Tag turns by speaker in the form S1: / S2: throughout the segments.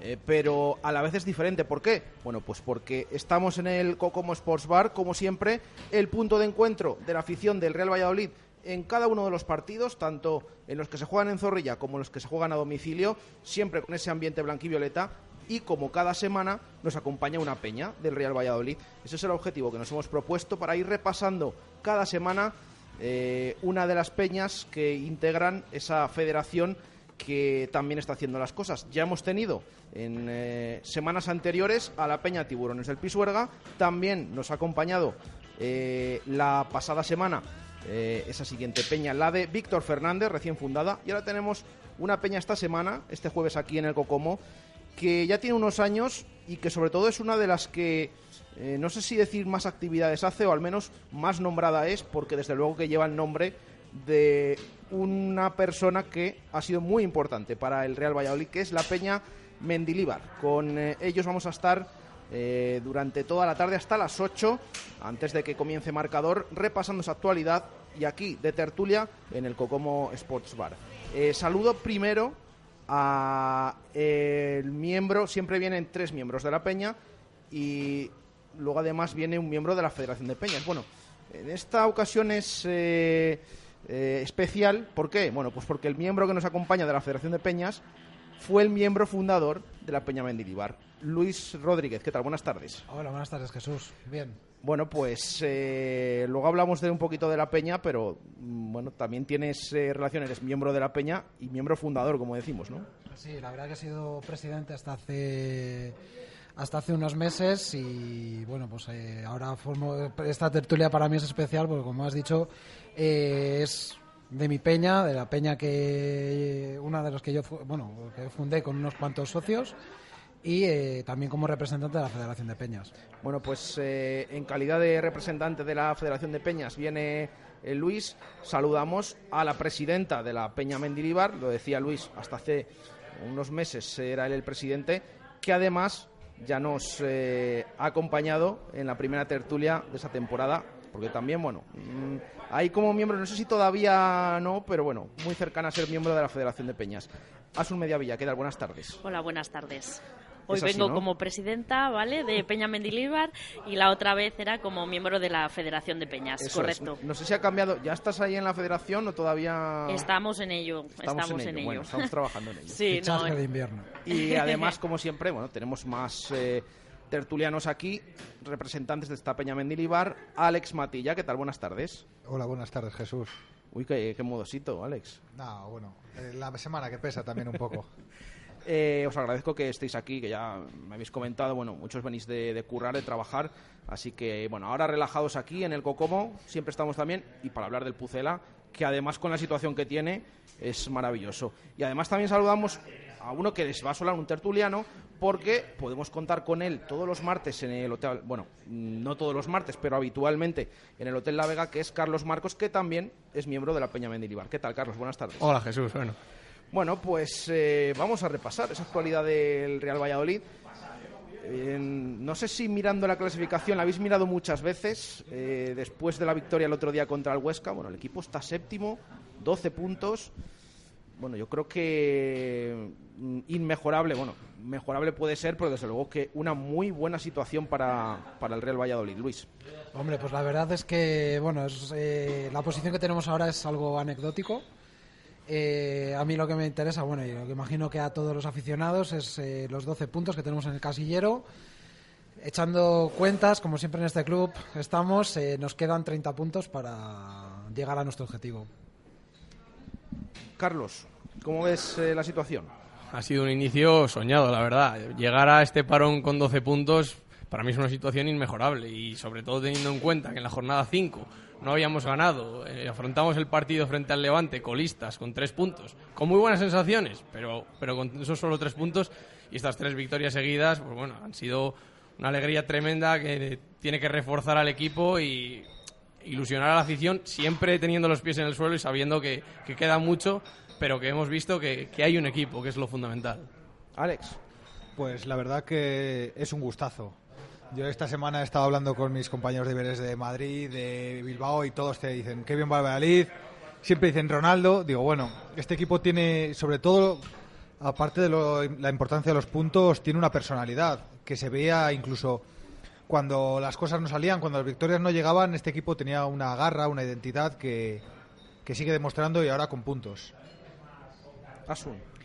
S1: eh, pero a la vez es diferente. ¿Por qué? Bueno, pues porque estamos en el Cocomo Sports Bar, como siempre, el punto de encuentro de la afición del Real Valladolid en cada uno de los partidos, tanto en los que se juegan en Zorrilla como en los que se juegan a domicilio, siempre con ese ambiente blanquivioleta y como cada semana nos acompaña una peña del Real Valladolid. Ese es el objetivo que nos hemos propuesto para ir repasando cada semana eh, una de las peñas que integran esa federación que también está haciendo las cosas. Ya hemos tenido en eh, semanas anteriores a la Peña Tiburones del Pisuerga, también nos ha acompañado eh, la pasada semana esa siguiente peña, la de Víctor Fernández, recién fundada, y ahora tenemos una peña esta semana, este jueves aquí en el Cocomo, que ya tiene unos años y que sobre todo es una de las que eh, no sé si decir más actividades hace o al menos más nombrada es, porque desde luego que lleva el nombre de una persona que ha sido muy importante para el Real Valladolid, que es la Peña Mendilíbar. Con eh, ellos vamos a estar eh, durante toda la tarde hasta las 8, antes de que comience marcador, repasando su actualidad y aquí de tertulia en el Cocomo Sports Bar. saludo primero a el miembro, siempre vienen tres miembros de la peña y luego además viene un miembro de la Federación de Peñas. Bueno, en esta ocasión es eh, eh, especial, ¿por qué? Bueno, pues porque el miembro que nos acompaña de la Federación de Peñas fue el miembro fundador de la Peña Mendilibar, Luis Rodríguez. ¿Qué tal? Buenas tardes.
S2: Hola, buenas tardes, Jesús. Bien.
S1: Bueno, pues eh, luego hablamos de un poquito de la Peña, pero mm, bueno, también tienes relación, eres miembro de la Peña y miembro fundador, como decimos, ¿no?
S2: Sí, la verdad que he sido presidente hasta hace hasta hace unos meses y bueno, pues eh, ahora formo esta tertulia para mí es especial porque como has dicho eh, es de mi peña, de la peña que una de los que yo bueno, que fundé con unos cuantos socios y eh, también como representante de la Federación de Peñas.
S1: Bueno, pues en calidad de representante de la Federación de Peñas viene Luis. Saludamos a la presidenta de la Peña Mendilibar, lo decía Luis, hasta hace unos meses era él el presidente, que además ya nos eh, ha acompañado en la primera tertulia de esa temporada, porque también, bueno, mm, hay como miembro, no sé si todavía no, pero bueno, muy cercana a ser miembro de la Federación de Peñas. Asun Mediavilla, ¿qué tal? Buenas tardes.
S3: Hola, buenas tardes. Hoy vengo como presidenta, ¿vale? De Peña Mendilíbar y la otra vez era como miembro de la Federación de Peñas, correcto.
S1: No sé si ha cambiado. ¿Ya estás ahí en la federación o todavía...?
S3: Estamos en ello, estamos, en, ello.
S1: Bueno, estamos trabajando en ello.
S2: sí, no, de invierno.
S1: Y además, como siempre, bueno, tenemos más... Eh, tertulianos aquí, representantes de esta Peña Mendilibar, Alex Matilla, ¿qué tal? Buenas tardes.
S4: Hola, buenas tardes, Jesús.
S1: Uy, qué, qué modosito, Alex.
S4: No, bueno, eh, la semana que pesa también un poco.
S1: Eh, os agradezco que estéis aquí, que ya me habéis comentado, bueno, muchos venís de, currar, de trabajar, así que, bueno, ahora relajados aquí en el Cocomo, siempre estamos también, y para hablar del Pucela, que además con la situación que tiene es maravilloso. Y además también saludamos a uno que les va a solar un tertuliano, porque podemos contar con él todos los martes en el hotel, bueno, no todos los martes, pero habitualmente en el Hotel La Vega, que es Carlos Marcos, que también es miembro de la Peña Mendilibar. ¿Qué tal, Carlos? Buenas tardes.
S5: Hola, Jesús. Bueno.
S1: Bueno, pues eh, vamos a repasar esa actualidad del Real Valladolid. no sé si mirando la clasificación la habéis mirado muchas veces eh, después de la victoria el otro día contra el Huesca. Bueno, el equipo está séptimo, 12 puntos. Bueno, yo creo que mm, inmejorable, bueno, mejorable puede ser, pero desde luego que una muy buena situación para, para el Real Valladolid. Luis.
S2: Hombre, pues la verdad es que, bueno, eh, la posición que tenemos ahora es algo anecdótico eh, a mí lo que me interesa, bueno, y lo que imagino que a todos los aficionados, es eh, los 12 puntos que tenemos en el casillero. Echando cuentas, como siempre en este club estamos, eh, nos quedan 30 puntos para llegar a nuestro objetivo.
S1: Carlos, ¿cómo ves la situación?
S5: Ha sido un inicio soñado, la verdad. Llegar a este parón con 12 puntos para mí es una situación inmejorable y sobre todo teniendo en cuenta que en la jornada 5 no habíamos ganado. Eh, afrontamos el partido frente al Levante, colistas, con tres puntos, con muy buenas sensaciones, pero, pero con esos solo tres puntos y estas tres victorias seguidas, pues bueno, han sido una alegría tremenda que tiene que reforzar al equipo y ilusionar a la afición, siempre teniendo los pies en el suelo y sabiendo que, queda mucho, pero que hemos visto que, que hay un equipo, que es lo fundamental.
S1: Alex.
S4: Pues la verdad que es un gustazo. Yo esta semana he estado hablando con mis compañeros de Iberes de Madrid, de Bilbao y todos te dicen Kevin Valladolid, siempre dicen Ronaldo. Digo, bueno, este equipo tiene sobre todo aparte de la importancia de los puntos, tiene una personalidad que se veía incluso cuando las cosas no salían, cuando las victorias no llegaban, este equipo tenía una garra, una identidad que, que sigue demostrando y ahora con puntos.
S1: Asun.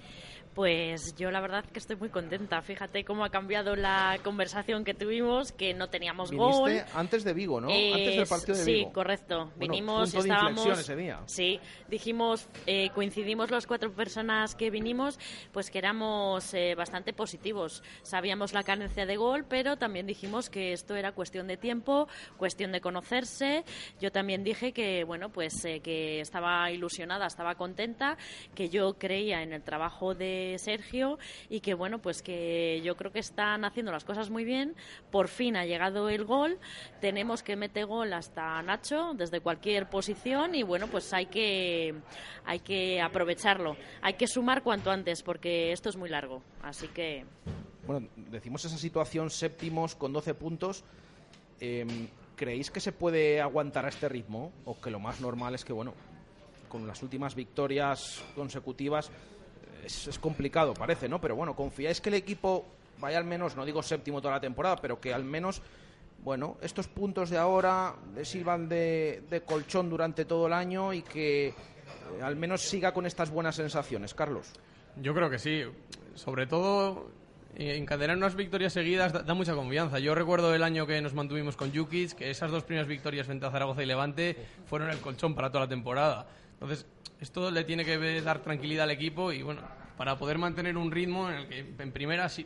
S3: Pues yo la verdad que estoy muy contenta. Fíjate cómo ha cambiado la conversación que tuvimos, que no teníamos
S1: Viniste antes de Vigo, ¿no? antes del partido de
S3: Vigo. Sí, correcto. vinimos, estábamos.
S1: ese día.
S3: Sí, dijimos, eh, coincidimos las cuatro personas que vinimos, pues que éramos eh, bastante positivos. Sabíamos la carencia de gol, pero también dijimos que esto era cuestión de tiempo, cuestión de conocerse. Yo también dije que, bueno, pues eh, que estaba ilusionada, estaba contenta, que yo creía en el trabajo de Sergio y que bueno, pues que yo creo que están haciendo las cosas muy bien. Por fin ha llegado el gol. Tenemos que meter gol hasta Nacho desde cualquier posición y bueno, pues hay que hay que aprovecharlo. Hay que sumar cuanto antes porque esto es muy largo. Así que
S1: bueno, decimos esa situación séptimos con 12 puntos. Em, ¿Creéis que se puede aguantar a este ritmo? ¿O que lo más normal es que, bueno, con las últimas victorias consecutivas es, complicado, parece, ¿no? Pero bueno, ¿confiáis que el equipo vaya al menos, no digo séptimo toda la temporada, pero que al menos, bueno, estos puntos de ahora le sirvan de, colchón durante todo el año y que eh, al menos siga con estas buenas sensaciones, Carlos?
S5: Yo creo que sí. Sobre todo, encadenar unas victorias seguidas da, mucha confianza. Yo recuerdo el año que nos mantuvimos con Jukic, que esas dos primeras victorias frente a Zaragoza y Levante fueron el colchón para toda la temporada. Entonces, esto le tiene que dar tranquilidad al equipo y bueno, para poder mantener un ritmo en el que en primera, si,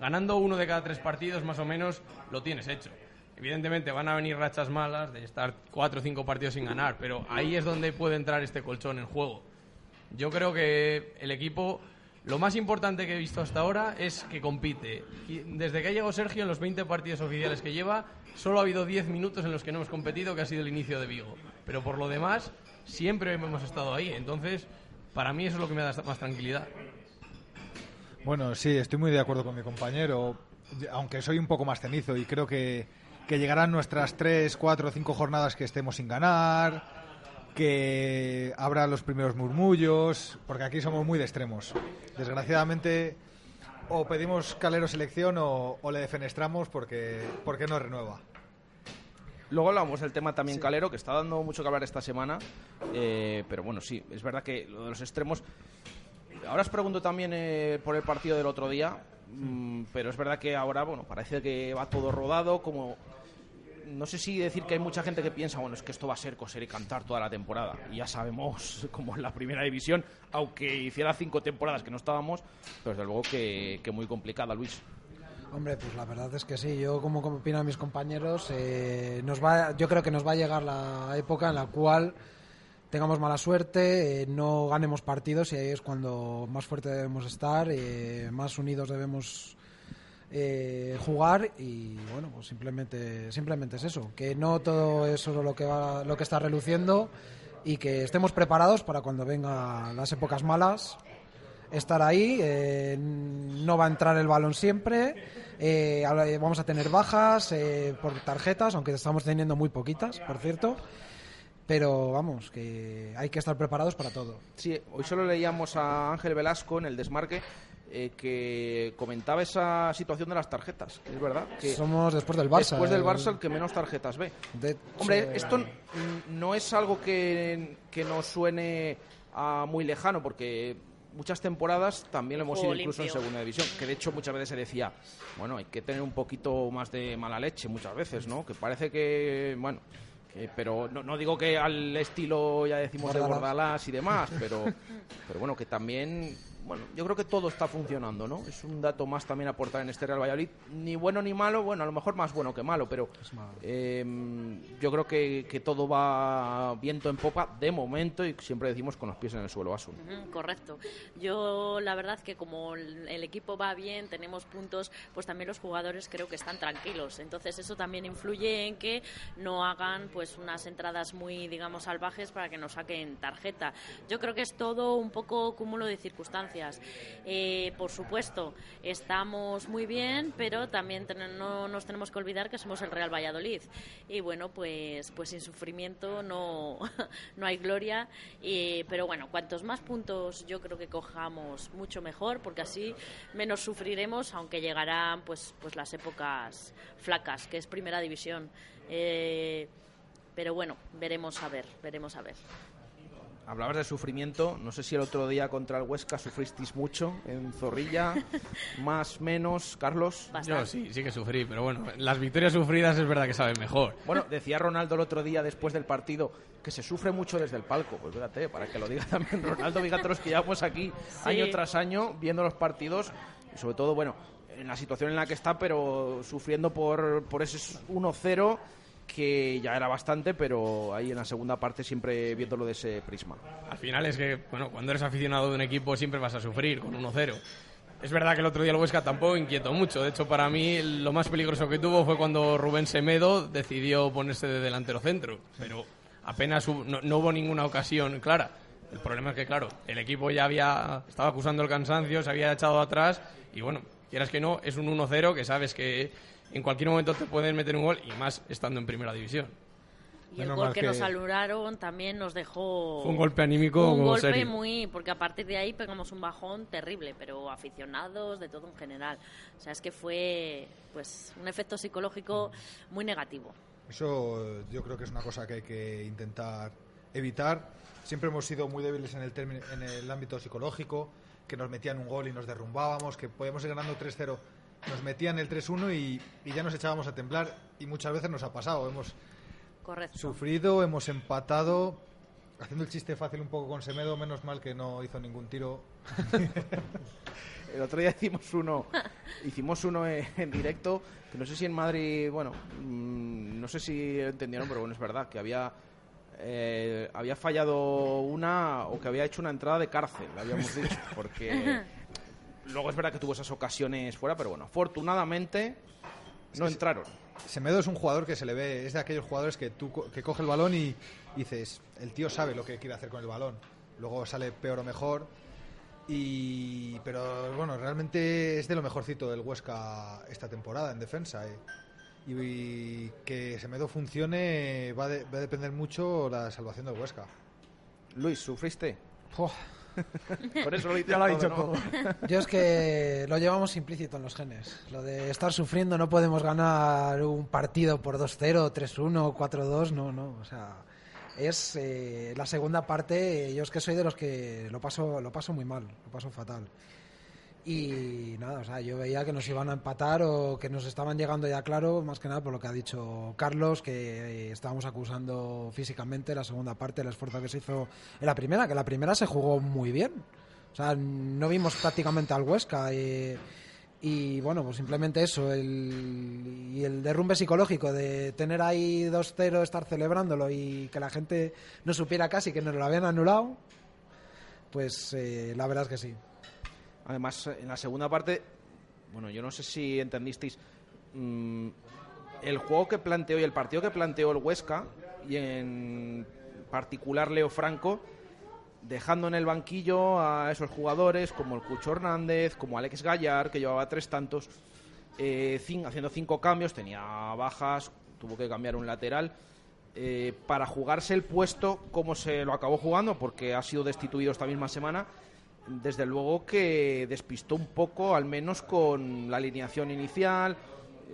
S5: ganando uno de cada tres partidos más o menos, lo tienes hecho. Evidentemente van a venir rachas malas de estar cuatro o cinco partidos sin ganar, pero ahí es donde puede entrar este colchón en juego. Yo creo que el equipo, lo más importante que he visto hasta ahora es que compite. desde que ha llegado Sergio, en los 20 partidos oficiales que lleva, solo ha habido 10 minutos en los que no hemos competido, que ha sido el inicio de Vigo. Pero por lo demás, siempre hemos estado ahí. Entonces, para mí eso es lo que me da más tranquilidad.
S4: Bueno, sí, estoy muy de acuerdo con mi compañero, aunque soy un poco más cenizo y creo que, que llegarán nuestras tres, cuatro, cinco jornadas que estemos sin ganar, que habrá los primeros murmullos, porque aquí somos muy de extremos. Desgraciadamente, o pedimos Calero selección o, le defenestramos porque, porque no renueva.
S1: Luego hablamos del tema también Calero, que está dando mucho que hablar esta semana. Eh, pero bueno, sí, es verdad que lo de los extremos. Ahora os pregunto también eh, por el partido del otro día. Mm, pero es verdad que ahora, bueno, parece que va todo rodado. Como. No sé si decir que hay mucha gente que piensa, bueno, es que esto va a ser coser y cantar toda la temporada. Y ya sabemos, como en la primera división, aunque hiciera cinco temporadas que no estábamos, pero desde luego que, que muy complicada, Luis.
S2: Hombre, pues la verdad es que sí. Yo, como, opinan mis compañeros, eh, nos va, yo creo que nos va a llegar la época en la cual tengamos mala suerte, eh, no ganemos partidos y ahí es cuando más fuerte debemos estar, eh, más unidos debemos jugar y bueno, pues simplemente, simplemente es eso. Que no todo es solo lo que, va, lo que está reluciendo y que estemos preparados para cuando vengan las épocas malas estar ahí, no va a entrar el balón siempre, eh, vamos a tener bajas eh, por tarjetas, aunque estamos teniendo muy poquitas, por cierto. Pero vamos, que hay que estar preparados para todo.
S1: Sí, hoy solo leíamos a Ángel Velasco en el desmarque eh, que comentaba esa situación de las tarjetas. Es verdad. Que
S2: Somos después del Barça.
S1: Después del Barça el que menos tarjetas ve. Hombre, esto no es algo que, que nos suene a muy lejano, porque muchas temporadas también lo hemos ido incluso en segunda división, que de hecho muchas veces se decía, bueno, hay que tener un poquito más de mala leche muchas veces, ¿no? Que parece que, bueno, pero no, no, digo que al estilo, ya decimos, de Bordalás y demás, pero, pero bueno, que también bueno, yo creo que todo está funcionando, ¿no? Es un dato más también aportar en este Real Valladolid. Ni bueno ni malo, bueno, a lo mejor más bueno que malo, pero em, yo creo que, que, todo va viento en popa de momento y siempre decimos con los pies en el suelo, Asun.
S3: correcto. Yo la verdad que como el equipo va bien, tenemos puntos, pues también los jugadores creo que están tranquilos. Entonces eso también influye en que no hagan pues unas entradas muy, digamos, salvajes para que nos saquen tarjeta. Yo creo que es todo un poco cúmulo de circunstancias Eh, por supuesto, estamos muy bien, pero también no nos tenemos que olvidar que somos el Real Valladolid. Y bueno, pues, pues sin sufrimiento no, no hay gloria. pero bueno, cuantos más puntos yo creo que cojamos, mucho mejor, porque así menos sufriremos, aunque llegarán pues, pues las épocas flacas, que es primera división. Eh, pero bueno, veremos a ver, veremos a ver.
S1: Hablabas de sufrimiento, no sé si el otro día contra el Huesca sufristeis mucho en Zorrilla, más, menos, Carlos.
S5: Yo sí, sí que sufrí, pero bueno, las victorias sufridas es verdad que saben mejor.
S1: Bueno, decía Ronaldo el otro día después del partido que se sufre mucho desde el palco, pues fíjate, para que lo diga también Ronaldo, fíjate los que llevamos aquí año tras año viendo los partidos y sobre todo, bueno, en la situación en la que está, pero sufriendo por, por ese 1-0 que ya era bastante, pero ahí en la segunda parte siempre viéndolo de ese prisma.
S5: Al final es que, bueno, cuando eres aficionado de un equipo siempre vas a sufrir con 1-0. Es verdad que el otro día el Huesca tampoco inquietó mucho. De hecho, para mí lo más peligroso que tuvo fue cuando Rubén Semedo decidió ponerse de delantero centro. Pero apenas no, no, hubo ninguna ocasión clara. El problema es que, claro, el equipo ya había estaba acusando el cansancio, se había echado atrás y, bueno, quieras que no, es un 1-0 que sabes que en cualquier momento te pueden meter un gol y más estando en primera división.
S3: Y el gol que, nos anularon también nos dejó.
S5: un golpe anímico.
S3: Un golpe muy. Porque a partir de ahí pegamos un bajón terrible, pero aficionados, de todo en general. O sea, es que fue pues un efecto psicológico muy negativo.
S4: Eso yo creo que es una cosa que hay que intentar evitar. Siempre hemos sido muy débiles en el, en el ámbito psicológico, que nos metían un gol y nos derrumbábamos, que podíamos ir ganando 3-0 nos metían el 3-1 y, ya nos echábamos a temblar y muchas veces nos ha pasado. Hemos sufrido, hemos empatado, haciendo el chiste fácil un poco con Semedo, menos mal que no hizo ningún tiro.
S1: el otro día hicimos uno, hicimos uno en, directo, que no sé si en Madrid, bueno, mm, no sé si entendieron, pero bueno, es verdad, que había... Eh, había fallado una o que había hecho una entrada de cárcel, habíamos dicho, porque Luego es verdad que tuvo esas ocasiones fuera, pero bueno, afortunadamente no entraron.
S4: Semedo es un jugador que se le ve, es de aquellos jugadores que tú que coge el balón y dices, el tío sabe lo que quiere hacer con el balón. Luego sale peor o mejor. Y, pero bueno, realmente es de lo mejorcito del Huesca esta temporada en defensa. Eh. Y, que Semedo funcione va, a depender mucho la salvación del Huesca.
S1: Luis, ¿sufriste?
S2: Por eso lo ya lo ha dicho todo. Yo es que lo llevamos implícito en los genes. Lo de estar sufriendo, no podemos ganar un partido por 2-0, 3-1, 4-2, no, no. O sea, es eh, la segunda parte. Yo es que soy de los que lo paso, lo paso muy mal, lo paso fatal. Y nada, o sea, yo veía que nos iban a empatar o que nos estaban llegando ya claro, más que nada por lo que ha dicho Carlos, que eh, estábamos acusando físicamente la segunda parte, el esfuerzo que se hizo en la primera, que la primera se jugó muy bien. O sea, no vimos prácticamente al Huesca. Eh, y bueno, pues simplemente eso, el, y el derrumbe psicológico de tener ahí 2-0, estar celebrándolo y que la gente no supiera casi que nos lo habían anulado, pues eh, la verdad es que sí.
S1: Además, en la segunda parte, bueno, yo no sé si entendisteis, mm, el juego que planteó y el partido que planteó el Huesca, y en particular Leo Franco, dejando en el banquillo a esos jugadores como el Cucho Hernández, como Alex Gallar, que llevaba tres tantos, eh, haciendo cinco cambios, tenía bajas, tuvo que cambiar un lateral. Eh, para jugarse el puesto como se lo acabó jugando, porque ha sido destituido esta misma semana desde luego que despistó un poco, al menos con la alineación inicial,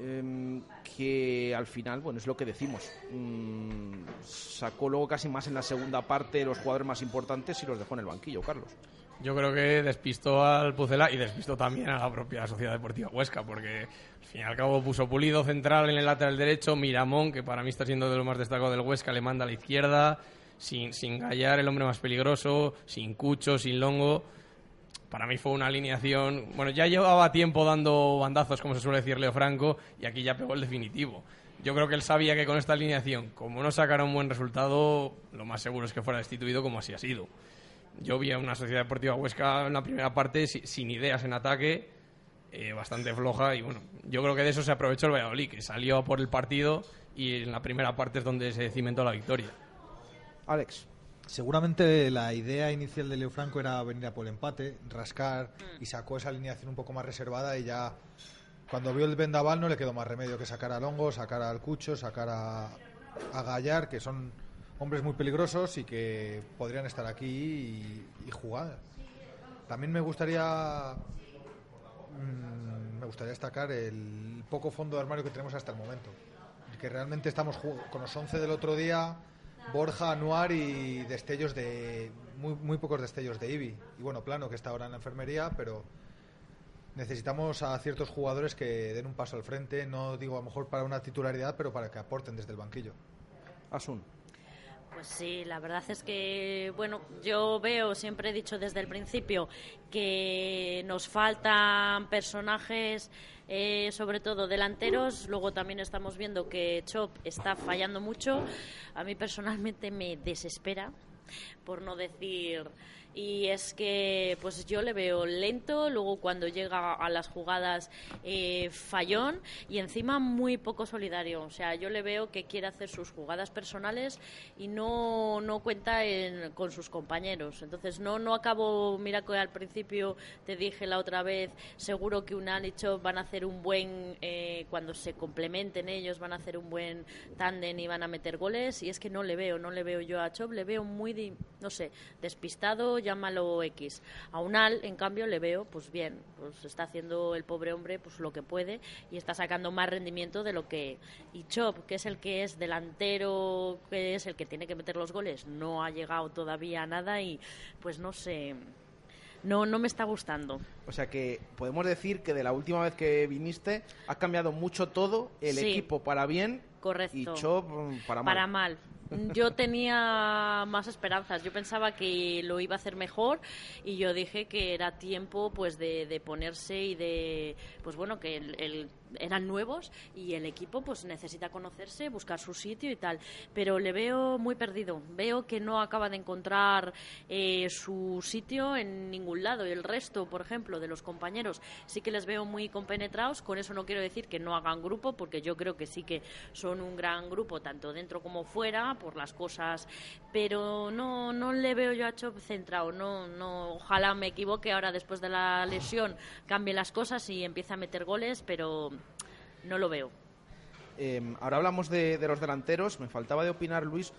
S1: em, que al final, bueno, es lo que decimos. Mm, sacó luego casi más en la segunda parte los jugadores más importantes y los dejó en el banquillo, Carlos.
S5: Yo creo que despistó al Pucela y despistó también a la propia Sociedad Deportiva Huesca, porque al fin y al cabo puso Pulido central en el lateral derecho, Miramón, que para mí está siendo de lo más destacado del Huesca, le manda a la izquierda, sin, sin Gallar, el hombre más peligroso, sin Cucho, sin Longo para mí fue una alineación. Bueno, ya llevaba tiempo dando bandazos, como se suele decir Leo Franco, y aquí ya pegó el definitivo. Yo creo que él sabía que con esta alineación, como no sacara un buen resultado, lo más seguro es que fuera destituido, como así ha sido. Yo vi a una Sociedad Deportiva Huesca en la primera parte sin ideas en ataque, eh, bastante floja, y bueno, yo creo que de eso se aprovechó el Valladolid, que salió por el partido y en la primera parte es donde se cimentó la victoria.
S1: Alex.
S4: Seguramente la idea inicial de Leo Franco era venir a por el empate, rascar y sacó esa alineación un poco más reservada y ya cuando vio el vendaval no le quedó más remedio que sacar a Longo, sacar al Cucho, sacar a, a Gallar, que son hombres muy peligrosos y que podrían estar aquí y, y jugar. También me gustaría mm, me gustaría destacar el poco fondo de armario que tenemos hasta el momento. Que realmente estamos con los 11 del otro día, Borja, Anuar y destellos de. Muy, muy pocos destellos de Ibi. Y bueno, Plano, que está ahora en la enfermería, pero necesitamos a ciertos jugadores que den un paso al frente. No digo a lo mejor para una titularidad, pero para que aporten desde el banquillo.
S1: Asun.
S3: Pues sí, la verdad es que, bueno, yo veo, siempre he dicho desde el principio, que nos faltan personajes, eh, sobre todo delanteros. Luego también estamos viendo que Chop está fallando mucho. A mí personalmente me desespera, por no decir. Y es que, pues yo le veo lento, luego cuando llega a las jugadas eh, fallón y encima muy poco solidario. O sea, yo le veo que quiere hacer sus jugadas personales y no, no cuenta en- con sus compañeros. Entonces, no, no acabo, mira que al principio te dije la otra vez, seguro que Unal y Chop van a hacer un buen, eh, cuando se complementen ellos, van a hacer un buen tándem y van a meter goles. Y es que no le veo, no le veo yo a Chop, le veo muy, no sé, despistado, llámalo X. A Unal, en cambio, le veo, pues bien, pues está haciendo el pobre hombre pues lo que puede y está sacando más rendimiento de lo que... Y Chop, que es el que es delantero, que es el que tiene que meter los goles, no ha llegado todavía a nada y pues no sé... No, no me está gustando.
S1: O sea que podemos decir que de la última vez que viniste ha cambiado mucho todo, el
S3: Sí.
S1: equipo para bien
S3: Correcto.
S1: y Chop mm, para mal.
S3: Para mal. Yo tenía más esperanzas. Yo pensaba que lo iba a hacer mejor y yo dije que era tiempo pues de, de ponerse y de pues bueno que el, el- eran nuevos y el equipo pues necesita conocerse, buscar su sitio y tal. Pero le veo muy perdido. Veo que no acaba de encontrar eh, su sitio en ningún lado. Y el resto, por ejemplo, de los compañeros sí que les veo muy compenetrados. Con eso no quiero decir que no hagan grupo, porque yo creo que sí que son un gran grupo, tanto dentro como fuera, por las cosas. Pero no, no le veo yo a Chop centrado. No, no, ojalá me equivoque ahora después de la lesión, cambie las cosas y empiece a meter goles, pero no lo veo.
S1: Eh, ahora hablamos de, de los delanteros. Me faltaba de opinar, Luis,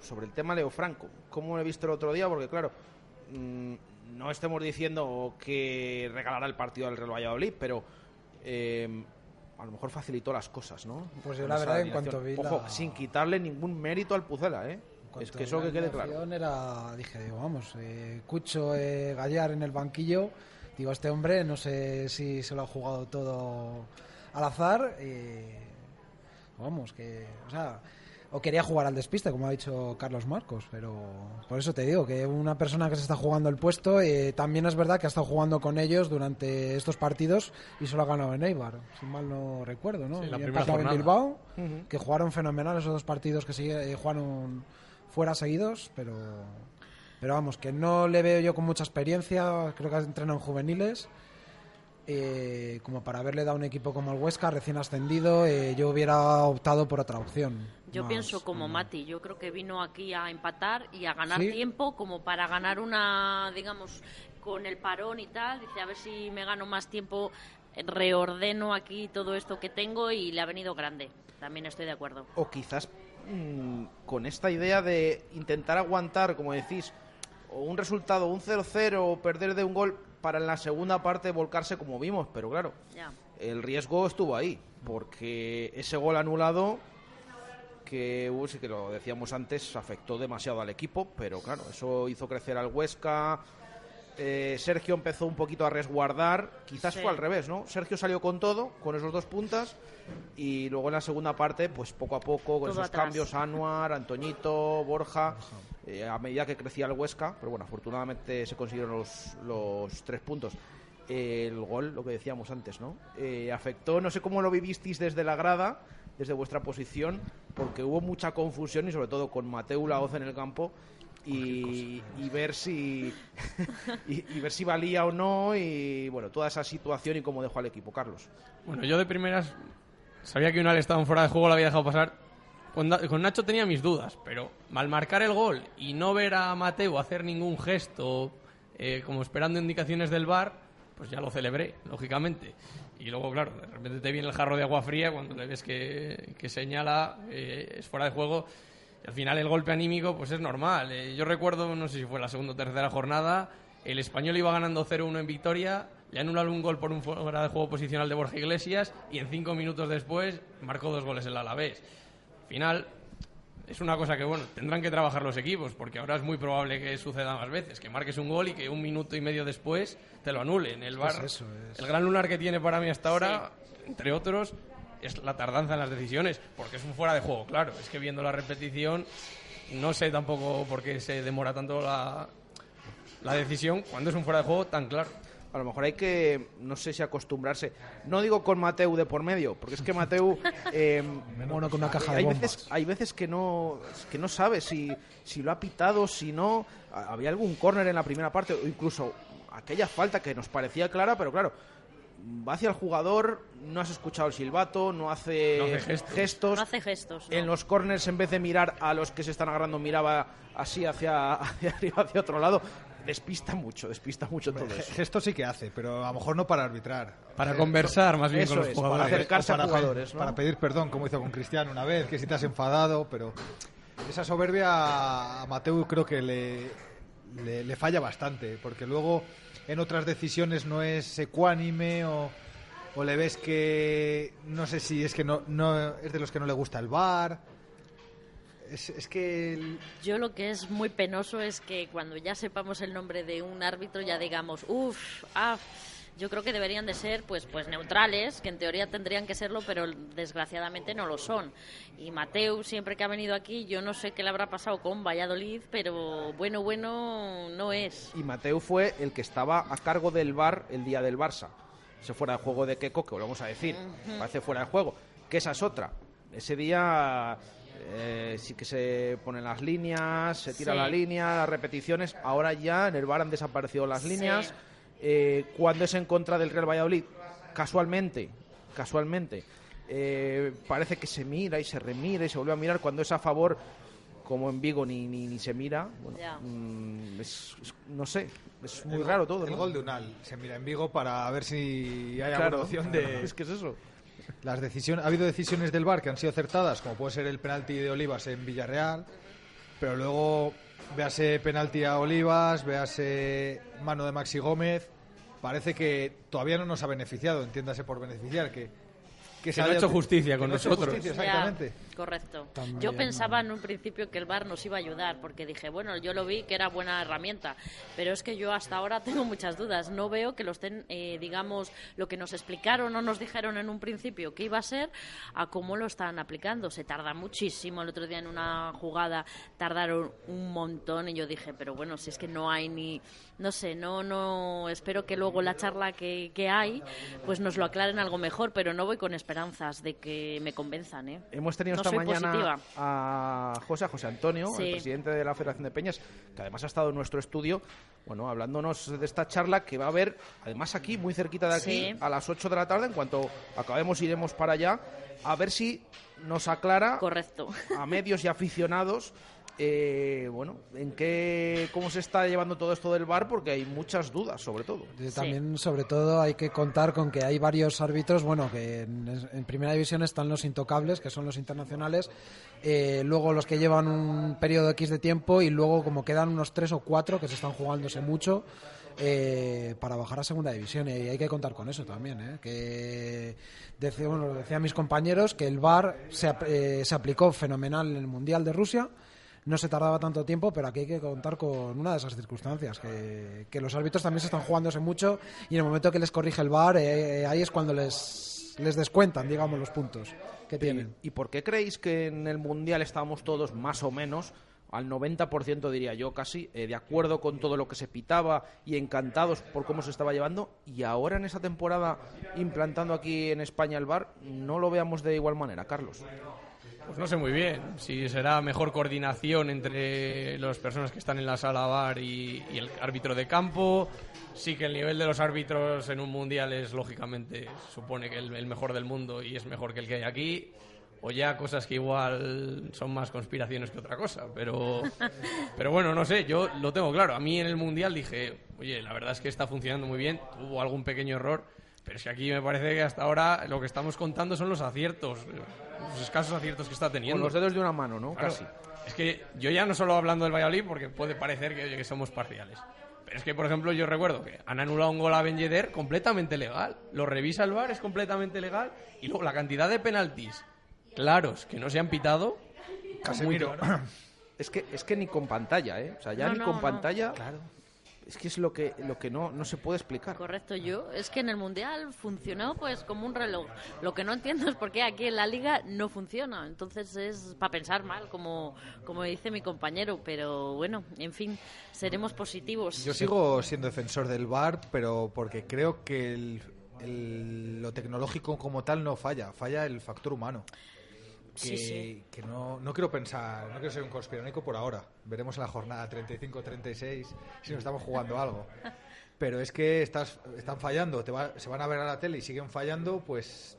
S1: sobre el tema Leo Franco. ¿Cómo lo he visto el otro día? Porque, claro, mm, no estemos diciendo que regalará el partido al Real Valladolid, pero eh, a lo mejor facilitó las cosas, ¿no?
S2: Pues yo
S1: Con
S2: la verdad, en cuanto vi
S1: Ojo,
S2: la-
S1: sin quitarle ningún mérito al Pucela, ¿eh? Es que eso que quede claro.
S2: Era, dije, digo, vamos, eh, Cucho eh, Gallar en el banquillo. Digo, este hombre no sé si se lo ha jugado todo al azar. eh, vamos, que, o sea, o quería jugar al despiste, como ha dicho Carlos Marcos, pero por eso te digo que una persona que se está jugando el puesto, eh, también es verdad que ha estado jugando con ellos durante estos partidos y solo ha ganado en Eibar, si mal no recuerdo, ¿no?
S5: Sí, la
S2: Y
S5: primera
S2: en. Bilbao, que jugaron fenomenal esos dos partidos que sigue- eh, jugaron fuera seguidos, pero pero vamos, que no le veo yo con mucha experiencia, creo que ha entrenado en juveniles. eh, como para haberle dado un equipo como el Huesca, recién ascendido, eh, yo hubiera optado por otra opción.
S3: Yo
S2: Más,
S3: pienso como Mati, yo creo que vino aquí a empatar y a ganar
S2: Sí.
S3: tiempo como para ganar una, digamos, con el parón y tal, dice a ver si me gano más tiempo, reordeno aquí todo esto que tengo y le ha venido grande. También estoy de acuerdo.
S1: O quizás mm, con esta idea de intentar aguantar, como decís, o un resultado, un 0-0 o perder de un gol para en la segunda parte volcarse como vimos, pero claro,
S3: Ya.
S1: el riesgo estuvo ahí, porque ese gol anulado, que uh, sí que lo decíamos antes, afectó demasiado al equipo, pero claro, eso hizo crecer al Huesca. Eh, Sergio empezó un poquito a resguardar, quizás
S3: Sí.
S1: fue al revés, ¿no? Sergio salió con todo, con esos dos puntas, y luego en la segunda parte, pues poco a poco, con
S3: Todo
S1: esos
S3: atrás.
S1: cambios, Anuar, Antoñito, Borja, eh, a medida que crecía el Huesca, pero bueno, afortunadamente se consiguieron los, los tres puntos. El gol, lo que decíamos antes, ¿no? Eh, afectó, no sé cómo lo vivisteis desde la grada, desde vuestra posición, porque hubo mucha confusión y sobre todo con Mateu Laoz en el campo y, y ver si y, y ver si valía o no y bueno toda esa situación y cómo dejó al equipo Carlos
S5: Bueno, yo de primeras sabía que Unal estaba en fuera de juego, lo había dejado pasar. con, con Nacho tenía mis dudas, pero al marcar el gol y no ver a Mateo hacer ningún gesto eh, como esperando indicaciones del bar, pues ya lo celebré, lógicamente. Y luego, claro, de repente te viene el jarro de agua fría cuando le ves que, que señala, eh, es fuera de juego. Y al final el golpe anímico pues es normal. Eh, yo recuerdo, no sé si fue la segunda o tercera jornada, el español iba ganando 0-1 en victoria, le anularon un gol por un fuera de juego posicional de Borja Iglesias y en cinco minutos después marcó dos goles el Alavés. Al final, es una cosa que, bueno, tendrán que trabajar los equipos, porque ahora es muy probable que suceda más veces, que marques un gol y que un minuto y medio después te lo anulen. El
S2: eso, es-
S5: el gran lunar que tiene para mí hasta ahora, entre otros, es la tardanza en las decisiones, porque es un fuera de juego, claro. Es que viendo la repetición, no sé tampoco por qué se demora tanto la, la decisión cuando es un fuera de juego tan claro.
S1: A lo mejor hay que, no sé si acostumbrarse. No digo con Mateu de por medio, porque es que Mateu. eh,
S2: Mono con una caja de
S1: hay
S2: bombas.
S1: veces, hay veces que no, que no sabe si, si lo ha pitado, si no. Ha- Había algún córner en la primera parte, o incluso aquella falta que nos parecía clara, pero claro, va hacia el jugador, no has escuchado el silbato, no hace,
S5: No hace gestos.
S3: No hace gestos. no.
S1: En los corners, en vez de mirar a los que se están agarrando, miraba así hacia, hacia arriba, hacia otro lado. Despista mucho, despista mucho todo eso.
S4: Gesto sí que hace, pero a lo mejor no para arbitrar.
S5: Para conversar más bien
S1: Eso
S5: con los
S1: es, para
S5: jugadores.
S1: acercarse a
S4: para,
S1: jugadores,
S4: para pedir perdón, como hizo con Cristiano una vez, que si te has enfadado, pero esa soberbia a Mateu creo que le, le, le falla bastante, porque luego en otras decisiones no es ecuánime o, o le ves que no sé si es que no, no es de los que no le gusta el bar. Es, es que el-
S3: Yo lo que es muy penoso es que cuando ya sepamos el nombre de un árbitro ya digamos, uff, ah, yo creo que deberían de ser pues pues neutrales, que en teoría tendrían que serlo, pero desgraciadamente no lo son. Y Mateu siempre que ha venido aquí, yo no sé qué le habrá pasado con Valladolid, pero bueno, bueno no es.
S1: Y Mateu fue el que estaba a cargo del bar el día del Barça. Se fuera de juego de Keco, que volvemos a decir. Parece fuera de juego. Que esa es otra. Ese día eh, sí que se ponen las líneas, se tira
S3: Sí.
S1: la línea, las repeticiones. Ahora ya en el bar han desaparecido las
S3: Sí.
S1: líneas. Eh, cuando es en contra del Real Valladolid, casualmente, casualmente, eh, parece que se mira y se remira y se vuelve a mirar. Cuando es a favor, como en Vigo, ni, ni, ni se mira. Bueno, mm, es- es- no sé, es muy
S4: el-
S1: raro todo.
S4: El
S1: ¿no?
S4: gol de Unal se mira en Vigo para ver si hay
S1: Claro,
S4: alguna opción de,
S1: es que es eso.
S4: Las decisiones, ha habido decisiones del VAR que han sido acertadas, como puede ser el penalti de Olivas en Villarreal, pero luego véase penalti a Olivas, véase mano de Maxi Gómez, parece que todavía no nos ha beneficiado, entiéndase por beneficiar, que,
S5: Que
S4: se
S5: no ha hecho justicia
S4: que
S5: con
S4: no ha hecho
S5: nosotros.
S4: justicia, exactamente.
S3: Correcto.
S2: También,
S3: yo pensaba
S2: no.
S3: en un principio que el bar nos iba a ayudar, porque dije, bueno, yo lo vi que era buena herramienta, pero es que yo hasta ahora tengo muchas dudas. No veo que lo estén, eh, digamos, lo que nos explicaron o nos dijeron en un principio que iba a ser, a cómo lo están aplicando. Se tarda muchísimo. El otro día en una jugada tardaron un montón y yo dije, pero bueno, si es que no hay ni, no sé, no, no, espero que luego la charla que, que hay, pues nos lo aclaren algo mejor, pero no voy con esperanzas de que me convenzan, ¿eh?
S1: Hemos tenido
S3: No
S1: esta
S3: soy
S1: mañana
S3: positiva.
S1: a José, a José Antonio,
S3: Sí.
S1: el presidente de la Federación de Peñas, que además ha estado en nuestro estudio, bueno, hablándonos de esta charla que va a haber, además aquí, muy cerquita de aquí,
S3: Sí.
S1: a las 8 de la tarde, en cuanto acabemos iremos para allá, a ver si nos aclara
S3: Correcto.
S1: a medios y aficionados eh, bueno, en qué, cómo se está llevando todo esto del bar, porque hay muchas dudas, sobre todo.
S3: Sí.
S2: También, sobre todo, hay que contar con que hay varios árbitros, bueno, que en, en primera división están los intocables, que son los internacionales, eh, luego los que llevan un periodo X de tiempo y luego como quedan unos tres o cuatro que se están jugándose mucho eh, para bajar a segunda división y hay que contar con eso también, ¿eh? que decía, bueno, decían mis compañeros que el VAR se, eh, se aplicó fenomenal en el Mundial de Rusia no se tardaba tanto tiempo, pero aquí hay que contar con una de esas circunstancias, que, que los árbitros también se están jugándose mucho y en el momento que les corrige el VAR, eh, ahí es cuando les, les descuentan, digamos, los puntos que tienen.
S1: ¿Y por qué creéis que en el Mundial estábamos todos más o menos, al 90% diría yo casi, eh, de acuerdo con todo lo que se pitaba y encantados por cómo se estaba llevando, y ahora en esa temporada implantando aquí en España el VAR, no lo veamos de igual manera, Carlos?
S5: Pues no sé muy bien si será mejor coordinación entre las personas que están en la sala bar y, y el árbitro de campo. Sí que el nivel de los árbitros en un mundial es lógicamente supone que el, el mejor del mundo y es mejor que el que hay aquí. o ya cosas que igual son más conspiraciones que otra cosa, pero, pero bueno, no sé, yo lo tengo claro. A mí en el Mundial dije, oye, la verdad es que está funcionando muy bien, hubo algún pequeño error, pero es que aquí me parece que hasta ahora lo que estamos contando son los aciertos, los escasos aciertos que está
S1: Con
S5: teniendo.
S1: los dedos de una mano, ¿no?
S5: Claro,
S1: Casi.
S5: Es que yo ya no solo hablando del Valladolid, porque puede parecer que, que somos parciales. Pero es que, por ejemplo, yo recuerdo que han anulado un gol a Ben Yedder completamente legal. Lo revisa el VAR, es completamente legal. Y luego la cantidad de penaltis claros que no se han pitado.
S4: Casemiro.
S1: Es que, es que ni con pantalla, ¿eh? O sea, ya
S3: No,
S1: ni
S3: no,
S1: con
S3: no.
S1: pantalla. Es que es lo que, lo que no, no se puede explicar.
S3: Correcto, yo. Es que en el Mundial funcionó pues como un reloj. Lo que no entiendo es por qué aquí en la Liga no funciona. Entonces es para pensar mal, como, como dice mi compañero. Pero bueno, en fin, seremos positivos.
S4: Yo sigo siendo defensor del VAR, pero porque creo que el- el- lo tecnológico como tal no falla, falla el factor humano. Que,
S3: Sí, sí.
S4: que no, no quiero pensar, no quiero ser un conspiranoico por ahora. Veremos en la jornada 35-36 si nos estamos jugando algo. Pero es que estás, están fallando, te va- se van a ver a la tele y siguen fallando, pues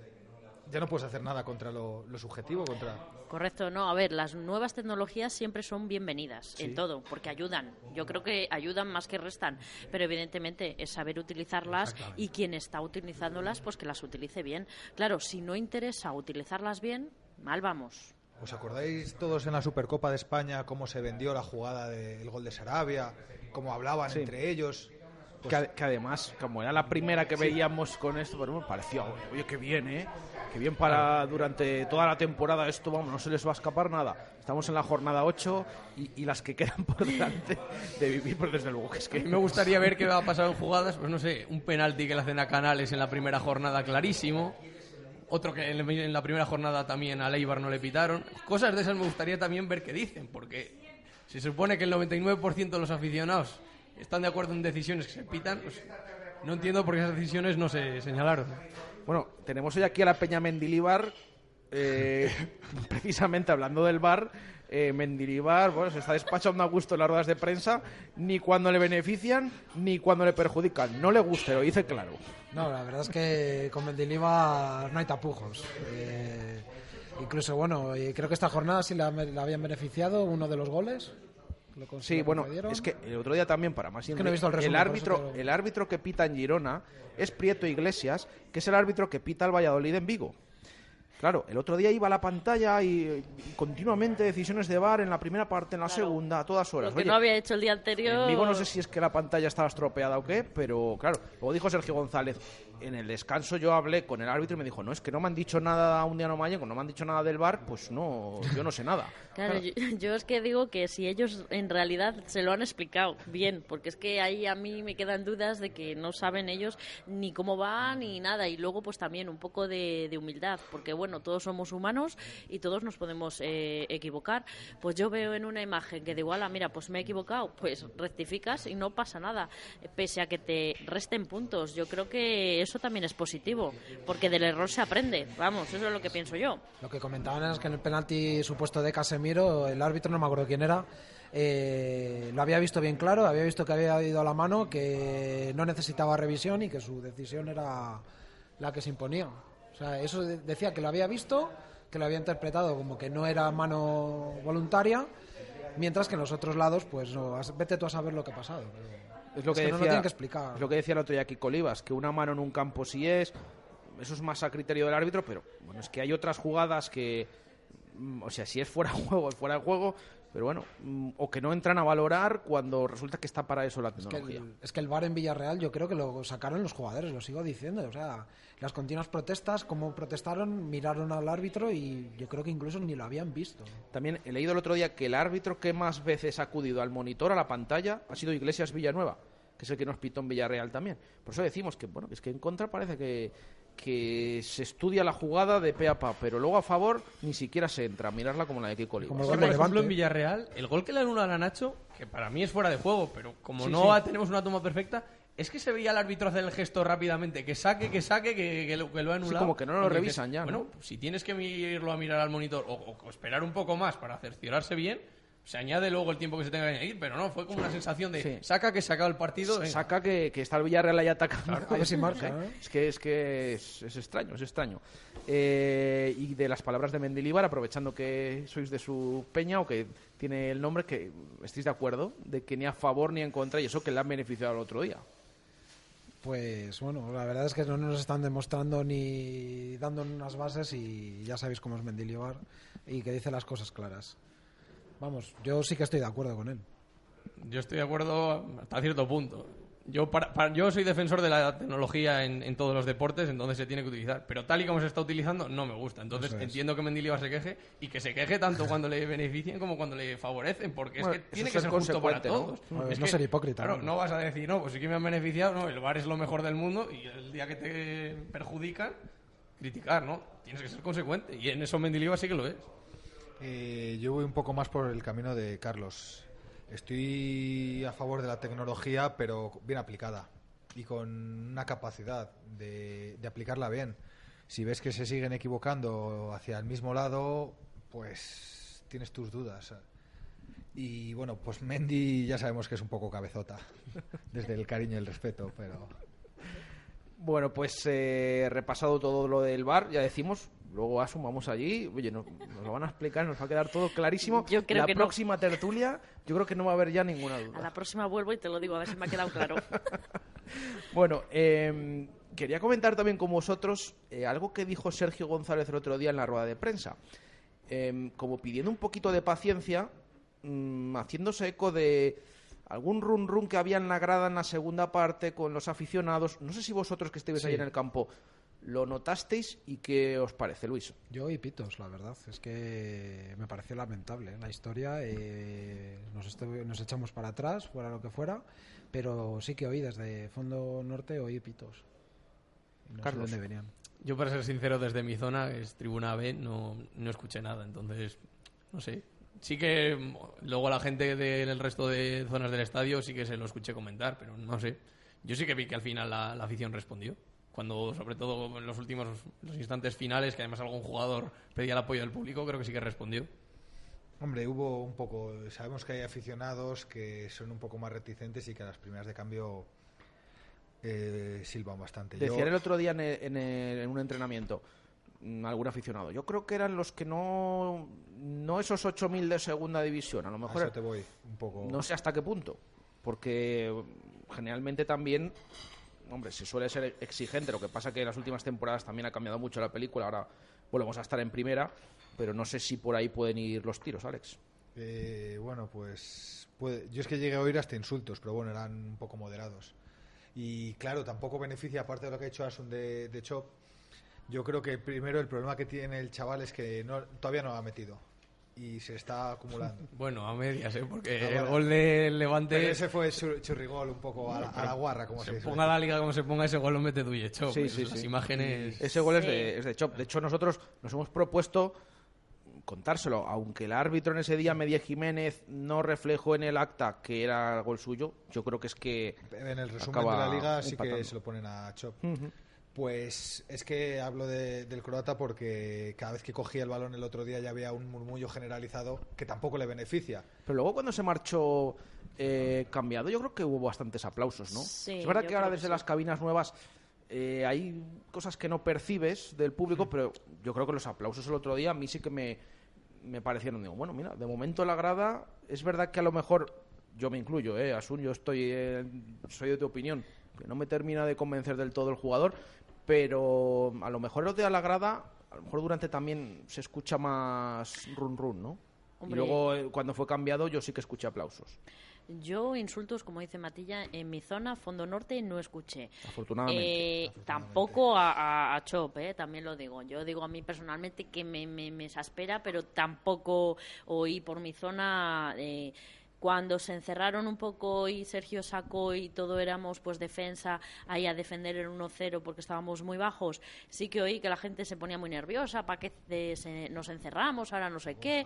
S4: ya no puedes hacer nada contra lo, lo subjetivo, contra...
S3: Correcto, no, a ver, las nuevas tecnologías siempre son bienvenidas en todo, porque ayudan. Yo creo que ayudan más que restan, pero evidentemente es saber utilizarlas y quien está utilizándolas, pues que las utilice bien. Claro, si no interesa utilizarlas bien, mal vamos.
S4: ¿Os acordáis todos en la Supercopa de España cómo se vendió la jugada del gol de Sarabia? Cómo hablaban
S1: Sí.
S4: entre ellos.
S1: que, ade- que además, como era la primera que veíamos con esto, bueno, me parecía, oye, qué bien, ¿eh? Qué bien para durante toda la temporada esto, vamos, no se les va a escapar nada. Estamos en la jornada 8 y, y las que quedan por delante de vivir, pues desde luego que es que...
S5: Me gustaría ver qué va a pasar en jugadas, pues no sé, un penalti que le hacen a Canales en la primera jornada clarísimo, otro que en la primera jornada también a Leibar no le pitaron. Cosas de esas me gustaría también ver qué dicen, porque se supone que el 99% de los aficionados están de acuerdo en decisiones que se pitan, pues no entiendo por qué esas decisiones no se señalaron.
S1: Bueno, tenemos hoy aquí a la Peña Mendilibar, eh, precisamente hablando del bar. Eh, Mendilibar, bueno, se está despachando a gusto en las ruedas de prensa, ni cuando le benefician, ni cuando le perjudican. No le gusta, lo dice claro.
S2: No, la verdad es que con Mendilibar no hay tapujos. Eh, incluso, bueno, eh, creo que esta jornada sí la, la habían beneficiado uno de los goles. Lo
S1: Sí, bueno, es que el otro día también, para más
S2: que no he visto el resumen, por
S1: árbitro,
S2: lo-
S1: el árbitro que pita en Girona es Prieto Iglesias, que es el árbitro que pita al Valladolid en Vigo. Claro, el otro día iba a la pantalla y, y continuamente decisiones de VAR en la primera parte, en la segunda, a todas horas.
S3: Lo que
S1: Oye,
S3: no había hecho el día anterior.
S1: en Vigo no sé si es que la pantalla estaba estropeada o qué, pero claro, luego dijo Sergio González, en el descanso yo hablé con el árbitro y me dijo, no, es que no me han dicho nada un día no mañana, no me han dicho nada del bar, pues no, yo no sé nada.
S3: Claro, Yo, yo es que digo que si ellos en realidad se lo han explicado bien, porque es que ahí a mí me quedan dudas de que no saben ellos ni cómo va ni nada. Y luego pues también un poco de, de humildad, porque bueno, todos somos humanos y todos nos podemos eh, equivocar. Pues yo veo en una imagen que de igual, a, mira, pues me he equivocado, pues rectificas y no pasa nada, pese a que te resten puntos. Yo creo que eso también es positivo, porque del error se aprende. Vamos, eso es lo que pienso yo.
S2: Lo que comentaban es que en el penalti supuesto de Casemiro, el árbitro, no me acuerdo quién era, eh, lo había visto bien claro, había visto que había ido a la mano, que no necesitaba revisión y que su decisión era la que se imponía. O sea, eso de- decía que lo había visto, que lo había interpretado como que no era mano voluntaria, mientras que en los otros lados, pues no, vete tú a saber lo que ha pasado.
S1: Es lo que,
S2: no lo
S1: decía,
S2: tienen que explicar.
S1: es lo que decía el otro día Kiko Olivas, que una mano en un campo sí es, eso es más a criterio del árbitro, pero bueno, es que hay otras jugadas que, mm, o sea, si es fuera de juego, es fuera de juego, pero bueno, mm, o que no entran a valorar cuando resulta que está para eso la
S2: que
S1: tecnología.
S2: el, es que el VAR en Villarreal yo creo que lo sacaron los jugadores, lo sigo diciendo. O sea, las continuas protestas, como protestaron, miraron al árbitro y yo creo que incluso ni lo habían visto.
S1: También he leído el otro día que el árbitro que más veces ha acudido al monitor, a la pantalla, ha sido Iglesias Villanueva, que es el que nos pitó en Villarreal también. Por eso decimos que, bueno, que es que en contra parece que, que se estudia la jugada de pe a pa, pero luego a favor ni siquiera se entra a mirarla como la de Kiko Olivas.
S2: Como el
S5: por ejemplo, en Villarreal, el gol que le anulan a Nacho, que para mí es fuera de juego, pero como
S1: Sí,
S5: no
S1: sí.
S5: tenemos una toma perfecta, es que se veía al árbitro hacer el gesto rápidamente, que saque, que saque, que, que lo, que lo ha anulado.
S1: como que no lo
S5: Porque
S1: revisan ya, ¿no?
S5: Bueno, si tienes que irlo a mirar al monitor o esperar un poco más para cerciorarse bien, Se añade luego el tiempo que se tenga que añadir, pero no, fue como una sensación de
S1: Sí.
S5: saca que saca el partido. venga.
S1: Saca que, que está el Villarreal ahí atacando.
S2: A ver si marca,
S1: ¿eh?
S2: ¿eh?
S1: Es que es que es, es extraño, es extraño. Eh, y de las palabras de Mendilibar, aprovechando que sois de su peña o que tiene el nombre, que estéis de acuerdo de que ni a favor ni en contra y eso que le han beneficiado el otro día.
S2: Pues bueno, la verdad es que no nos están demostrando ni dando unas bases y ya sabéis cómo es Mendilibar y que dice las cosas claras. Vamos, yo sí que estoy de acuerdo con él.
S5: Yo estoy de acuerdo hasta cierto punto. Yo, para, para- yo soy defensor de la tecnología en, en todos los deportes, entonces se tiene que utilizar. Pero tal y como se está utilizando, no me gusta. Entonces
S2: es.
S5: entiendo que Mendilibar se queje y que se queje tanto cuando le beneficien como cuando le favorecen, porque
S1: Bueno,
S5: es que tiene que
S1: ser
S5: justo para
S1: ¿no?
S5: todos.
S2: Bueno,
S5: Es
S2: no
S5: que,
S2: ser hipócrita,
S5: Claro,
S2: ¿no?
S5: no vas a decir, no, pues sí que me han beneficiado, no, el bar es lo mejor del mundo y el día que te perjudican, criticar, ¿no? Tienes que ser consecuente y en eso Mendilibar sí que lo es.
S4: Eh, yo voy un poco más por el camino de Carlos. Estoy a favor de la tecnología, pero bien aplicada y con una capacidad de, de aplicarla bien. Si ves que se siguen equivocando hacia el mismo lado, pues tienes tus dudas. Y bueno, pues Mendy ya sabemos que es un poco cabezota, desde el cariño y el respeto, pero
S1: Bueno, pues eh, repasado todo lo del bar, ya decimos, luego asumamos allí, oye, no- nos lo van a explicar, nos va a quedar todo clarísimo.
S3: Yo creo
S1: la
S3: que no.
S1: próxima tertulia, yo creo que no va a haber ya ninguna
S3: A
S1: duda.
S3: la próxima vuelvo y te lo digo, a ver si me ha quedado claro.
S1: Bueno, eh, quería comentar también con vosotros eh, algo que dijo Sergio González el otro día en la rueda de prensa. Eh, como pidiendo un poquito de paciencia, mm, haciéndose eco de algún run run que había en la grada en la segunda parte con los aficionados. No sé si vosotros que estéis ahí
S2: Sí.
S1: en el campo lo notasteis y qué os parece, Luis.
S2: Yo y pitos, la verdad. Es que me pareció lamentable la historia. eh, nos, nos echamos para atrás, fuera lo que fuera. Pero sí que oí desde fondo norte, oí pitos. No
S1: Carlos.
S2: sé de dónde venían.
S5: Yo, para ser sincero, desde mi zona, que es Tribuna B, no, no escuché nada. Entonces, no sé. Sí que mm, luego la gente del resto de zonas del estadio sí que se lo escuché comentar, pero no sé. Yo sí que vi que al final la, la afición respondió. Cuando, sobre todo en los últimos los instantes finales, que además algún jugador pedía el apoyo del público, creo que sí que respondió.
S4: Hombre, hubo un poco. Sabemos que hay aficionados que son un poco más reticentes y que a las primeras de cambio eh, silban bastante. Yo-
S1: Decían el otro día en, el- en el- en un entrenamiento algún aficionado. Yo creo que eran los que no no esos 8.000 de segunda división, a lo mejor
S4: te voy un poco.
S1: no sé hasta qué punto, porque generalmente también hombre, se suele ser exigente, lo que pasa que en las últimas temporadas también ha cambiado mucho la película, ahora volvemos a estar en primera, pero no sé si por ahí pueden ir los tiros, Alex.
S4: Eh, bueno, pues puede- yo es que llegué a oír hasta insultos, pero bueno, eran un poco moderados. Y claro, tampoco beneficia, aparte de lo que ha hecho Asun de, de Chop, yo creo que primero el problema que tiene el chaval es que no, todavía no lo ha metido y se está acumulando.
S5: Bueno, a medias, ¿eh? porque
S4: Ah,
S5: el
S4: bueno.
S5: gol de Levante,
S4: Pero ese fue chur- churrigol un poco a la, a la guarra, como se
S5: se
S4: dice.
S5: ponga la liga como se ponga, ese gol lo mete Duyecho.
S1: Sí, sí,
S5: Las
S1: sí.
S5: imágenes...
S1: Ese gol es, de, es de Chop. De hecho, nosotros nos hemos propuesto contárselo, aunque el árbitro en ese día, Media Jiménez, no reflejó en el acta que era gol suyo, yo creo que es que...
S4: En el resumen
S1: Acaba
S4: de la liga sí
S1: empatando.
S4: que se lo ponen a Chop.
S1: Ujú.
S4: Pues es que hablo de- del croata porque cada vez que cogía el balón el otro día ya había un murmullo generalizado que tampoco le beneficia.
S1: Pero luego cuando se marchó eh, cambiado, yo creo que hubo bastantes aplausos, ¿no?
S3: Sí,
S1: es verdad que ahora
S3: que
S1: desde
S3: sí.
S1: las cabinas nuevas eh, hay cosas que no percibes del público, pero yo creo que los aplausos el otro día a mí sí que me, me parecieron, digo, bueno, mira, de momento la grada, es verdad que a lo mejor, yo me incluyo, eh, Asun, yo estoy, eh, soy de tu opinión, que no me termina de convencer del todo el jugador, pero a lo mejor el otro día la grada, a lo mejor durante también se escucha más run run, ¿no?
S3: Hombre.
S1: Y luego eh, cuando fue cambiado yo sí que escuché aplausos.
S3: Yo insultos, como dice Matilla, en mi zona, Fondo Norte, no escuché.
S1: Afortunadamente.
S3: Eh, tampoco a, a- a Chop, eh, también lo digo. Yo digo a mí personalmente que me, me, me exaspera, pero tampoco oí por mi zona eh, cuando se encerraron un poco y Sergio sacó y todo éramos pues defensa ahí a defender el 1-0 porque estábamos muy bajos, sí que oí que la gente se ponía muy nerviosa, ¿para qué nos encerramos? Ahora no sé qué,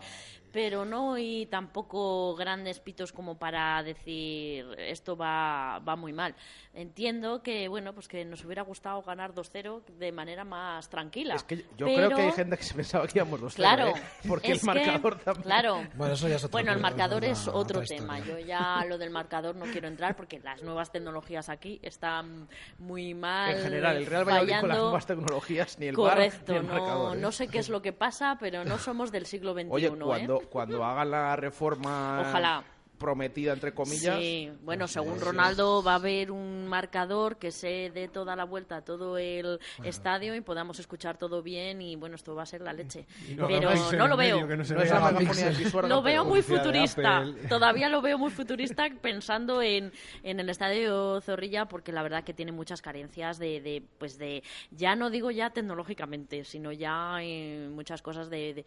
S3: pero no oí tampoco grandes pitos como para decir esto va, va muy mal. Entiendo que, bueno, pues que nos hubiera gustado ganar 2-0 de manera más tranquila.
S1: Es que yo creo que hay gente que se pensaba que íbamos 2-0,
S3: claro,
S1: ¿eh? porque el marcador también...
S3: Claro.
S2: Bueno, eso ya es otro
S3: bueno el marcador es otro tema. Yo ya lo del marcador no quiero entrar porque las nuevas tecnologías aquí están muy mal.
S1: En general, el Real Valladolid con las
S3: fallando.
S1: nuevas tecnologías, ni el
S3: Correcto,
S1: ni el
S3: no,
S1: marcador, ¿eh?
S3: no sé qué es lo que pasa, pero no somos del siglo XXI.
S1: Oye,
S3: ¿eh?
S1: cuando, cuando hagan la reforma
S3: Ojalá.
S1: Prometida, entre comillas...
S3: Sí, bueno, según. Ronaldo va a haber un marcador que se dé toda la vuelta a todo el estadio y podamos escuchar todo bien y bueno, esto va a ser la leche.
S4: no
S3: Pero no lo
S4: medio,
S3: veo.
S4: que no se vea.
S1: la
S3: Lo veo muy futurista. Todavía lo veo muy futurista pensando en, en el estadio Zorrilla porque la verdad que tiene muchas carencias de, de, pues de ya no digo ya tecnológicamente, sino ya en muchas cosas de, de,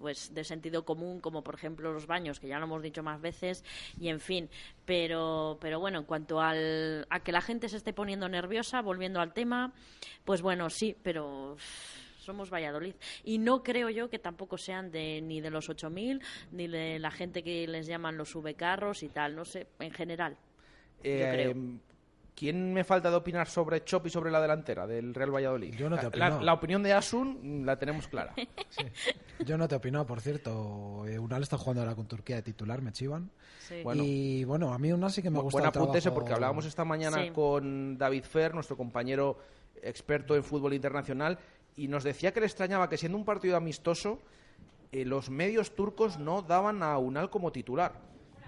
S3: pues de sentido común como por ejemplo los baños que ya lo hemos dicho más veces y en fin, pero pero bueno, en cuanto al, a que la gente se esté poniendo nerviosa, volviendo al tema, pues bueno, sí, pero somos Valladolid. Y no creo yo que tampoco sean de, ni de los 8.000, ni de la gente que les llaman los V-carros y tal, no sé, en general.
S1: Eh,
S3: creo.
S1: ¿Quién me falta de opinar sobre Chop y sobre la delantera del Real Valladolid?
S2: Yo no te
S1: la,
S2: opino.
S1: la opinión de Asun la tenemos clara.
S2: Yo no te opino, por cierto. eh, Unal está jugando ahora con Turquía de titular, me chivan.
S3: Sí.
S1: Bueno.
S2: Y bueno, a mí Unal sí que me gusta.
S1: Buen apunte ese porque hablábamos esta mañana
S3: Sí.
S1: con David Fer, nuestro compañero experto en fútbol internacional, y nos decía que le extrañaba que siendo un partido amistoso, eh, los medios turcos no daban a Unal como titular.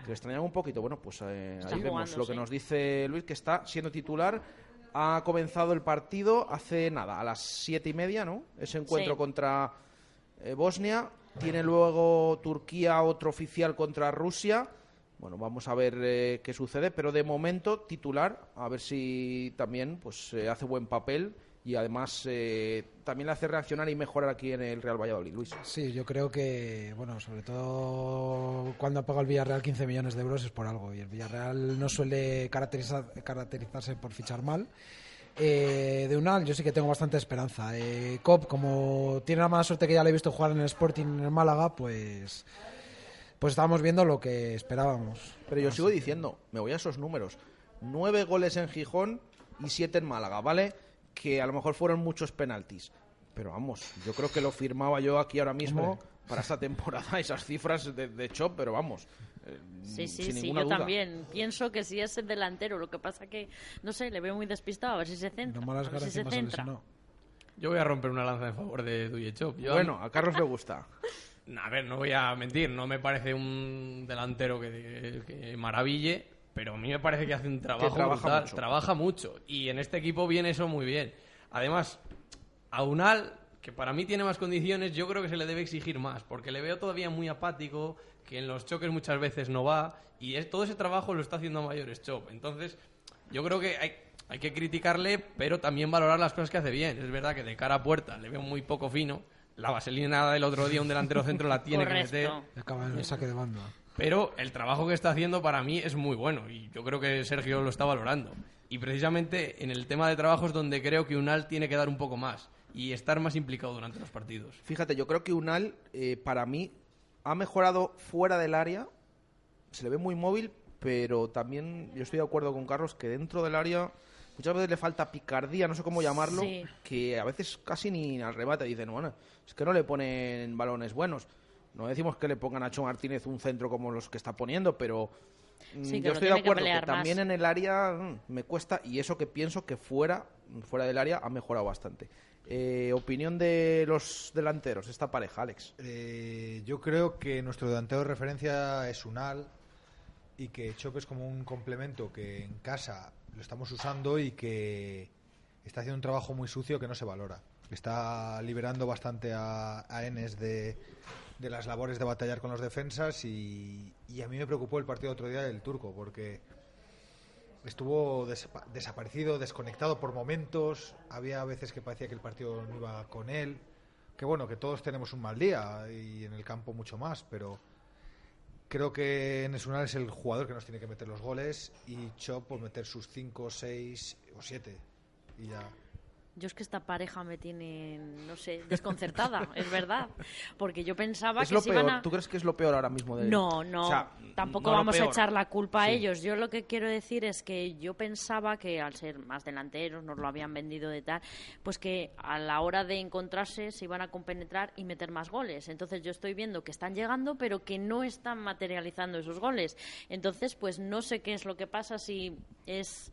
S1: Que extrañaba un poquito. Bueno, pues eh, ahí vemos lo que nos dice Luis, que está siendo titular. Ha comenzado el partido hace nada, a las siete y media, ¿no? Ese encuentro
S3: Sí.
S1: contra eh, Bosnia. Tiene luego Turquía otro oficial contra Rusia. Bueno, vamos a ver eh, qué sucede, pero de momento titular, a ver si también pues hace buen papel y además eh, también le hace reaccionar y mejorar aquí en el Real Valladolid, Luis.
S2: Sí, yo creo que, bueno, sobre todo cuando ha pagado el Villarreal 15 millones de euros es por algo. Y el Villarreal no suele caracterizar- caracterizarse por fichar mal. Eh, de Unal yo sí que tengo bastante esperanza. Eh, Cop, como tiene la mala suerte que ya le he visto jugar en el Sporting en el Málaga, pues pues estábamos viendo lo que esperábamos.
S1: Pero yo sigo diciendo, me voy a esos números. Nueve goles en Gijón y siete en Málaga, ¿vale? Que a lo mejor fueron muchos penaltis. Pero vamos, yo creo que lo firmaba yo aquí ahora mismo
S2: Hombre.
S1: para esta temporada, esas cifras de, de Chop, pero vamos. eh,
S3: Sí, sí,
S1: sin
S3: sí, yo
S1: duda.
S3: también. Pienso que si es el delantero, lo que pasa que, no sé, le veo muy despistado, a ver si se centra.
S2: No malas
S3: a ver si se
S2: ganas encima se
S3: centra.
S2: lesionó.
S5: Yo voy a romper una lanza en favor de Duyechov. Yo,
S1: Bueno, a Carlos le gusta.
S5: A ver, no voy a mentir, no me parece un delantero que, que maraville, pero a mí me parece que hace un trabajo
S1: trabaja
S5: brutal,
S1: mucho.
S5: trabaja mucho y en este equipo viene eso muy bien. Además, a Unal, que para mí tiene más condiciones, yo creo que se le debe exigir más, porque le veo todavía muy apático, que en los choques muchas veces no va y es, todo ese trabajo lo está haciendo a mayores Chop. Entonces, yo creo que hay, hay que criticarle, pero también valorar las cosas que hace bien. Es verdad que de cara a puerta le veo muy poco fino. La vaselina del otro día, un delantero centro la tiene que meter.
S2: El saque de banda.
S5: Pero el trabajo que está haciendo para mí es muy bueno y yo creo que Sergio lo está valorando. Y precisamente en el tema de trabajo es donde creo que Unal tiene que dar un poco más y estar más implicado durante los partidos.
S1: Fíjate, yo creo que Unal, eh, para mí, ha mejorado fuera del área. Se le ve muy móvil, pero también yo estoy de acuerdo con Carlos que dentro del área muchas veces le falta picardía, no sé cómo llamarlo,
S3: Sí.
S1: que a veces casi ni al remate dicen, bueno, es que no le ponen balones buenos. No decimos que le pongan a Cho Martínez un centro como los que está poniendo, pero mm,
S3: Sí, que
S1: yo estoy de
S3: que
S1: acuerdo que,
S3: más.
S1: también en el área mm, me cuesta y eso que pienso que fuera, fuera del área ha mejorado bastante. Eh, opinión de los delanteros, esta pareja, Alex.
S4: Eh, yo creo que nuestro delantero de referencia es Unal y que Chop es como un complemento que en casa lo estamos usando y que está haciendo un trabajo muy sucio que no se valora. Está liberando bastante a, a Enes de, de las labores de batallar con los defensas y, y a mí me preocupó el partido otro día del turco porque estuvo desapa- desaparecido, desconectado por momentos. Había veces que parecía que el partido no iba con él. Que bueno, que todos tenemos un mal día y en el campo mucho más, pero creo que Nesunal es el jugador que nos tiene que meter los goles y Chop pues meter sus 5, 6 o 7 y ya.
S3: Yo es que esta pareja me tiene, no sé, desconcertada, es verdad. Porque yo pensaba
S1: Es
S3: que
S1: lo
S3: se
S1: peor.
S3: iban a...
S1: ¿Tú crees que es lo peor ahora mismo de
S3: No, no,
S1: O sea,
S3: tampoco
S1: no
S3: vamos a echar la culpa a ellos. Yo lo que quiero decir es que yo pensaba que al ser más delanteros, nos lo habían vendido de tal, pues que a la hora de encontrarse se iban a compenetrar y meter más goles. Entonces yo estoy viendo que están llegando, pero que no están materializando esos goles. Entonces, pues no sé qué es lo que pasa, si es...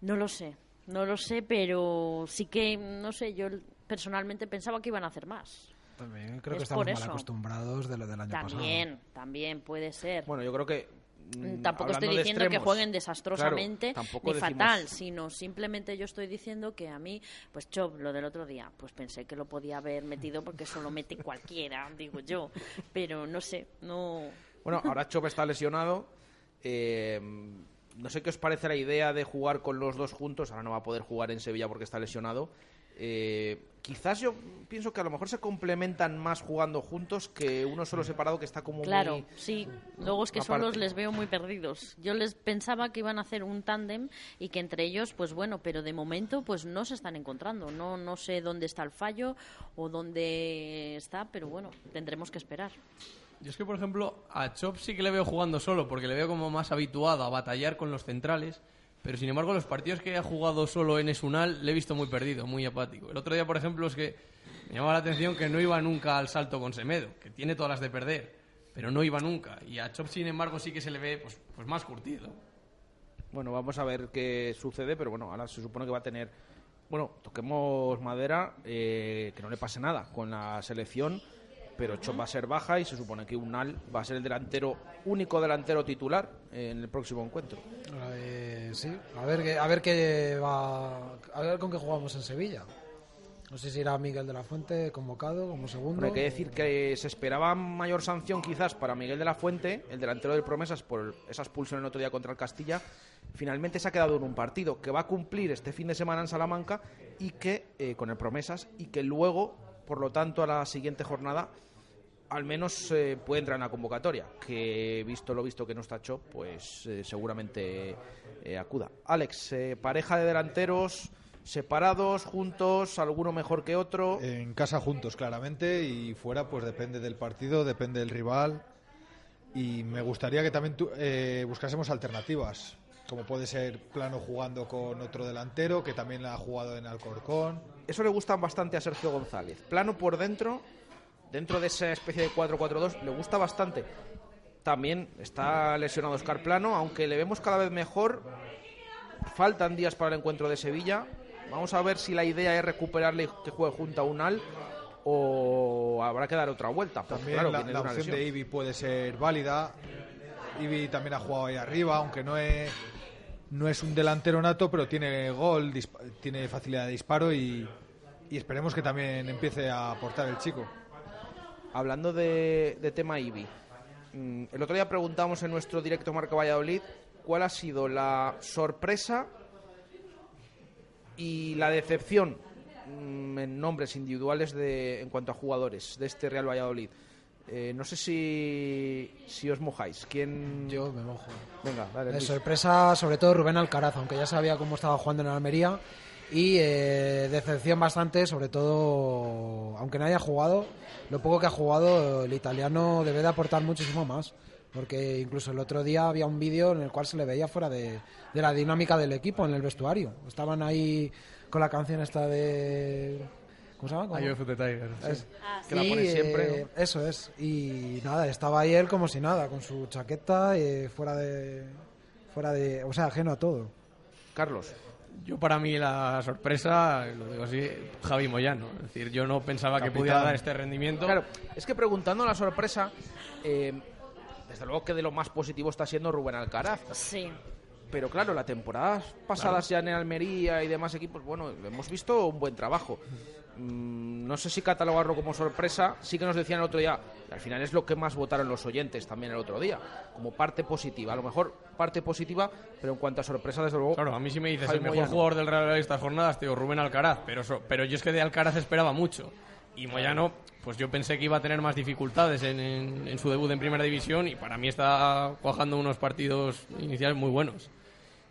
S3: No lo sé, no lo sé, pero sí que, no sé, yo personalmente pensaba que iban a hacer más.
S2: También creo
S3: Es
S2: que estamos mal
S3: eso.
S2: acostumbrados de lo del año
S3: También, también puede ser.
S1: Bueno, yo creo que. mm,
S3: Mm, Tampoco estoy diciendo que jueguen desastrosamente
S1: claro,
S3: ni
S1: decimos-
S3: fatal, sino simplemente yo estoy diciendo que a mí, pues Chop, lo del otro día, pues pensé que lo podía haber metido porque eso lo mete cualquiera, digo yo. Pero no sé, no.
S1: Bueno, ahora Chop está lesionado. eh, no sé qué os parece la idea de jugar con los dos juntos. Ahora no va a poder jugar en Sevilla porque está lesionado. Eh, quizás yo pienso que a lo mejor se complementan más jugando juntos que uno solo separado que está como
S3: Claro,
S1: muy...
S3: sí. Luego es que
S1: aparte.
S3: solos les veo muy perdidos. Yo les pensaba que iban a hacer un tándem y que entre ellos, pues bueno, pero de momento pues no se están encontrando. No, no sé dónde está el fallo o dónde está, pero bueno, tendremos que esperar.
S5: Yo es que, por ejemplo, a Chop sí que le veo jugando solo, porque le veo como más habituado a batallar con los centrales. Pero sin embargo, los partidos que ha jugado solo en Esunal le he visto muy perdido, muy apático. El otro día, por ejemplo, es que me llamaba la atención que no iba nunca al salto con Semedo, que tiene todas las de perder, pero no iba nunca. Y a Chop, sin embargo, sí que se le ve pues, pues más curtido.
S1: Bueno, vamos a ver qué sucede, pero bueno, ahora se supone que va a tener... Bueno, toquemos madera, eh, que no le pase nada con la selección, pero Chop va a ser baja y se supone que Unal va a ser el delantero, único delantero titular en el próximo encuentro.
S2: Eh, sí, a ver, a ver qué va, a ver con qué jugamos en Sevilla. No sé si irá Miguel de la Fuente convocado como segundo.
S1: Bueno, hay que decir que se esperaba mayor sanción quizás para Miguel de la Fuente, el delantero del Promesas, por esa expulsión el otro día contra el Castilla. Finalmente se ha quedado en un partido que va a cumplir este fin de semana en Salamanca y que eh, con el Promesas y que luego, por lo tanto, a la siguiente jornada al menos eh, puede entrar en la convocatoria. Que visto lo visto que no está hecho, pues eh, seguramente eh, acuda. Alex, eh, pareja de delanteros separados, juntos, alguno mejor que otro.
S4: En casa juntos, claramente, y fuera, pues depende del partido, depende del rival. Y me gustaría que también tu- eh, buscásemos alternativas, como puede ser Plano jugando con otro delantero, que también ha jugado en Alcorcón.
S1: Eso le gusta bastante a Sergio González. Plano por dentro, dentro de esa especie de 4-4-2, le gusta bastante. También está lesionado Oscar Plano, aunque le vemos cada vez mejor. Faltan días para el encuentro de Sevilla. Vamos a ver si la idea es recuperarle y que juegue junto a Unal o habrá que dar otra vuelta.
S4: También
S1: claro,
S4: la, la opción
S1: lesión.
S4: de Ibi puede ser válida. Ibi también ha jugado ahí arriba, aunque no es, no es un delantero nato, pero tiene gol, tiene facilidad de disparo y, y esperemos que también empiece a aportar el chico.
S1: Hablando de, de tema IBI, mm, el otro día preguntamos en nuestro directo Marca Valladolid cuál ha sido la sorpresa y la decepción mm, en nombres individuales de, en cuanto a jugadores de este Real Valladolid. Eh, no sé si, si os mojáis. ¿Quién?
S2: Yo me mojo.
S1: Venga, dale.
S2: De
S1: Luis.
S2: sorpresa, sobre todo Rubén Alcaraz, aunque ya sabía cómo estaba jugando en Almería. Y eh, decepción bastante, sobre todo, aunque no haya jugado, lo poco que ha jugado, el italiano debe de aportar muchísimo más. Porque incluso el otro día había un vídeo en el cual se le veía fuera de, de la dinámica del equipo en el vestuario. Estaban ahí con la canción esta de. ¿Cómo se llama? ¿Cómo?
S5: Eye of the Tiger. sí.
S2: Es-
S3: Ah,
S1: Que la pone siempre,
S2: eh, Eso es. Y nada, estaba ahí él como si nada, con su chaqueta eh, fuera de. Fuera de. O sea, ajeno a todo.
S1: Carlos.
S5: Yo para mí la sorpresa, lo digo así, Javi Moyano. Es decir, yo no pensaba que pudiera dar este rendimiento.
S1: Claro, es que preguntando la sorpresa, eh, desde luego que de lo más positivo está siendo Rubén Alcaraz.
S3: Sí.
S1: Pero claro, la temporada pasada ya en Almería y demás equipos, bueno, hemos visto un buen trabajo. Mm, no sé si catalogarlo como sorpresa, sí que nos decían el otro día, y al final es lo que más votaron los oyentes también el otro día, como parte positiva. A lo mejor parte positiva, pero en cuanto a sorpresa, desde luego.
S5: Claro, a mí si me dices
S1: Javi
S5: el mejor
S1: Moyano.
S5: jugador del Real Valladolid estas jornadas, te digo Rubén Alcaraz, pero, so- pero yo es que de Alcaraz esperaba mucho. Y Moyano, pues yo pensé que iba a tener más dificultades en, en- en su debut en Primera División y para mí está cuajando unos partidos iniciales muy buenos.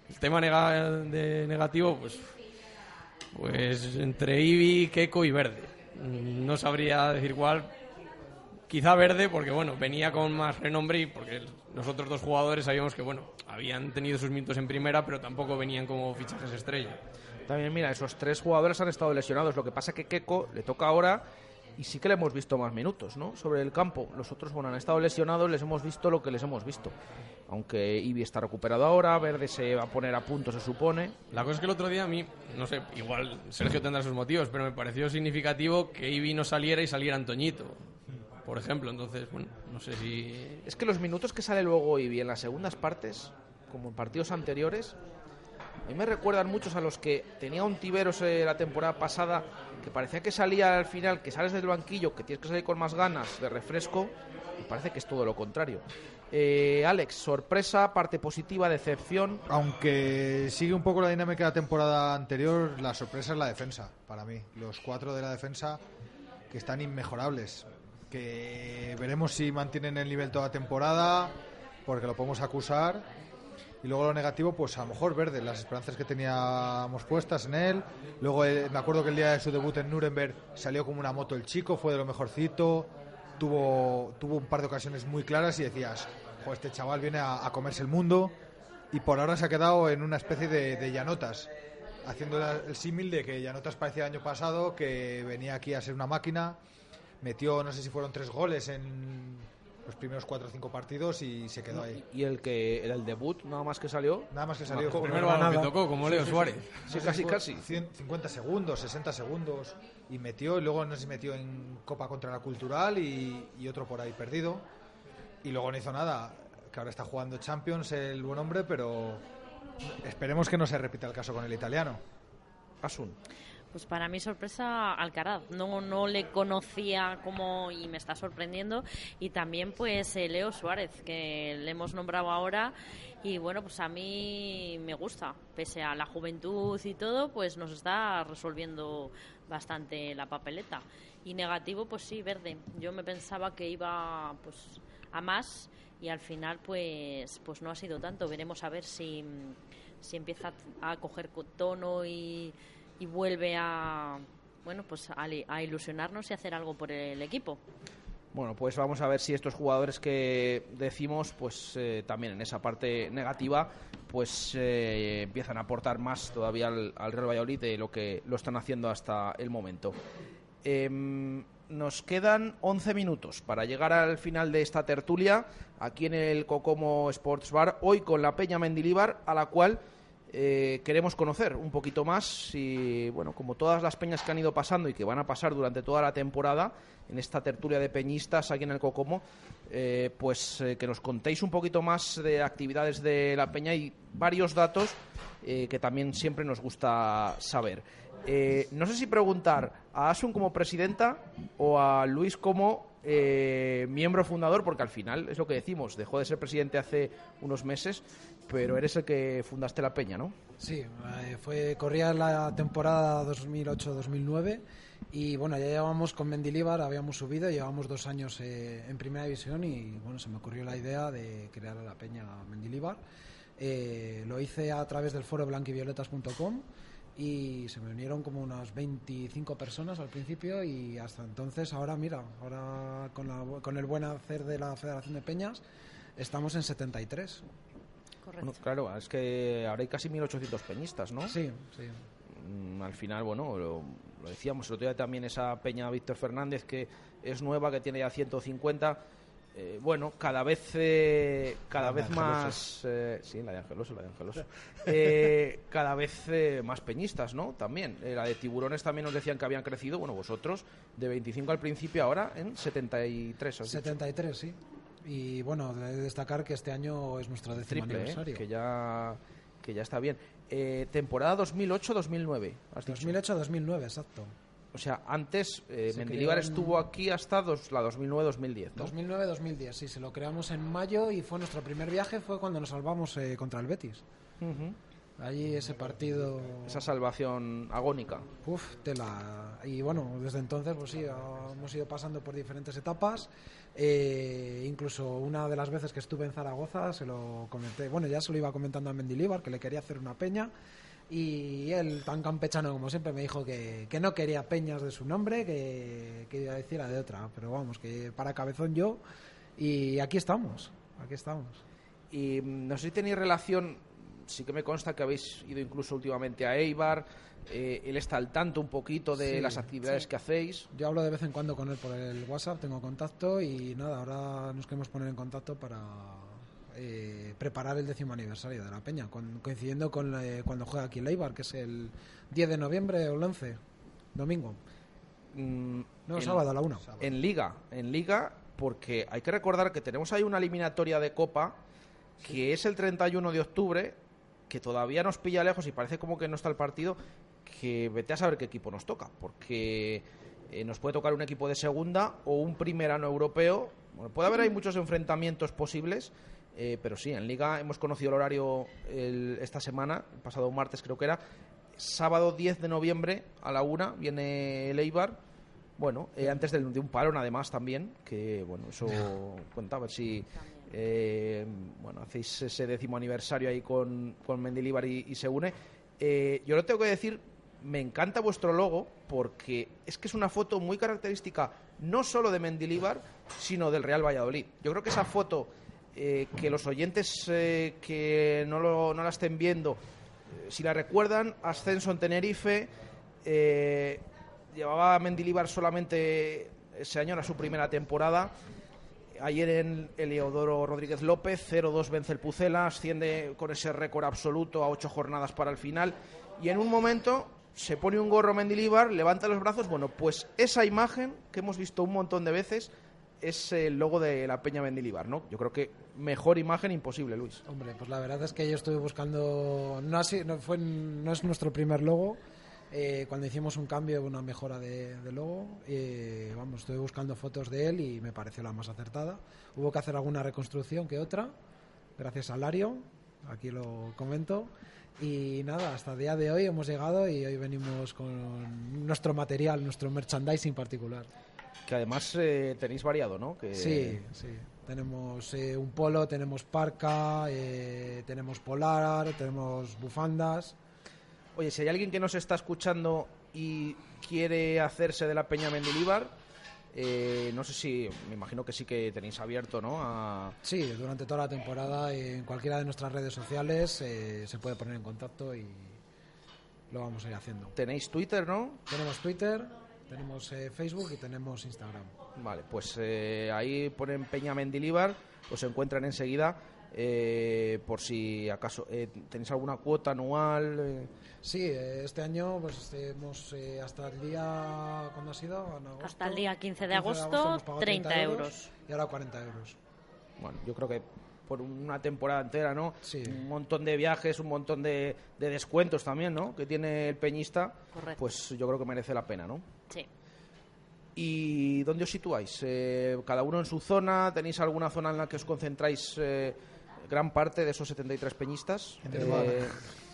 S5: El tema de negativo, pues, pues entre Ibi, Keco y Verde. No sabría decir cuál. Quizá Verde, porque bueno, venía con más renombre y porque los otros dos jugadores sabíamos que bueno, habían tenido sus minutos en primera, pero tampoco venían como fichajes estrella.
S1: También, mira, esos tres jugadores han estado lesionados. Lo que pasa que Keco le toca ahora y sí que le hemos visto más minutos, ¿no? Sobre el campo. Los otros, bueno, han estado lesionados, les hemos visto lo que les hemos visto. Aunque Ibi está recuperado ahora, Verde se va a poner a punto, se supone.
S5: La cosa es que el otro día a mí, no sé, igual Sergio tendrá sus motivos, pero me pareció significativo que Ibi no saliera y saliera Antoñito, por ejemplo. Entonces, bueno, no sé si...
S1: Es que los minutos que sale luego Ibi en las segundas partes, como en partidos anteriores, a mí me recuerdan muchos a los que tenía un Tiberos eh, la temporada pasada, que parecía que salía al final, que sales del banquillo, que tienes que salir con más ganas de refresco, y parece que es todo lo contrario. Eh, Alex, sorpresa, parte positiva, decepción.
S4: Aunque sigue un poco la dinámica de la temporada anterior, la sorpresa es la defensa, para mí. Los cuatro de la defensa que están inmejorables. Que veremos si mantienen el nivel toda temporada, porque lo podemos acusar. Y luego lo negativo, pues a lo mejor Verde, las esperanzas que teníamos puestas en él. Luego eh, me acuerdo que el día de su debut en Nuremberg salió como una moto el chico, fue de lo mejorcito. Tuvo, tuvo un par de ocasiones muy claras y decías, "Jo, este chaval viene a, comerse el mundo. Y por ahora se ha quedado en una especie de, de llanotas, haciendo el símil de que llanotas parecía el año pasado, que venía aquí a ser una máquina. Metió, no sé si fueron tres goles en los primeros cuatro o cinco partidos y se quedó ahí.
S1: Y el que era el debut, nada más que salió.
S4: Nada más que salió.
S1: Marcó.
S5: El primer balón que tocó, como Leo Suárez.
S1: Sí, casi, casi.
S4: 100, 50 segundos, 60 segundos y metió, y luego no si metió en Copa contra la Cultural y, y otro por ahí perdido. Y luego no hizo nada, que ahora está jugando Champions el buen hombre, pero esperemos que no se repita el caso con el italiano.
S1: Asun.
S3: Pues para mí sorpresa Alcaraz. No, no le conocía como y me está sorprendiendo. Y también pues eh, Leo Suárez, que le hemos nombrado ahora. Y bueno, pues a mí me gusta. Pese a la juventud y todo, pues nos está resolviendo bastante la papeleta. Y negativo, pues sí, verde. Yo me pensaba que iba pues a más y al final pues pues no ha sido tanto. Veremos a ver si, si empieza a coger co- tono y y vuelve a bueno pues a, a ilusionarnos y hacer algo por el equipo.
S1: Bueno, pues vamos a ver si estos jugadores que decimos, pues eh, también en esa parte negativa, pues eh, empiezan a aportar más todavía al, al Real Valladolid de lo que lo están haciendo hasta el momento. Em, nos quedan 11 minutos para llegar al final de esta tertulia aquí en el Cocomo Sports Bar, hoy con la Peña Mendilíbar, a la cual eh, queremos conocer un poquito más y, bueno, como todas las peñas que han ido pasando y que van a pasar durante toda la temporada en esta tertulia de peñistas aquí en el Cocomo, eh, pues eh, que nos contéis un poquito más de actividades de la peña y varios datos eh, que también siempre nos gusta saber. No sé si preguntar a Asun como presidenta o a Luis como miembro fundador, porque al final es lo que decimos, dejó de ser presidente hace unos meses, pero eres el que fundaste la peña, ¿no?
S2: Sí, eh, fue, corría la temporada 2008-2009 y bueno, ya llevábamos con Mendilibar, habíamos subido, llevábamos dos años eh, en primera división y bueno, se me ocurrió la idea de crear la peña Mendilibar. Eh, lo hice a través del foro blanquivioletas.com y se me unieron como unas 25 personas al principio y hasta entonces ahora mira, ahora con, la, con el buen hacer de la Federación de Peñas estamos en 73.
S3: Correcto.
S1: Bueno, claro, es que ahora hay casi 1.800 peñistas, ¿no?
S2: Sí, sí.
S1: Mm, al final, bueno, lo, lo decíamos el otro día también, esa peña Víctor Fernández que es nueva, que tiene ya 150. eh, bueno, cada vez eh, cada vez
S4: Angeloso.
S1: más eh, sí, la de Angeloso, la de Angeloso. Eh, cada vez eh, más peñistas, ¿no? También Eh, la de Tiburones también nos decían que habían crecido, bueno, vosotros de 25 al principio ahora en 73. has dicho.
S2: 73, sí. Y bueno, de destacar que este año es nuestro décimo
S1: triple, ¿eh?
S2: aniversario.
S1: que ya que ya está bien. Eh, temporada 2008-2009, has dicho.
S2: 2008-2009, exacto.
S1: O sea, antes eh,
S2: Se
S1: Mendilibar
S2: en-
S1: estuvo aquí hasta dos- la 2009-2010, ¿no?
S2: 2009-2010, sí, se lo creamos en mayo y fue nuestro primer viaje, fue cuando nos salvamos eh, contra el Betis.
S1: Ujú.
S2: Allí ese partido...
S1: Esa salvación agónica.
S2: Uf, tela. Y bueno, desde entonces, pues sí, hemos ido pasando por diferentes etapas. Eh, incluso una de las veces que estuve en Zaragoza, se lo comenté, bueno, ya se lo iba comentando a Mendilibar, que le quería hacer una peña. Y él, tan campechano como siempre, me dijo que, que no quería peñas de su nombre, que, que iba a decir de otra. Pero vamos, que para cabezón yo. Y aquí estamos, aquí estamos.
S1: Y mm, no sé si tenéis relación sí que me consta que habéis ido incluso últimamente a Eibar. Eh, él está al tanto un poquito de
S2: Sí,
S1: las actividades que hacéis.
S2: Yo hablo de vez en cuando con él por el WhatsApp, tengo contacto y nada, ahora nos queremos poner en contacto para eh, preparar el décimo aniversario de la Peña, con- coincidiendo con eh, cuando juega aquí el Eibar, que es el 10 de noviembre o el 11, domingo.
S1: Mm,
S2: No,
S1: en-
S2: sábado a la 1.
S1: En Liga, en Liga, porque hay que recordar que tenemos ahí una eliminatoria de Copa que es el 31 de octubre, que todavía nos pilla lejos y parece como que no está el partido, que vete a saber qué equipo nos toca, porque eh, nos puede tocar un equipo de segunda o un primerano europeo. Bueno, puede haber ahí muchos enfrentamientos posibles, eh, pero sí, en Liga hemos conocido el horario el- esta semana, el pasado martes creo que era, sábado 10 de noviembre a la una viene el Eibar. Bueno, eh, antes del- de, un parón además también, que bueno, eso cuenta, a ver si eh, bueno, hacéis ese décimo aniversario ahí con, con Mendilibar y, se une. Eh, yo lo tengo que decir, me encanta vuestro logo porque es que es una foto muy característica no solo de Mendilibar, sino del Real Valladolid. Yo creo que esa foto, eh, que los oyentes eh, que no, lo- no la estén viendo, si la recuerdan, ascenso en Tenerife, llevaba a Mendilibar solamente ese año, era su primera temporada. Ayer en Eleodoro Rodríguez López, 0-2 vence el Pucela, asciende con ese récord absoluto a ocho jornadas para el final. Y en un momento se pone un gorro Mendilibar, levanta los brazos. Bueno, pues esa imagen que hemos visto un montón de veces es el logo de la Peña Mendilibar, ¿no? Yo creo que mejor imagen imposible, Luis.
S2: Hombre, pues la verdad es que yo estuve buscando, no, así, no, fue, no es nuestro primer logo, eh, cuando hicimos un cambio, una mejora de, de logo, eh, vamos, estuve buscando fotos de él y me pareció la más acertada. Hubo que hacer alguna reconstrucción que otra, gracias a Lario, aquí lo comento. Y nada, hasta el día de hoy hemos llegado y hoy venimos con nuestro material, nuestro merchandising particular.
S1: Que además eh, tenéis variado, ¿no? Que...
S2: Sí, sí. Tenemos eh, un polo, tenemos parca, eh, tenemos polar, tenemos bufandas.
S1: Oye, si hay alguien que nos está escuchando y quiere hacerse de la Peña Mendilibar, eh, no sé si, me imagino que sí que tenéis abierto, ¿no? A-
S2: Sí, durante toda la temporada en cualquiera de nuestras redes sociales eh, se puede poner en contacto y lo vamos a ir haciendo.
S1: Tenéis Twitter, ¿no?
S2: Tenemos Twitter, tenemos eh, Facebook y tenemos Instagram.
S1: Vale, pues eh, ahí ponen Peña Mendilibar, os encuentran enseguida. eh, por si acaso eh, tenéis alguna cuota anual.
S2: Sí, este año pues hemos eh, hasta el día ¿cuándo ha sido? En agosto.
S3: Hasta el día 15 de
S2: 15
S3: agosto,
S2: hemos pagado
S3: 30 euros.
S2: y ahora 40 euros.
S1: bueno, yo creo que por una temporada entera, ¿no?
S2: Sí.
S1: Un montón de viajes, un montón de, de descuentos también, ¿no? Que tiene el peñista.
S3: Correcto.
S1: Pues yo creo que merece la pena, ¿no?
S3: Sí.
S1: ¿Y dónde os situáis? Eh, ¿Cada uno en su zona? ¿Tenéis alguna zona en la que os concentráis eh, gran parte de esos 73 peñistas? Eh,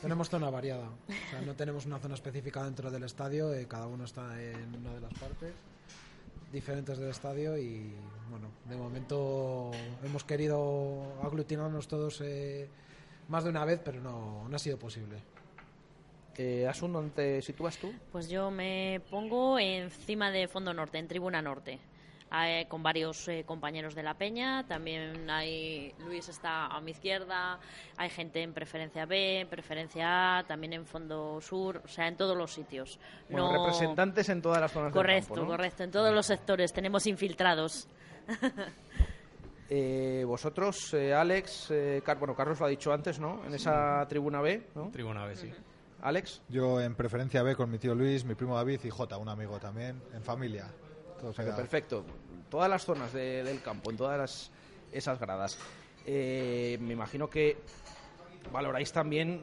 S2: Tenemos zona variada, o sea, no tenemos una zona específica dentro del estadio, eh, cada uno está en una de las partes diferentes del estadio y bueno, de momento hemos querido aglutinarnos todos eh, más de una vez, pero no, no ha sido posible.
S1: eh, Asun, ¿dónde te sitúas tú?
S3: Pues yo me pongo encima de Fondo Norte, en Tribuna Norte, eh, con varios eh, compañeros de la Peña. También hay Luis está a mi izquierda, hay gente en preferencia B, preferencia A, también en Fondo Sur, o sea, en todos los sitios.
S1: Bueno,
S3: No-
S1: representantes en todas las zonas
S3: Correcto,
S1: del campo, ¿no?
S3: correcto, en todos los sectores tenemos infiltrados.
S1: Eh, vosotros, eh, Alex, eh, Car- bueno, Carlos lo ha dicho antes, ¿no? En esa tribuna B, ¿no?
S5: Tribuna B, sí.
S1: Alex,
S4: Yo en preferencia B con mi tío Luis, mi primo David y Jota, un amigo también, en familia.
S1: Perfecto. Todas las zonas de- del campo, en todas las- esas gradas. Eh, me imagino que valoráis también,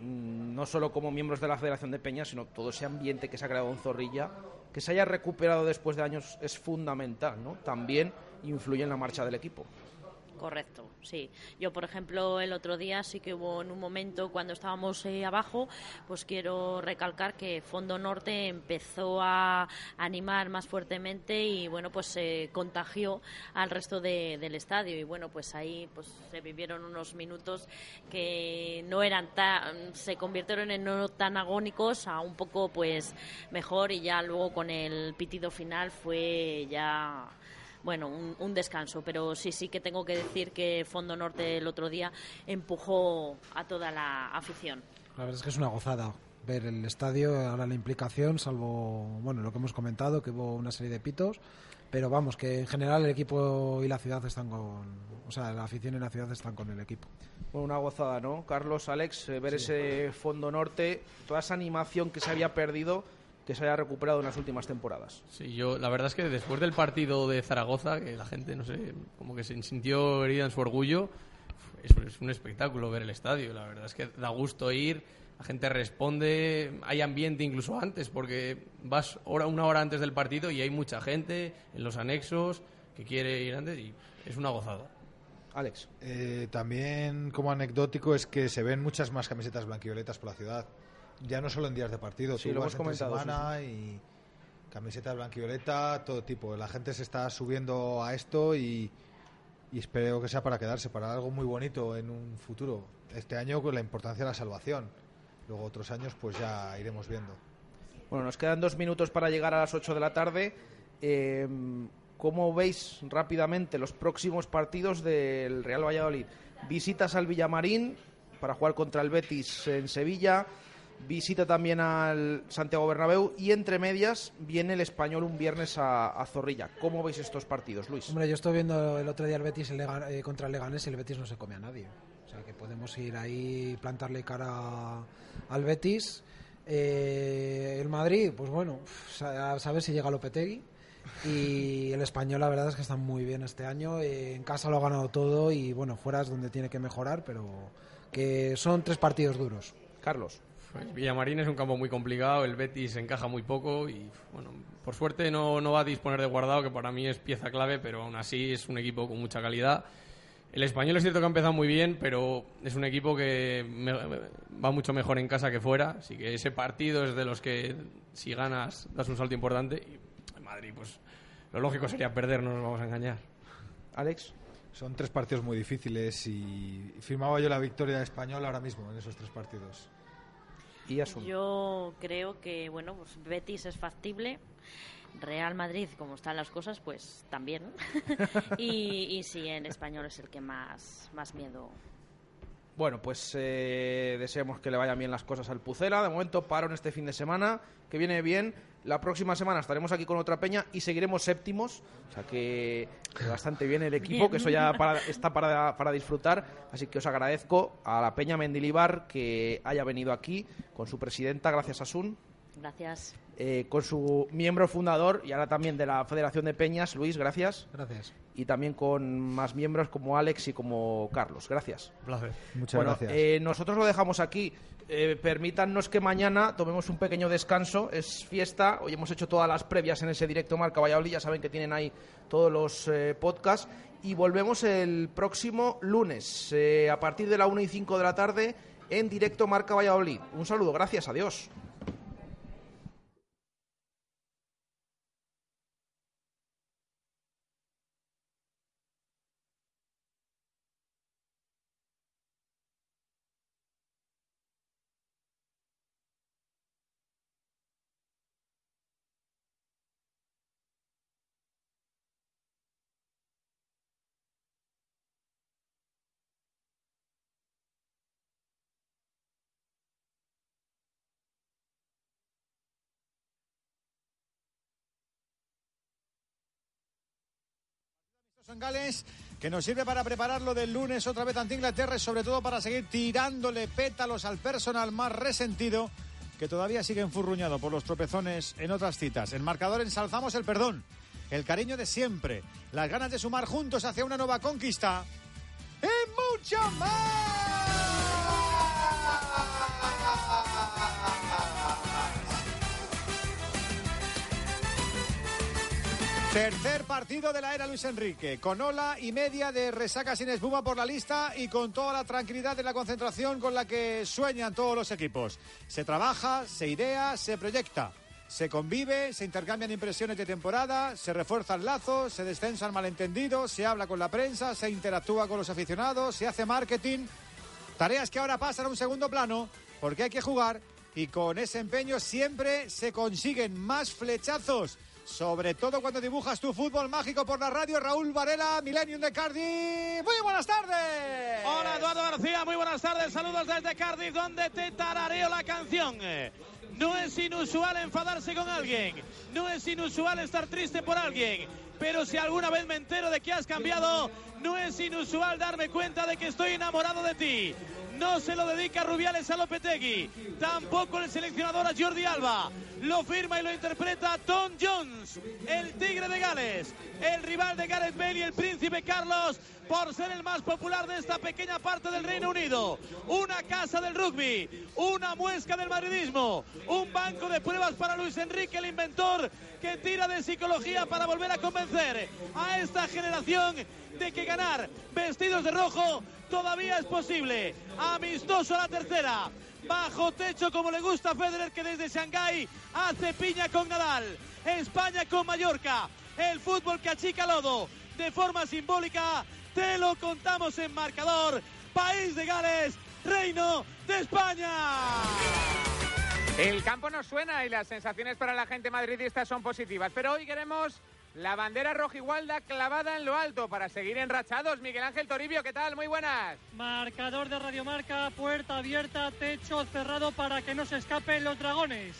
S1: mm, no solo como miembros de la Federación de Peñas, sino todo ese ambiente que se ha creado en Zorrilla, que se haya recuperado después de años es fundamental, ¿no? También influye en la marcha del equipo.
S3: Correcto, sí. Yo, por ejemplo, el otro día sí que hubo en un momento cuando estábamos eh, abajo, pues quiero recalcar que Fondo Norte empezó a animar más fuertemente y, bueno, pues se contagió al resto del estadio. Y, bueno, pues ahí pues se vivieron unos minutos que no eran tan, se convirtieron en no tan agónicos a un poco, pues, mejor y ya luego con el pitido final fue ya bueno, un, descanso. Pero sí, sí que tengo que decir que Fondo Norte el otro día empujó a toda la afición.
S2: La verdad es que es una gozada ver el estadio, ahora la implicación, salvo bueno lo que hemos comentado, que hubo una serie de pitos, pero vamos, que en general el equipo y la ciudad están con, o sea, la afición y la ciudad están con el equipo.
S1: Bueno, una gozada, ¿no? Carlos, Alex, eh, ver ese fondo norte, toda esa animación que se había perdido que se haya recuperado en las últimas temporadas.
S5: Sí, yo la verdad es que después del partido de Zaragoza, que la gente, no sé, como que se sintió herida en su orgullo, es, es un espectáculo ver el estadio. La verdad es que da gusto ir, la gente responde, hay ambiente incluso antes, porque vas hora, una hora antes del partido y hay mucha gente en los anexos que quiere ir antes y es una gozada.
S1: Alex.
S4: Eh, también como anecdótico es que se ven muchas más camisetas blanquivioletas por la ciudad ya no solo en días de partido,
S1: sí, lo hemos comentado,
S4: semana y camiseta blanquioleta, todo tipo. La gente se está subiendo a esto y, espero que sea para quedarse, para algo muy bonito en un futuro. Este año con la importancia de la salvación. Luego otros años pues ya iremos viendo.
S1: Bueno, nos quedan dos minutos para llegar a las 8 de la tarde. Eh, ¿Cómo veis rápidamente los próximos partidos del Real Valladolid? Visitas al Villamarín para jugar contra el Betis en Sevilla visita también al Santiago Bernabéu y entre medias viene el español un viernes a, Zorrilla. ¿Cómo veis estos partidos, Luis?
S2: Hombre, yo estoy viendo el otro día el Betis eh, contra el Leganés y el Betis no se come a nadie. O sea que podemos ir ahí plantarle cara al Betis. Eh, el Madrid, pues bueno, a saber si llega Lopetegui. Y el español, la verdad es que está muy bien este año. Eh, en casa lo ha ganado todo y bueno, fuera es donde tiene que mejorar, pero que son tres partidos duros.
S1: Carlos.
S5: Pues Villamarín es un campo muy complicado, el Betis encaja muy poco y, bueno, por suerte no, no va a disponer de guardado, que para mí es pieza clave, pero aún así es un equipo con mucha calidad. El español es cierto que ha empezado muy bien, pero es un equipo que va mucho mejor en casa que fuera, así que ese partido es de los que si ganas das un salto importante y en Madrid pues lo lógico sería perder, no nos vamos a engañar.
S1: Alex.
S4: Son tres partidos muy difíciles y firmaba yo la victoria de español ahora mismo en esos tres partidos.
S3: Yo creo que, bueno, pues Betis es factible. Real Madrid, como están las cosas, pues también. y, y sí, en español es el que más, más miedo
S1: bueno, pues eh, deseamos que le vayan bien las cosas al Pucela. De momento, paro en este fin de semana, que viene bien. La próxima semana estaremos aquí con otra peña y seguiremos séptimos. O sea que, bastante bien el equipo, que eso ya está para, para, disfrutar. Así que os agradezco a la peña Mendilibar que haya venido aquí con su presidenta. Gracias, Asun.
S3: Gracias.
S1: Eh, con su miembro fundador y ahora también de la Federación de Peñas, Luis, gracias.
S2: Gracias.
S1: Y también con más miembros como Alex y como Carlos. Gracias.
S4: placer. Muchas gracias.
S1: Eh, nosotros lo dejamos aquí. Eh, permítanos que mañana tomemos un pequeño descanso. Es fiesta. Hoy hemos hecho todas las previas en ese directo Marca Valladolid. Ya saben que tienen ahí todos los podcasts. Y volvemos el próximo lunes, a partir de la 1 y 5 de la tarde, en directo Marca Valladolid. Un saludo. Gracias. Adiós.
S6: En Gales, que nos sirve para prepararlo del lunes otra vez ante Inglaterra y sobre todo para seguir tirándole pétalos al personal más resentido que todavía sigue enfurruñado por los tropezones en otras citas. En marcador ensalzamos el perdón, el cariño de siempre, las ganas de sumar juntos hacia una nueva conquista y mucho más. Tercer partido de la era Luis Enrique, con ola y media de resaca sin espuma por la lista y con toda la tranquilidad de la concentración con la que sueñan todos los equipos. Se trabaja, se idea, se proyecta. Se convive, se intercambian impresiones de temporada, se refuerzan lazos, se descensan malentendidos, se habla con la prensa, se interactúa con los aficionados, se hace marketing. Tareas que ahora pasan a un segundo plano porque hay que jugar y con ese empeño siempre se consiguen más flechazos sobre todo cuando dibujas tu fútbol mágico por la radio. Raúl Varela, Millennium de Cardiff. Muy buenas tardes.
S7: Hola Eduardo García, muy buenas tardes. Saludos desde Cardiff, donde te tarareo la canción. No es inusual enfadarse con alguien, no es inusual estar triste por alguien, pero si alguna vez me entero de que has cambiado, no es inusual darme cuenta de que estoy enamorado de ti. No se lo dedica Rubiales a Lopetegui, tampoco el seleccionador a Jordi Alba. Lo firma y lo interpreta Tom Jones, el tigre de Gales, el rival de Gareth Bale y el príncipe Carlos por ser el más popular de esta pequeña parte del Reino Unido. Una casa del rugby, una muesca del madridismo, un banco de pruebas para Luis Enrique, el inventor, que tira de psicología para volver a convencer a esta generación de que ganar vestidos de rojo todavía es posible. Amistoso a la tercera. Bajo techo como le gusta a Federer que desde Shanghái hace piña con Nadal. España con Mallorca. El fútbol que achica lodo de forma simbólica. Te lo contamos en marcador. País de Gales, Reino de España.
S8: El campo nos suena y las sensaciones para la gente madridista son positivas, pero hoy queremos la bandera rojigualda clavada en lo alto para seguir enrachados. Miguel Ángel Toribio, ¿qué tal? Muy buenas.
S9: Marcador de Radiomarca, puerta abierta, techo cerrado para que no se escapen los dragones.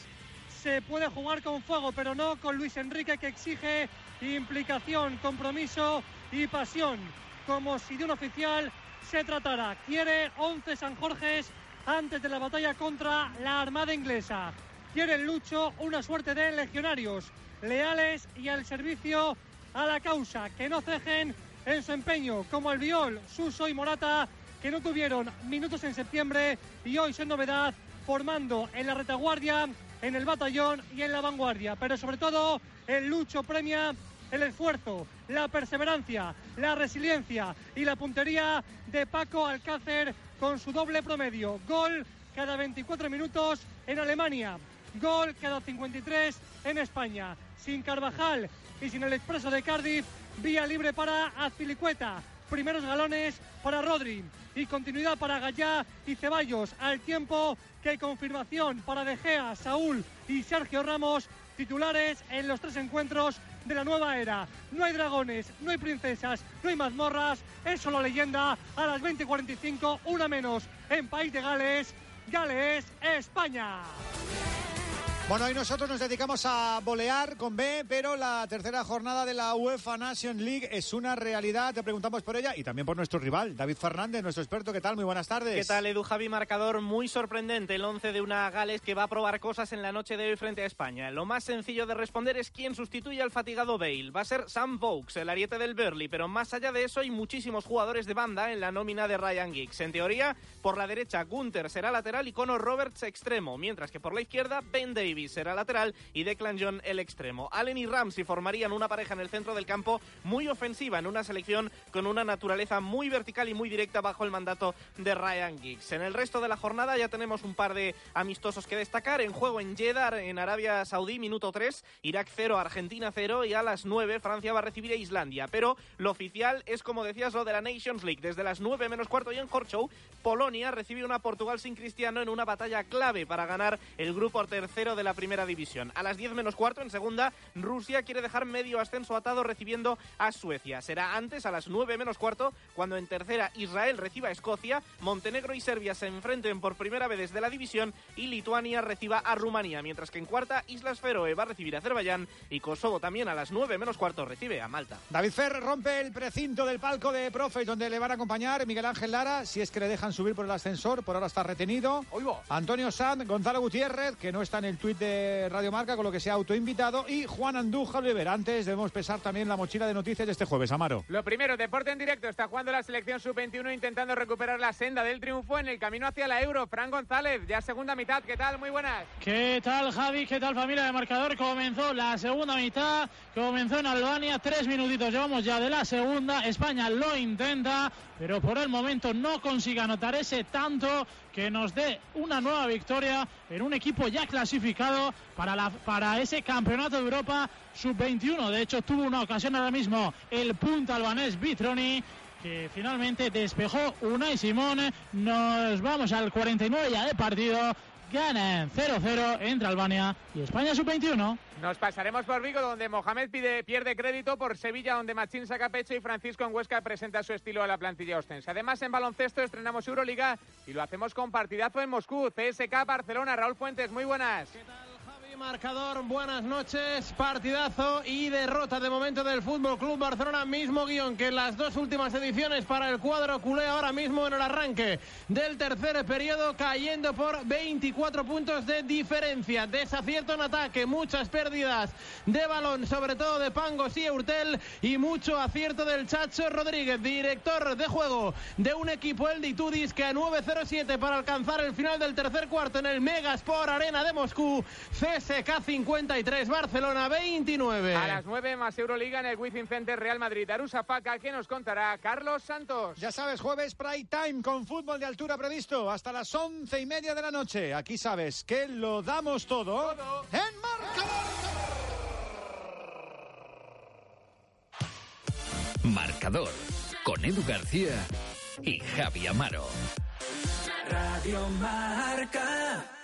S9: Se puede jugar con fuego, pero no con Luis Enrique que exige implicación, compromiso y pasión, como si de un oficial se tratara. Quiere 11 San Jorges antes de la batalla contra la Armada Inglesa. Quiere el Lucho una suerte de legionarios leales y al servicio a la causa, que no cejen en su empeño, como el Viol, Suso y Morata, que no tuvieron minutos en septiembre y hoy son novedad, formando en la retaguardia, en el batallón y en la vanguardia. Pero sobre todo, el Lucho premia el esfuerzo, la perseverancia, la resiliencia y la puntería de Paco Alcácer con su doble promedio. Gol cada 24 minutos en Alemania, gol cada 53 en España sin Carvajal y sin el expreso de Cardiff, vía libre para Azpilicueta. Primeros galones para Rodri y continuidad para Gallá y Ceballos, al tiempo que confirmación para De Gea, Saúl y Sergio Ramos, titulares en los tres encuentros de la nueva era. No hay dragones, no hay princesas, no hay mazmorras, es solo leyenda a las 20.45, una menos en País de Gales, Gales, España.
S6: Bueno, hoy nosotros nos dedicamos a bolear con B, pero la tercera jornada de la UEFA Nation League es una realidad. Te preguntamos por ella y también por nuestro rival, David Fernández, nuestro experto. ¿Qué tal? Muy buenas tardes.
S10: ¿Qué tal, Edu Javi? Marcador muy sorprendente. El 11 de una Gales que va a probar cosas en la noche de hoy frente a España. Lo más sencillo de responder es quién sustituye al fatigado Bale. Va a ser Sam Vokes, el ariete del Burley, pero más allá de eso hay muchísimos jugadores de banda en la nómina de Ryan Giggs. En teoría, por la derecha, Gunther será lateral y Conor Roberts extremo, mientras que por la izquierda, Ben Davis será lateral y Declan John el extremo. Allen y Ramsey formarían una pareja en el centro del campo muy ofensiva en una selección con una naturaleza muy vertical y muy directa bajo el mandato de Ryan Giggs. En el resto de la jornada ya tenemos un par de amistosos que destacar. En juego en Jeddah, en Arabia Saudí, minuto 3, Irak 0, Argentina 0 y a las 9 Francia va a recibir a Islandia. Pero lo oficial es, como decías, lo de la Nations League. Desde las 9 menos cuarto y en Horchow, Polonia recibe una Portugal sin Cristiano en una batalla clave para ganar el grupo tercero de la primera división. A las 10 menos cuarto, en segunda, Rusia quiere dejar medio ascenso atado recibiendo a Suecia. Será antes, a las 9 menos cuarto, cuando en tercera Israel reciba a Escocia, Montenegro y Serbia se enfrenten por primera vez desde la división y Lituania reciba a Rumanía, mientras que en cuarta Islas Feroe va a recibir a Azerbaiyán y Kosovo también a las 9 menos cuarto recibe a Malta.
S6: David Ferrer rompe el precinto del palco de Profes donde le van a acompañar Miguel Ángel Lara, si es que le dejan subir por el ascensor, por ahora está retenido. Antonio Sanz, Gonzalo Gutiérrez, que no está en el Twitter tuit de Radio Marca, con lo que se ha autoinvitado, y Juan Andújar Oliver. Antes debemos pesar también la mochila de noticias de este jueves, Amaro.
S8: Lo primero, deporte en directo. Está jugando la selección sub-21 intentando recuperar la senda del triunfo en el camino hacia la Euro. Fran González, ya segunda mitad. ¿Qué tal? Muy buenas.
S11: ¿Qué tal, Javi? ¿Qué tal, familia de marcador? Comenzó la segunda mitad, comenzó en Albania, tres minutitos llevamos ya de la segunda. España lo intenta, pero por el momento no consigue anotar ese tanto que nos dé una nueva victoria en un equipo ya clasificado para, la, para ese campeonato de Europa sub-21. De hecho, tuvo una ocasión ahora mismo el punta albanés Vitroni que finalmente despejó Unai Simón. Nos vamos al 49 ya de partido. Ganan 0-0 entre Albania y España sub-21.
S8: Nos pasaremos por Vigo, donde Mohamed pide, pierde crédito, por Sevilla, donde Machín saca pecho y Francisco en Huesca presenta su estilo a la plantilla ostense. Además, en baloncesto estrenamos Euroliga y lo hacemos con partidazo en Moscú. CSK Barcelona, Raúl Fuentes, muy buenas.
S12: Marcador, buenas noches, partidazo y derrota de momento del Fútbol Club Barcelona, mismo guion que en las dos últimas ediciones para el cuadro culé ahora mismo en el arranque del tercer periodo, cayendo por 24 puntos de diferencia. Desacierto en ataque, muchas pérdidas de balón, sobre todo de Pangos y Eurtel, y mucho acierto del Chacho Rodríguez, director de juego de un equipo, el Ditudis, que a 9-0-7 para alcanzar el final del tercer cuarto en el Megasport Arena de Moscú. CSK 53, Barcelona 29.
S8: A las 9 más Euroliga en el Wizzing Center Real Madrid. Arusafaca, que nos contará Carlos Santos.
S6: Ya sabes, jueves Prime Time con fútbol de altura previsto hasta las once y media de la noche. Aquí sabes que lo damos todo, en marcador.
S13: Marcador con Edu García y Javi Amaro.
S14: Radio Marca.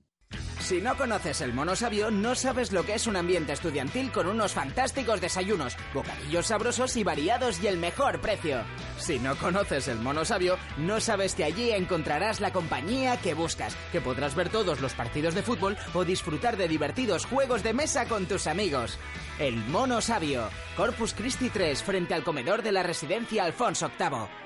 S15: Si no conoces el mono sabio, no sabes lo que es un ambiente estudiantil con unos fantásticos desayunos, bocadillos sabrosos y variados y el mejor precio. Si no conoces el mono sabio, no sabes que allí encontrarás la compañía que buscas, que podrás ver todos los partidos de fútbol o disfrutar de divertidos juegos de mesa con tus amigos. El mono sabio, Corpus Christi 3, frente al comedor de la residencia Alfonso VIII.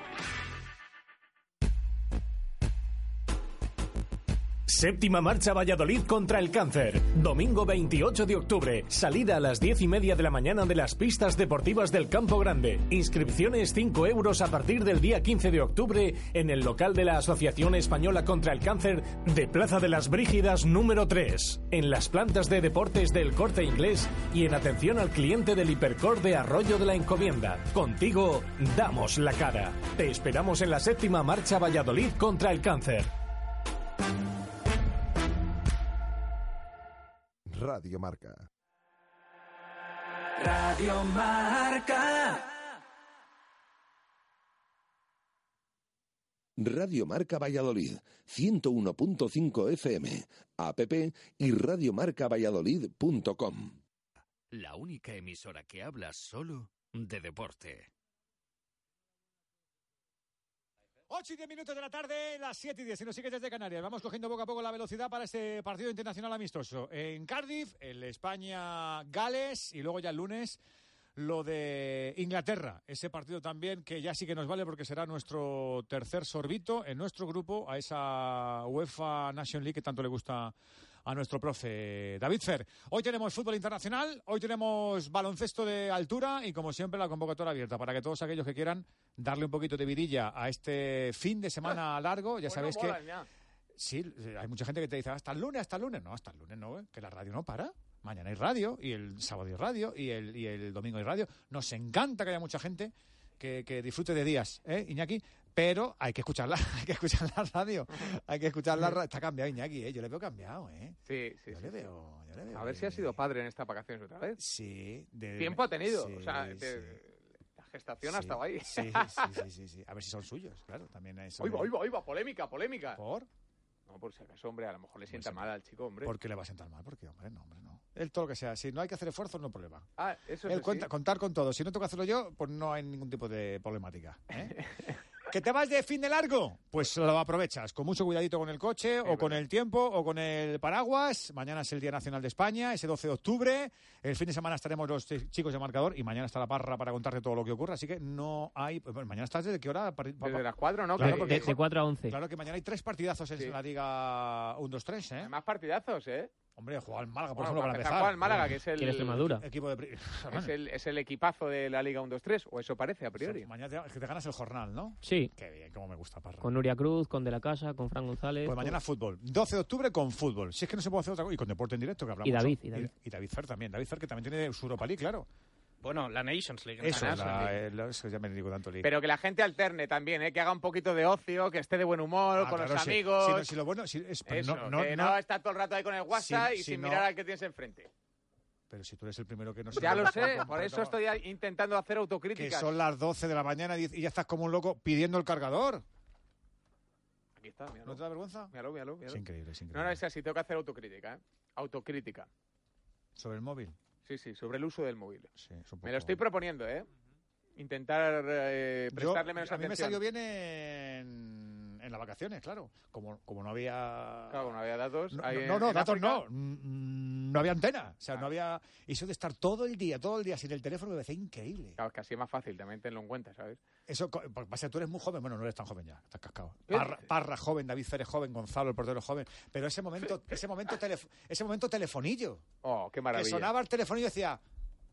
S16: Séptima marcha Valladolid contra el cáncer. Domingo 28 de octubre. Salida a las 10 y media de la mañana de las pistas deportivas del Campo Grande. Inscripciones 5 euros a partir del día 15 de octubre en el local de la Asociación Española contra el Cáncer de Plaza de las Brígidas número 3. En las plantas de deportes del corte inglés y en atención al cliente del Hipercor de Arroyo de la Encomienda. Contigo damos la cara. Te esperamos en la séptima marcha Valladolid contra el cáncer.
S17: Radio Marca.
S14: Radio Marca.
S17: Radio Marca Valladolid, 101.5 FM, app y radiomarcavalladolid.com.
S13: La única emisora que habla solo de deporte.
S6: 8 y 10 minutos de la tarde, las 7 y 10. Si nos sigues desde Canarias, vamos cogiendo poco a poco la velocidad para este partido internacional amistoso. En Cardiff, el España-Gales y luego ya el lunes lo de Inglaterra. Ese partido también que ya sí que nos vale porque será nuestro tercer sorbito en nuestro grupo a esa UEFA Nation League que tanto le gusta a nuestro profe David Fer. Hoy tenemos fútbol internacional, hoy tenemos baloncesto de altura y como siempre la convocatoria abierta para que todos aquellos que quieran darle un poquito de vidilla a este fin de semana largo, ya sabéis que... Sí, hay mucha gente que te dice hasta el lunes, hasta el lunes. No, hasta el lunes no, ¿eh? que la radio no para. Mañana hay radio, y el sábado hay radio, y el, y el domingo hay radio. Nos encanta que haya mucha gente que, que disfrute de días, ¿eh, Iñaki? Pero hay que escucharla, hay que escuchar la radio, hay que escuchar la radio. Está cambiado Iñaki, ¿eh? Yo le veo cambiado, ¿eh?
S8: Sí, sí.
S6: Yo
S8: sí,
S6: le
S8: sí.
S6: veo, yo le veo
S8: A ver si ha sido padre en estas vacaciones otra vez.
S6: Sí. de-
S8: Tiempo ha tenido.
S6: Sí,
S8: o sea,
S6: sí.
S8: de- la gestación ha
S6: Sí,
S8: estado ahí.
S6: Sí, sí, sí, sí, sí. A ver si son suyos, claro. También eso.
S8: Oiga, oiga, oiga, polémica, polémica.
S6: ¿Por?
S8: No, por si acaso, hombre, a lo mejor le sienta mal al chico, hombre.
S6: ¿Por qué le va a sentar mal? Porque, hombre, no, hombre, no. Él todo lo que sea. Si no hay que hacer esfuerzos, no hay problema.
S8: Ah, eso
S6: Él
S8: sí.
S6: cuenta- contar con todo. Si no tengo que hacerlo yo, pues no hay ningún tipo de problemática. ¿eh? ¿Que te vas de fin de largo? Pues lo aprovechas, con mucho cuidadito con el coche, o con el tiempo, o con el paraguas. Mañana es el Día Nacional de España, ese 12 de octubre. El fin de semana estaremos los ch- chicos de marcador y mañana está la parra para contarte todo lo que ocurre. Así que no hay. pues, bueno, mañana estás desde qué hora?
S8: Desde las 4, ¿no?
S6: Claro,
S8: Que-
S6: porque-
S18: De, de 4 a 11.
S6: Claro que mañana hay tres partidazos en la Liga 1-2-3, ¿eh?
S8: Más partidazos, ¿eh?
S6: Hombre, juega al Málaga, por
S8: Bueno,
S6: ejemplo, para
S8: empezar, juega al Málaga, que es el...
S18: Extremadura.
S6: Equipo de...
S8: Es el, es el equipazo de la Liga 1-2-3, o eso parece a priori.
S6: Mañana te, es que te ganas el jornal, ¿no?
S18: Sí.
S6: Qué bien, cómo me gusta Parra.
S18: Con Nuria Cruz, con De la Casa, con Fran González.
S6: Pues
S18: con-
S6: mañana fútbol. 12 de octubre con fútbol. Si es que no se puede hacer otra cosa. Y con deporte en directo, que hablamos.
S18: Y David, y David.
S6: Y, David Fer también. David Fer, que también tiene su Europa League, claro.
S19: Bueno, la Nations League.
S6: Eso,
S8: Nations
S6: la-
S8: League.
S6: el- eso ya me digo tanto League.
S8: Pero que la gente alterne también, ¿eh? que haga un poquito de ocio, que esté de buen humor,
S6: Ah,
S8: con
S6: claro,
S8: los
S6: sí.
S8: amigos.
S6: Sí, no, si lo bueno, es, pero
S8: Eso,
S6: no, no,
S8: que
S6: no-
S8: no está todo el rato ahí con el WhatsApp
S6: Si-
S8: y
S6: si
S8: sin
S6: no-
S8: mirar al que tienes enfrente.
S6: Pero si tú eres el primero que no se
S8: Ya lo sé, por eso estoy intentando hacer
S6: Que
S8: autocríticas.
S6: son las 12 de la mañana y ya estás como un loco pidiendo el cargador.
S8: Aquí está, míralo.
S6: ¿No te da vergüenza?
S8: Míralo, míralo, míralo.
S6: Es increíble, es
S8: No,
S6: increíble.
S8: no, es así, tengo que hacer autocrítica, ¿eh? Autocrítica.
S6: Sobre el móvil.
S8: Sí, sí, sobre el uso del móvil.
S6: Sí, es un
S8: Me lo estoy proponiendo, ¿eh? Intentar eh,
S6: Yo-
S8: prestarle menos
S6: a mí me
S8: atención.
S6: salió bien en, en las vacaciones, claro. Como, como no había...
S8: Claro, no había datos.
S6: No, no, datos
S8: África.
S6: no. Mm, No había antena. O sea, no había... Eso de estar todo el día, todo el día sin el teléfono me parecía increíble.
S8: Claro, que así es más fácil, también tenlo en cuenta, ¿sabes?
S6: Eso, porque pasa que tú eres muy joven. Bueno, no eres tan joven ya, estás cascado.
S8: ¿Qué
S6: Parra, joven, David Férez joven, Gonzalo, el portero joven. Pero ese momento, ese momento, telef- ese momento telefonillo.
S8: Oh, qué
S6: Que
S8: maravilla.
S6: sonaba el telefonillo y decía...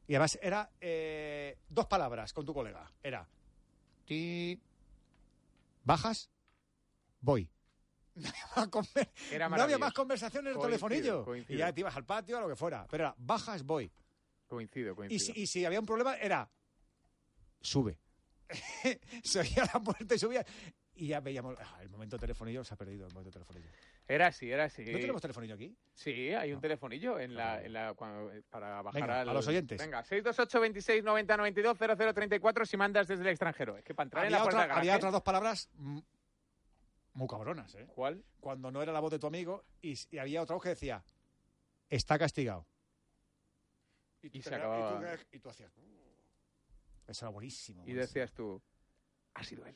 S6: Y además era eh, dos palabras con tu colega. Era... Ti... ¿Bajas? Voy. No había más conver-
S8: Era
S6: no había
S8: maravilloso.
S6: más conversación en el
S8: Coincido,
S6: telefonillo.
S8: coincido.
S6: Y ya te ibas al patio, a lo que fuera. Pero era, bajas, voy.
S8: Coincido,
S6: Y
S8: coincido.
S6: si, y si había un problema, era, sube. se oía la puerta y subía. Y ya veíamos, ah, el momento telefonillo se ha perdido, el momento telefonillo.
S8: Era así, era así.
S6: ¿No tenemos telefonillo aquí?
S8: Sí, hay un telefonillo en la, en la, cuando- eh, para bajar
S6: Venga,
S8: al-
S6: a los oyentes.
S8: Venga, 628 26 90 92 0034 si mandas desde el extranjero. Es que para entrar en
S6: Había,
S8: la puerta
S6: otra- había otras dos palabras mm, muy cabronas, ¿eh?
S8: ¿Cuál?
S6: Cuando no era la voz de tu amigo y, y había otra voz que decía, está castigado. Y, tú
S8: Y se acababa.
S6: Y tú, y tú hacías, "Uh". Eso era buenísimo.
S8: Y
S6: buenísimo.
S8: decías tú, ha sido él.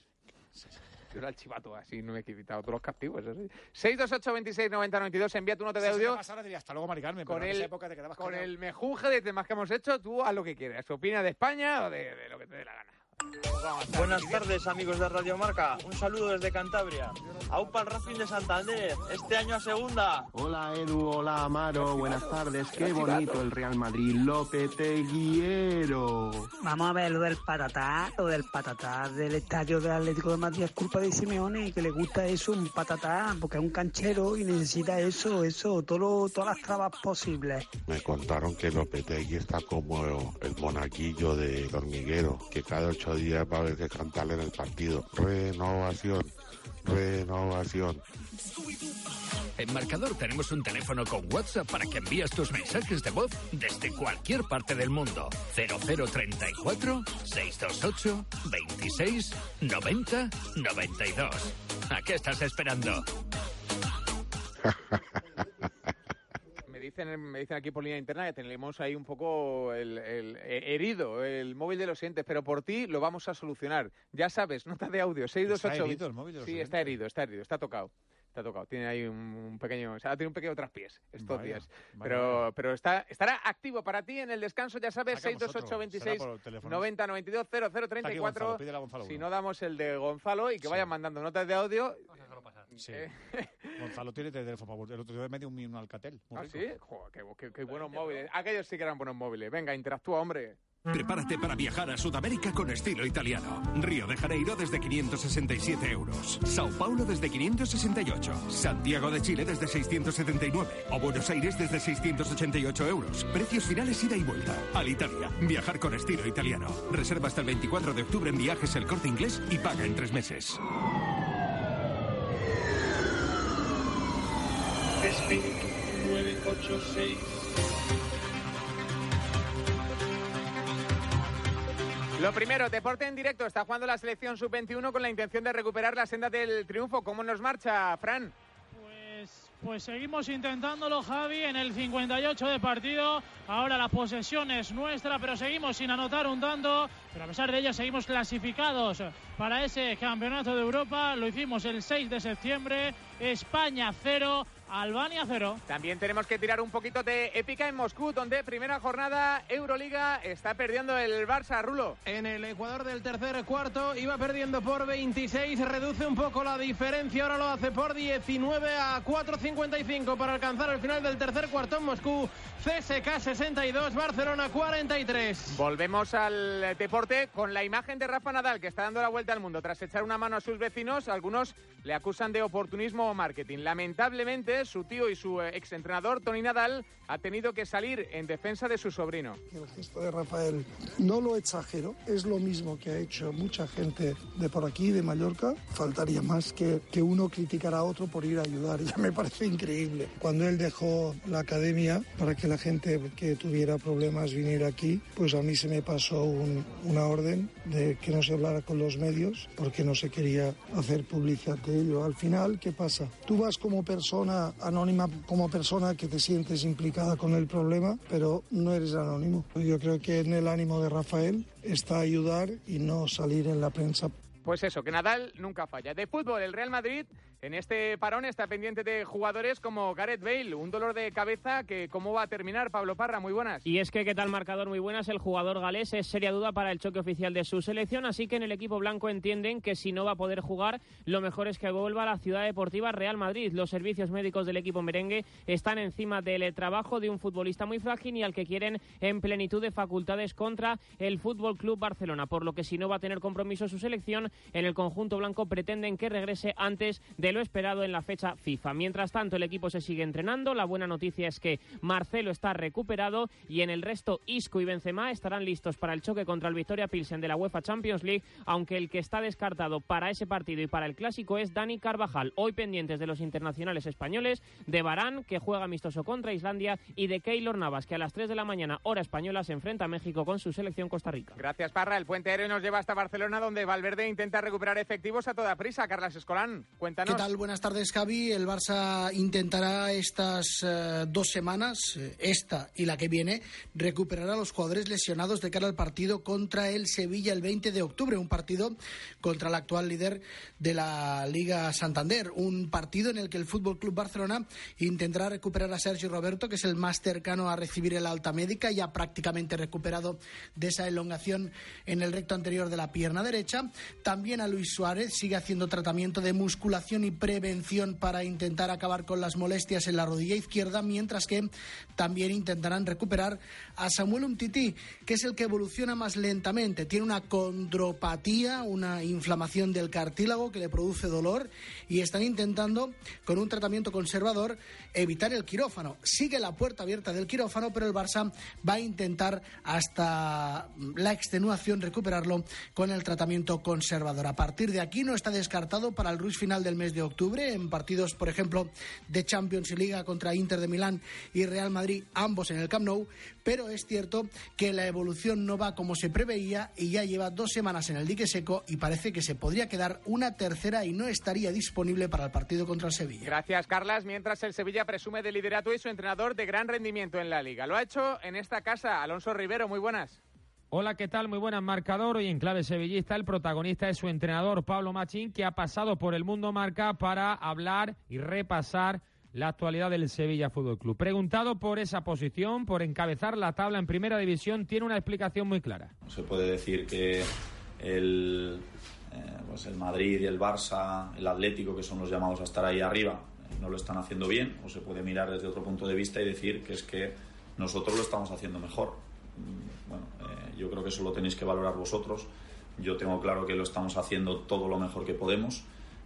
S8: Yo era el chivato, así no me he quitado todos los castigos. Así. 628 26 90 92, envía tu nota de audio.
S6: pasara, diría, hasta luego, Mari Carmen,
S8: Con
S6: pero en
S8: el,
S6: época te quedabas
S8: con el mejunje de temas que hemos hecho, tú haz lo que quieras. Opina de España o de, de lo que te dé la gana.
S20: Buenas tardes amigos de Radio Marca, un saludo desde Cantabria. Aupa el Racing de Santander, este año a segunda.
S21: Hola Edu, hola Amaro, buenas tardes. Qué bonito el Real Madrid, Lopeteguiero.
S22: Vamos a ver lo del patatá, lo del patatá del estadio del Atlético de Madrid es culpa de Simeone, que le gusta eso, un patatá, porque es un canchero y necesita eso, eso, todo todas las trabas posibles.
S23: Me contaron que Lopetegui está como el monaguillo de hormiguero, que cada ocho días va a haber que cantarle en el partido. Renovación, renovación.
S24: En Marcador tenemos un teléfono con WhatsApp para que envíes tus mensajes de voz desde cualquier parte del mundo. 0034 628 26 90 92. ¿A qué estás esperando?
S8: Me dicen, me dicen aquí por línea interna que tenemos ahí un poco el, el- eh, herido el móvil de los oyentes, pero por ti lo vamos a solucionar. Ya sabes, nota de audio, 628...
S6: ¿Está herido el móvil de los
S8: Sí,
S6: oyentes?
S8: está herido, está herido, está tocado. Está tocado, tiene ahí un, un pequeño, o sea, tiene un pequeño traspiés estos
S6: Vaya,
S8: días.
S6: vaya,
S8: pero pero está, estará activo para ti en el descanso, ya sabes,
S6: Sacamos
S8: 628
S6: otro,
S8: 26
S6: será por teléfono.
S8: 90 92
S6: Está aquí
S8: 0034.
S6: Gonzalo, pídele a Gonzalo
S8: Si
S6: uno.
S8: no damos el de Gonzalo y que vayan mandando notas de audio.
S6: Sí.
S8: Eh,
S6: Gonzalo tiene teléfono favorito. El otro día me dio un, un Alcatel. muy
S8: ¿Ah,
S6: rico.
S8: sí? Joder, qué, qué- qué buenos móviles. Aquellos sí que eran buenos móviles. Venga, interactúa, hombre.
S25: Prepárate para viajar a Sudamérica con estilo italiano. Río de Janeiro desde 567 euros. Sao Paulo desde 568. Santiago de Chile desde 679. O Buenos Aires desde 688 euros. Precios finales ida y vuelta. Al Italia. Viajar con estilo italiano. Reserva hasta el 24 de octubre en viajes el corte inglés y paga en tres meses.
S26: Espíritu 986.
S8: Lo primero, deporte en directo. Está jugando la selección sub-21 con la intención de recuperar la senda del triunfo. ¿Cómo nos marcha, Fran?
S9: Pues
S11: Pues seguimos intentándolo, Javi, en el 58 de partido. Ahora la posesión es nuestra, pero seguimos sin anotar un tanto. Pero a pesar de ello, seguimos clasificados para ese campeonato de Europa. Lo hicimos el 6 de septiembre. España 0, Albania 0.
S8: También tenemos que tirar un poquito de épica en Moscú, donde primera jornada Euroliga está perdiendo el Barça, Rulo.
S12: En el Ecuador del tercer cuarto iba perdiendo por 26, reduce un poco la diferencia, ahora lo hace por 19 a 4.55 para alcanzar el final del tercer cuarto en Moscú. CSK 62, Barcelona 43.
S8: Volvemos al deporte con la imagen de Rafa Nadal, que está dando la vuelta al mundo tras echar una mano a sus vecinos. Algunos le acusan de oportunismo o marketing. Lamentablemente, su tío y su eh, exentrenador, Tony Nadal, ha tenido que salir en defensa de su sobrino.
S27: El gesto de Rafael no lo exagero, es lo mismo que ha hecho mucha gente de por aquí, de Mallorca. Faltaría más que, que uno criticara a otro por ir a ayudar, ya me parece increíble. Cuando él dejó la academia para que la gente que tuviera problemas viniera aquí, pues a mí se me pasó un- una orden de que no se hablara con los medios porque no se quería hacer publicidad de ello. Al final, ¿qué pasa? Tú vas como persona anónima, como persona que te sientes implicada con el problema, pero no eres anónimo. Yo creo que en el ánimo de Rafael está ayudar y no salir en la prensa.
S8: Pues eso, que Nadal nunca falla. De fútbol, el Real Madrid en este parón está pendiente de jugadores como Gareth Bale, un dolor de cabeza que cómo va a terminar, Pablo Parra, muy buenas.
S18: Y es que, ¿qué tal marcador? Muy buenas. El jugador galés es seria duda para el choque oficial de su selección, así que en el equipo blanco entienden que si no va a poder jugar, lo mejor es que vuelva a la ciudad deportiva Real Madrid. Los servicios médicos del equipo merengue están encima del trabajo de un futbolista muy frágil y al que quieren en plenitud de facultades contra el Fútbol Club Barcelona, por lo que si no va a tener compromiso su selección, en el conjunto blanco pretenden que regrese antes de lo esperado en la fecha FIFA. Mientras tanto, el equipo se sigue entrenando. La buena noticia es que Marcelo está recuperado y en el resto Isco y Benzema estarán listos para el choque contra el Victoria Pilsen de la UEFA Champions League, aunque el que está descartado para ese partido y para el clásico es Dani Carvajal. Hoy pendientes de los internacionales españoles, de Barán, que juega amistoso contra Islandia, y de Keylor Navas, que a las 3 de la mañana, hora española, se enfrenta a México con su selección Costa Rica.
S8: Gracias, Parra. El puente aéreo nos lleva hasta Barcelona, donde Valverde intenta recuperar efectivos a toda prisa. Carlas Escolán, cuéntanos.
S28: ¿Qué tal? Buenas tardes, Javi. El Barça intentará estas eh, dos semanas, eh, esta y la que viene, recuperar a los jugadores lesionados de cara al partido contra el Sevilla el 20 de octubre, un partido contra el actual líder de la Liga Santander, un partido en el que el Fútbol Club Barcelona intentará recuperar a Sergio Roberto, que es el más cercano a recibir el alta médica, ya prácticamente recuperado de esa elongación en el recto anterior de la pierna derecha. También a Luis Suárez sigue haciendo tratamiento de musculación prevención para intentar acabar con las molestias en la rodilla izquierda, mientras que también intentarán recuperar a Samuel Umtiti, que es el que evoluciona más lentamente. Tiene una condropatía, una inflamación del cartílago que le produce dolor y están intentando, con un tratamiento conservador, evitar el quirófano. Sigue la puerta abierta del quirófano, pero el Barça va a intentar hasta la extenuación recuperarlo con el tratamiento conservador. A partir de aquí no está descartado para el rush final del mes octubre en partidos, por ejemplo, de Champions y Liga contra Inter de Milán y Real Madrid, ambos en el Camp Nou, pero es cierto que la evolución no va como se preveía y ya lleva dos semanas en el dique seco y parece que se podría quedar una tercera y no estaría disponible para el partido contra el Sevilla.
S8: Gracias, Carlas. Mientras el Sevilla presume de liderato y su entrenador de gran rendimiento en la liga. Lo ha hecho en esta casa. Alonso Rivero, muy buenas.
S29: Hola, ¿qué tal? Muy buenas, marcador. Hoy en clave sevillista, el protagonista es su entrenador Pablo Machín, que ha pasado por el mundo marca para hablar y repasar la actualidad del Sevilla Fútbol Club. Preguntado por esa posición, por encabezar la tabla en primera división, tiene una explicación muy clara.
S30: Se puede decir que el, eh, pues el Madrid el Barça, el Atlético, que son los llamados a estar ahí arriba, eh, no lo están haciendo bien, o se puede mirar desde otro punto de vista y decir que es que nosotros lo estamos haciendo mejor. Bueno, eh, yo creo que eso lo tenéis que valorar vosotros. Yo tengo claro que lo estamos haciendo todo lo mejor que podemos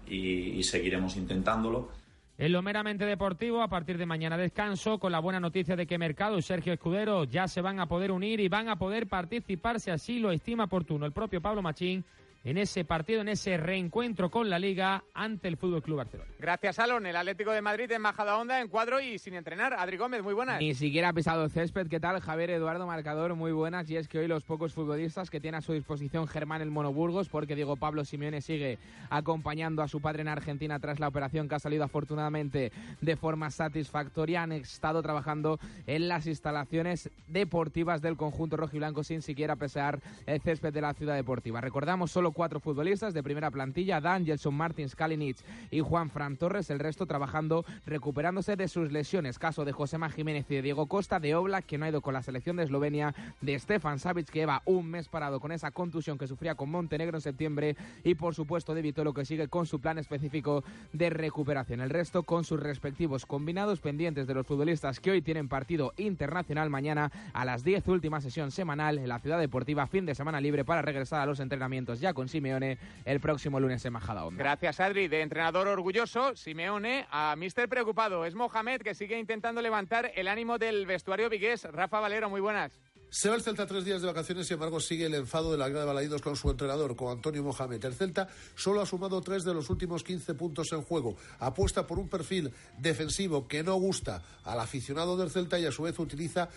S30: y, y seguiremos intentándolo.
S29: En lo meramente deportivo, a partir de mañana descanso, con la buena noticia de que Mercado y Sergio Escudero ya se van a poder unir y van a poder participar si así lo estima oportuno el propio Pablo Machín en ese partido, en ese reencuentro con la Liga ante el Fútbol Club Barcelona.
S8: Gracias, Alon. El Atlético de Madrid en bajada onda, en cuadro y sin entrenar. Adri Gómez, muy buenas.
S31: Ni siquiera ha pisado el césped. ¿Qué tal? Javier Eduardo Marcador, muy buenas. Y es que hoy los pocos futbolistas que tiene a su disposición Germán el Monoburgos, porque Diego Pablo Simeone sigue acompañando a su padre en Argentina tras la operación que ha salido afortunadamente de forma satisfactoria. Han estado trabajando en las instalaciones deportivas del conjunto rojiblanco sin siquiera pesar el césped de la ciudad deportiva. Recordamos solo cuatro futbolistas de primera plantilla, Dan, Martins, Kalinic y Juan Fran Torres, el resto trabajando recuperándose de sus lesiones. Caso de Josema Jiménez y de Diego Costa, de Oblak, que no ha ido con la selección de Eslovenia, de Stefan Savic, que lleva un mes parado con esa contusión que sufría con Montenegro en septiembre, y por supuesto de Vitolo, que sigue con su plan específico de recuperación. El resto con sus respectivos combinados pendientes de los futbolistas que hoy tienen partido internacional mañana a las 10, última sesión semanal en la Ciudad Deportiva, fin de semana libre para regresar a los entrenamientos ya con Simeone el próximo lunes en Majadahonda.
S8: Gracias, Adri. De entrenador orgulloso, Simeone, a mister preocupado. Es Mohamed que sigue intentando levantar el ánimo del vestuario vigués. Rafa Valero, muy buenas.
S32: Se va el Celta tres días de vacaciones, sin embargo sigue el enfado de la Grada de Balaídos con su entrenador, con Antonio Mohamed. El Celta solo ha sumado tres de los últimos 15 puntos en juego. Apuesta por un perfil defensivo que no gusta al aficionado del Celta y a su vez utiliza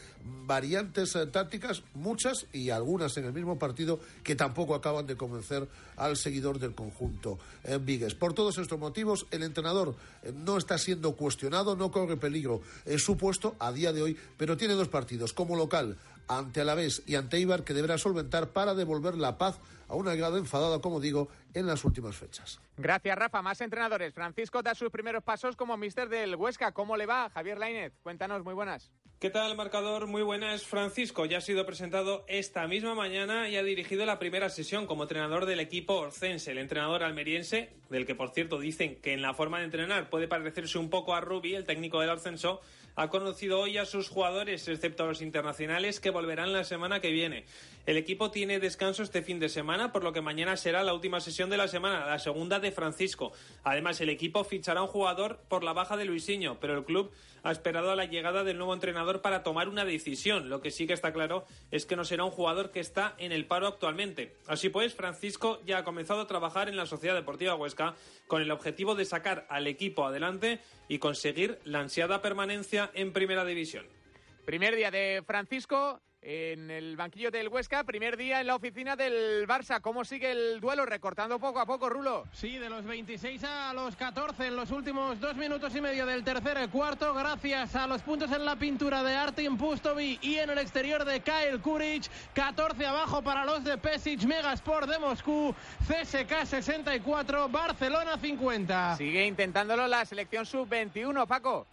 S32: variantes eh, tácticas, muchas y algunas en el mismo partido que tampoco acaban de convencer al seguidor del conjunto en Vigues. Por todos estos motivos, el entrenador eh, no está siendo cuestionado, no corre peligro en su puesto a día de hoy, pero tiene dos partidos como local ante Alavés y ante Ibar que deberá solventar para devolver la paz a una grada enfadada, como digo, en las últimas fechas.
S8: Gracias, Rafa. Más entrenadores. Francisco da sus primeros pasos como mister del Huesca. ¿Cómo le va? Javier Lainez, cuéntanos, muy buenas.
S33: ¿Qué tal, marcador? Muy buenas. Francisco ya ha sido presentado esta misma mañana y ha dirigido la primera sesión como entrenador del equipo Orcense, el entrenador almeriense, del que por cierto dicen que en la forma de entrenar puede parecerse un poco a Rubi, el técnico del Orcenso, ha conocido hoy a sus jugadores, excepto a los internacionales, que volverán la semana que viene. El equipo tiene descanso este fin de semana, por lo que mañana será la última sesión de la semana, la segunda de Francisco. Además, el equipo fichará un jugador por la baja de Luisinho, pero el club ha esperado a la llegada del nuevo entrenador para tomar una decisión. Lo que sí que está claro es que no será un jugador que está en el paro actualmente. Así pues, Francisco ya ha comenzado a trabajar en la Sociedad Deportiva Huesca con el objetivo de sacar al equipo adelante y conseguir la ansiada permanencia en Primera División.
S8: Primer día de Francisco en el banquillo del Huesca, primer día en la oficina del Barça. ¿Cómo sigue el duelo? Recortando poco a poco, Rulo.
S12: Sí, de los 26 a los 14 en los últimos dos minutos y medio del tercer y cuarto, gracias a los puntos en la pintura de Artin Pustovi y en el exterior de Kyle Kuric. 14 abajo para los de Pesic, Megasport de Moscú, CSK 64, Barcelona 50.
S8: Sigue intentándolo la selección sub-21, Paco.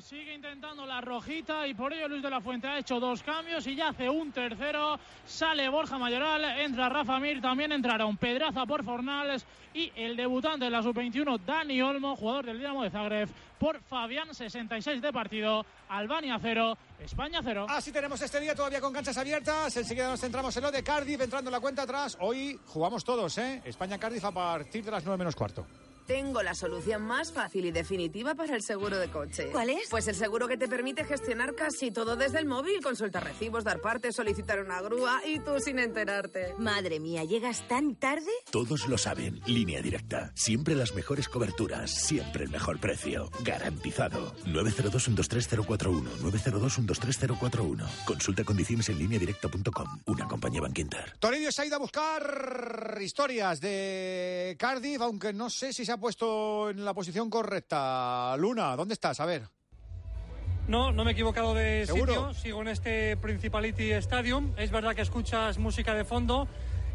S11: Sigue intentando la rojita y por ello Luis de la Fuente ha hecho dos cambios y ya hace un tercero. Sale Borja Mayoral, entra Rafa Mir, también entraron Pedraza por Fornales y el debutante de la sub-21, Dani Olmo, jugador del Dinamo de Zagreb, por Fabián, 66 de partido, Albania 0, España 0.
S6: Así tenemos este día todavía con canchas abiertas. Enseguida nos centramos en lo de Cardiff, entrando en la cuenta atrás. Hoy jugamos todos, ¿eh? España-Cardiff a partir de las 9 menos cuarto.
S34: Tengo la solución más fácil y definitiva para el seguro de coche. ¿Cuál es? Pues el seguro que te permite gestionar casi todo desde el móvil, consultar recibos, dar parte, solicitar una grúa y tú sin enterarte. Madre mía, ¿llegas tan tarde?
S35: Todos lo saben. Línea directa. Siempre las mejores coberturas. Siempre el mejor precio. Garantizado. 902-123-041. 902-123-041. Consulta condiciones en línea directa.com. Una compañía Banquinter.
S6: Toribio se ha ido a buscar historias de Cardiff, aunque no sé si se ha puesto en la posición correcta. Luna, ¿dónde estás? A ver.
S9: No, no me he equivocado de
S6: ¿Seguro?
S9: sitio. Sigo en este Principality Stadium. Es verdad que escuchas música de fondo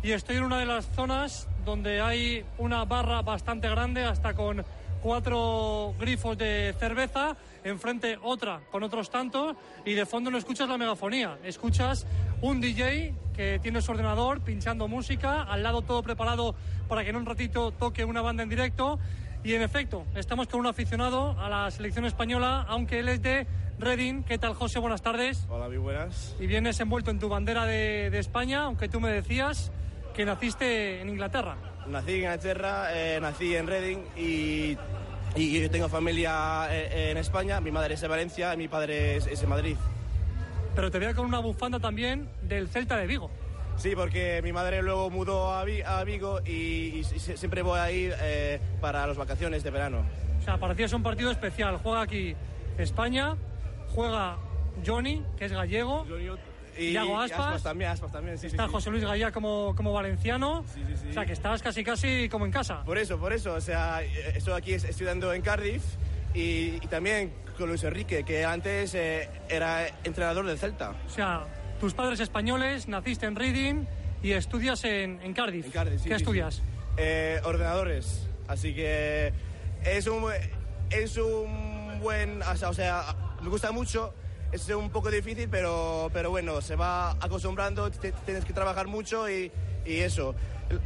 S9: y estoy en una de las zonas donde hay una barra bastante grande, hasta con cuatro grifos de cerveza, enfrente otra con otros tantos y de fondo no escuchas la megafonía, escuchas un DJ que tiene su ordenador pinchando música, al lado todo preparado para que en un ratito toque una banda en directo y en efecto, estamos con un aficionado a la selección española, aunque él es de Reading. ¿Qué tal, José? Buenas tardes.
S36: Hola, muy buenas.
S9: Y vienes envuelto en tu bandera de, de España, aunque tú me decías que naciste en Inglaterra.
S36: Nací en Inglaterra, eh, nací en Reading y, y yo tengo familia eh, en España. Mi madre es de Valencia y mi padre es, de Madrid.
S9: Pero te veo con una bufanda también del Celta de Vigo.
S36: Sí, porque mi madre luego mudó a, Vi- a Vigo y, y si- siempre voy a ir eh, para las vacaciones de verano.
S9: O sea, para ti es un partido especial. Juega aquí España, juega Johnny, que es gallego,
S36: Y
S9: Iago
S36: y
S9: Aspas,
S36: también, Aspas también, sí,
S9: está
S36: sí.
S9: José Luis Gallá como, como valenciano. O sea, que estás casi casi como en casa.
S36: Por eso, por eso. O sea, estoy aquí es- estudiando en Cardiff y, y también con Luis Enrique, que antes eh, era entrenador del Celta.
S9: O sea, tus padres españoles, naciste en Reading y estudias en, en Cardiff.
S36: sí,
S9: ¿Qué
S36: sí,
S9: estudias?
S36: Eh, ordenadores. Así que es un, es un buen... O sea, o sea, me gusta mucho. Es un poco difícil, pero, pero bueno, se va acostumbrando, tienes que trabajar mucho y, y eso.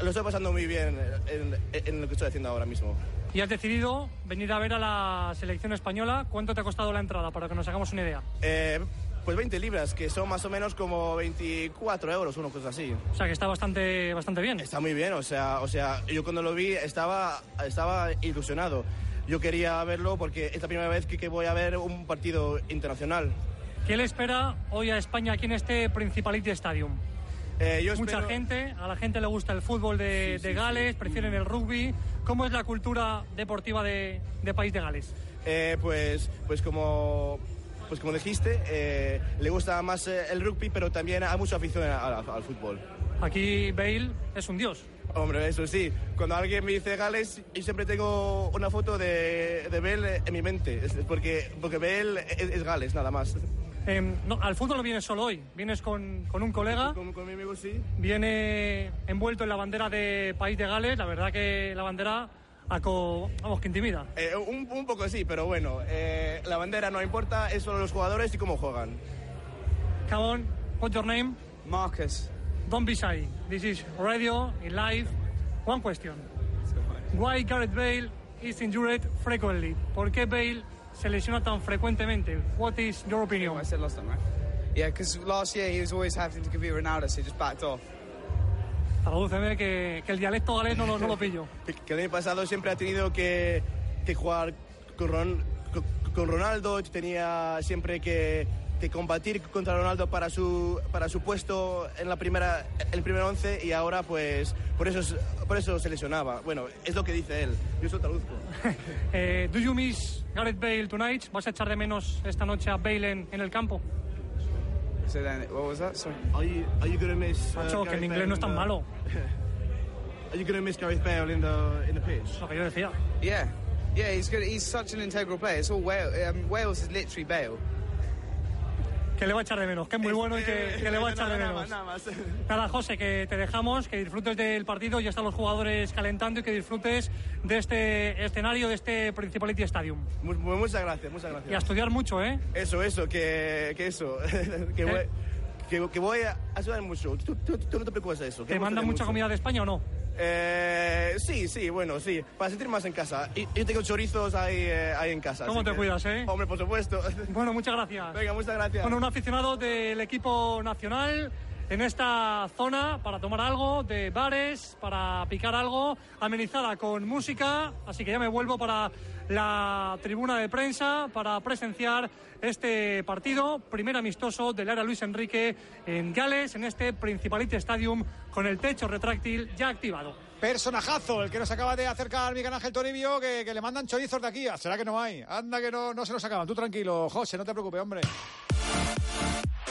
S36: Lo estoy pasando muy bien en, en lo que estoy haciendo ahora mismo.
S9: Y has decidido venir a ver a la selección española. ¿Cuánto te ha costado la entrada para que nos hagamos una idea?
S36: Eh, pues 20 libras, que son más o menos como 24 euros, una cosa así.
S9: O sea, que está bastante, bastante bien.
S36: Está muy bien, o sea, o sea, yo cuando lo vi estaba, estaba ilusionado. Yo quería verlo porque es la primera vez que, que voy a ver un partido internacional.
S9: ¿Qué le espera hoy a España aquí en este Principality Stadium?
S36: Eh, yo
S9: Mucha
S36: espero-
S9: gente, a la gente le gusta el fútbol de, de Gales, prefieren el rugby. ¿Cómo es la cultura deportiva de, de País de Gales?
S36: Eh, pues, pues como, pues como dijiste, eh, le gusta más eh, el rugby, pero también hay mucha afición al, al- al fútbol.
S9: Aquí Bale es un dios.
S36: Hombre, eso sí. Cuando alguien me dice Gales, yo siempre tengo una foto de, de Bale en mi mente, es- porque, porque Bale es, es Gales, nada más.
S9: Em, no, al fútbol no vienes solo hoy, vienes con, con un colega.
S36: Con, con mi amigo, sí.
S9: Viene envuelto en la bandera de País de Gales. La verdad que la bandera, aco- vamos, que intimida.
S36: Eh, un, un poco sí, pero bueno, eh, la bandera no importa, es solo los jugadores y cómo juegan.
S9: Come on, what's your name?
S37: Marcus.
S9: Don't be shy. This is radio, in live. One question. Why Gareth Bale is injured frequently? ¿Por qué Bale se lesiona tan frecuentemente? What is your opinion?
S37: I said last time, right? Yeah, because last year he was always having to compete with Ronaldo, so he just backed off.
S9: Tradúceme que, que el dialecto galés no, lo- no lo pillo.
S36: Que, el año pasado siempre ha tenido que, que jugar con, Ron- con, con Ronaldo, tenía siempre que, que combatir contra Ronaldo para su, para su puesto en la primera, el primer once y ahora pues por eso, es- por eso se lesionaba. Bueno, es lo que dice él, yo eso traduzco.
S9: Eh, do you miss Gareth Bale tonight? ¿Vas a echar de menos esta noche a Bale en, en el campo?
S37: So then, what was that? Sorry.
S36: Are you, are you gonna miss, uh,
S9: Macho, que
S36: Gareth
S9: mi inglés
S36: Bale
S9: no es tan malo.
S36: Are you going to miss Gareth Bale in the, in the pitch?
S9: Lo que yo decía.
S37: Yeah, yeah, he's good. He's such an integral player. It's all Wales. Um, Wales is literally Bale.
S9: Que le va a echar de menos, que es muy bueno y que, que le va a echar de
S36: Nada
S9: menos.
S36: nada más.
S9: Nada, José, que te dejamos, que disfrutes del partido, ya están los jugadores calentando y que disfrutes de este escenario, de este Principality Stadium.
S36: Mu- mu- Muchas gracias, muchas gracias.
S9: Y a estudiar mucho, ¿eh?
S36: Eso, eso, que, que eso, que, voy, que, que voy a ayudar mucho. Tú, tú- tú no te preocupes de eso.
S9: ¿Te mandan mucha
S36: mucho.
S9: comida de España o no?
S36: Eh, sí, sí, bueno, sí, para sentir más en casa. Y, yo tengo chorizos ahí, eh, ahí en casa.
S9: ¿Cómo te
S36: que-
S9: cuidas, eh?
S36: Hombre, por supuesto.
S9: Bueno, muchas gracias.
S36: Venga, muchas gracias.
S9: Bueno, un aficionado del equipo nacional en esta zona para tomar algo, de bares, para picar algo, amenizada con música. Así que ya me vuelvo para la tribuna de prensa para presenciar este partido, primer amistoso del área Luis Enrique en Gales, en este Principality Stadium, con el techo retráctil ya activado.
S6: Personajazo, el que nos acaba de acercar Miguel Ángel Toribio, que, que le mandan chorizos de aquí. ¿Será que no hay? Anda que no, no se los acaban. Tú tranquilo, José, no te preocupes, hombre.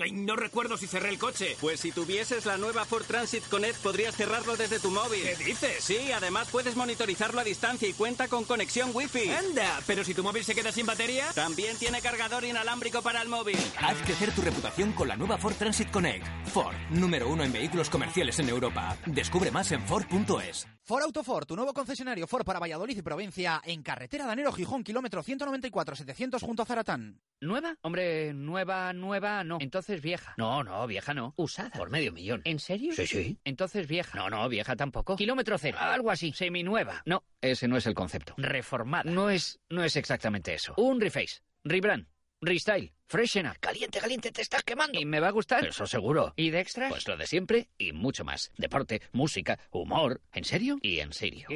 S38: Ay, no recuerdo si cerré el coche. Pues si tuvieses la nueva Ford Transit Connect podrías cerrarlo desde tu móvil. ¿Qué dices? Sí, además puedes monitorizarlo a distancia y cuenta con conexión Wi-Fi. Anda, pero si tu móvil se queda sin batería... También tiene cargador inalámbrico para el móvil.
S39: Haz crecer tu reputación con la nueva Ford Transit Connect. Ford, número uno en vehículos comerciales en Europa. Descubre más en Ford.es.
S40: Ford Autoford, tu nuevo concesionario Ford para Valladolid y provincia, en carretera Danero Gijón, kilómetro 194-700 junto a Zaratán.
S13: ¿Nueva? Hombre, nueva, nueva, no. Entonces vieja. No, no, vieja no. Usada. Por medio millón. ¿En serio? Sí, sí. Entonces vieja. No, no, vieja tampoco. Kilómetro cero. Algo así. Seminueva. No, ese no es el concepto. Reformada. No es, no es exactamente eso. Un reface. Rebrand. Restyle, Freshena, caliente, caliente, te estás quemando. ¿Y me va a gustar? Eso seguro. ¿Y de extras? Pues lo de siempre y mucho más. Deporte, música, humor. ¿En serio? Y en serio.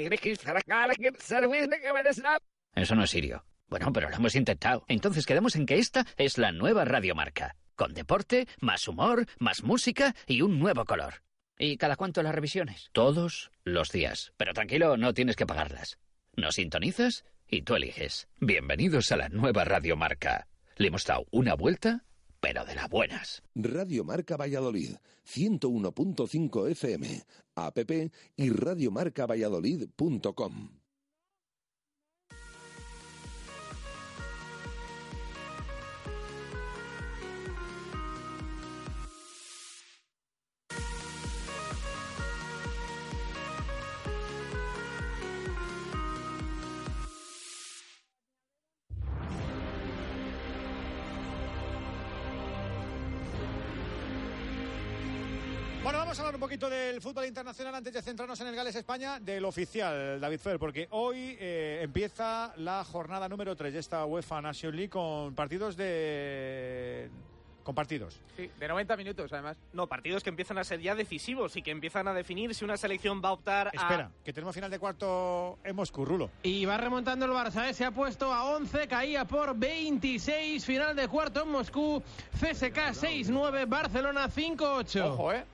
S13: Eso no es serio. Bueno, pero lo hemos intentado. Entonces quedamos en que esta es la nueva radiomarca. Con deporte, más humor, más música y un nuevo color. ¿Y cada cuánto las revisiones? Todos los días. Pero tranquilo, no tienes que pagarlas. Nos sintonizas y tú eliges. Bienvenidos a la nueva radiomarca. Le hemos dado una vuelta, pero de las buenas.
S17: Radio Marca Valladolid, 101.5 FM, app y radiomarcavalladolid.com.
S6: poquito del fútbol internacional antes de centrarnos en el Gales-España, del oficial, David Fer, porque hoy eh, empieza la jornada número 3 de esta UEFA Nation League con partidos de... con partidos.
S31: Sí, de 90 minutos además.
S10: No, partidos que empiezan a ser ya decisivos y que empiezan a definir si una selección va a optar a...
S6: Espera, que tenemos final de cuarto en Moscú, Rulo.
S12: Y va remontando el Barça, ¿eh? se ha puesto a 11, caía por 26, final de cuarto en Moscú, CSK 6-9, Barcelona 5-8.
S10: Ojo, ¿eh?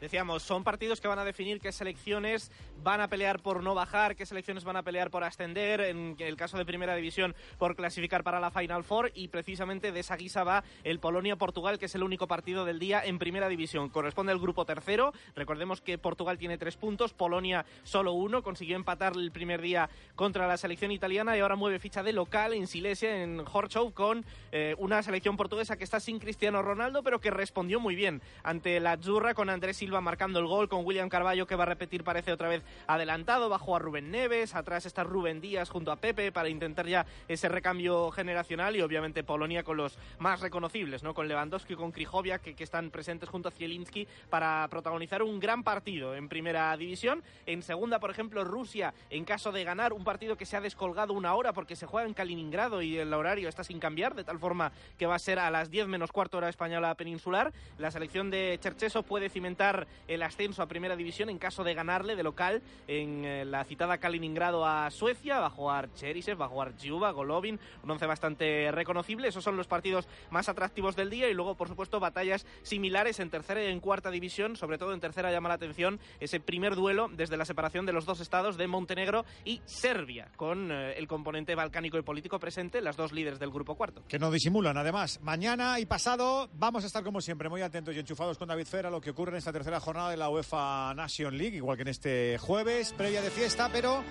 S10: Decíamos, son partidos que van a definir qué selecciones van a pelear por no bajar, qué selecciones van a pelear por ascender, en el caso de Primera División por clasificar para la Final Four y precisamente de esa guisa va el Polonia-Portugal, que es el único partido del día en Primera División. Corresponde al grupo tercero, recordemos que Portugal tiene tres puntos, Polonia solo uno, consiguió empatar el primer día contra la selección italiana y ahora mueve ficha de local en Silesia, en Horchov, con eh, una selección portuguesa que está sin Cristiano Ronaldo, pero que respondió muy bien ante la Zurra con Andrés Silva marcando el gol, con William Carballo que va a repetir, parece otra vez adelantado, bajo a Rubén Neves, atrás está Rubén Díaz junto a Pepe para intentar ya ese recambio generacional y obviamente Polonia con los más reconocibles, ¿no? Con Lewandowski, con Krychowiak que, que están presentes junto a Zielinski para protagonizar un gran partido en primera división. En segunda, por ejemplo, Rusia, en caso de ganar, un partido que se ha descolgado una hora porque se juega en Kaliningrado y el horario está sin cambiar, de tal forma que va a ser a las 10 menos cuarto hora española peninsular. La selección de Chercheso puede cimentar el ascenso a primera división en caso de ganarle de local en eh, la citada Kaliningrado a Suecia, va a jugar Cherisev, va a jugar Giuba, Golovin, un once bastante reconocible. Esos son los partidos más atractivos del día y luego, por supuesto, batallas similares en tercera y en cuarta división. Sobre todo en tercera llama la atención ese primer duelo desde la separación de los dos estados de Montenegro y Serbia, con eh, el componente balcánico y político presente, las dos líderes del grupo cuarto.
S6: Que no disimulan, además. Mañana y pasado vamos a estar, como siempre, muy atentos y enchufados con David Fera lo que ocurre en esta tercera jornada de la UEFA Nation League, igual que en este jueves, previa de fiesta, pero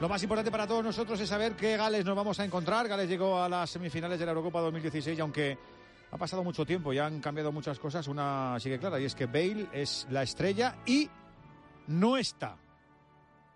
S6: lo más importante para todos nosotros es saber qué Gales nos vamos a encontrar. Gales llegó a las semifinales de la Eurocopa 2016 y aunque ha pasado mucho tiempo y han cambiado muchas cosas, una sigue clara y es que Bale es la estrella y no está.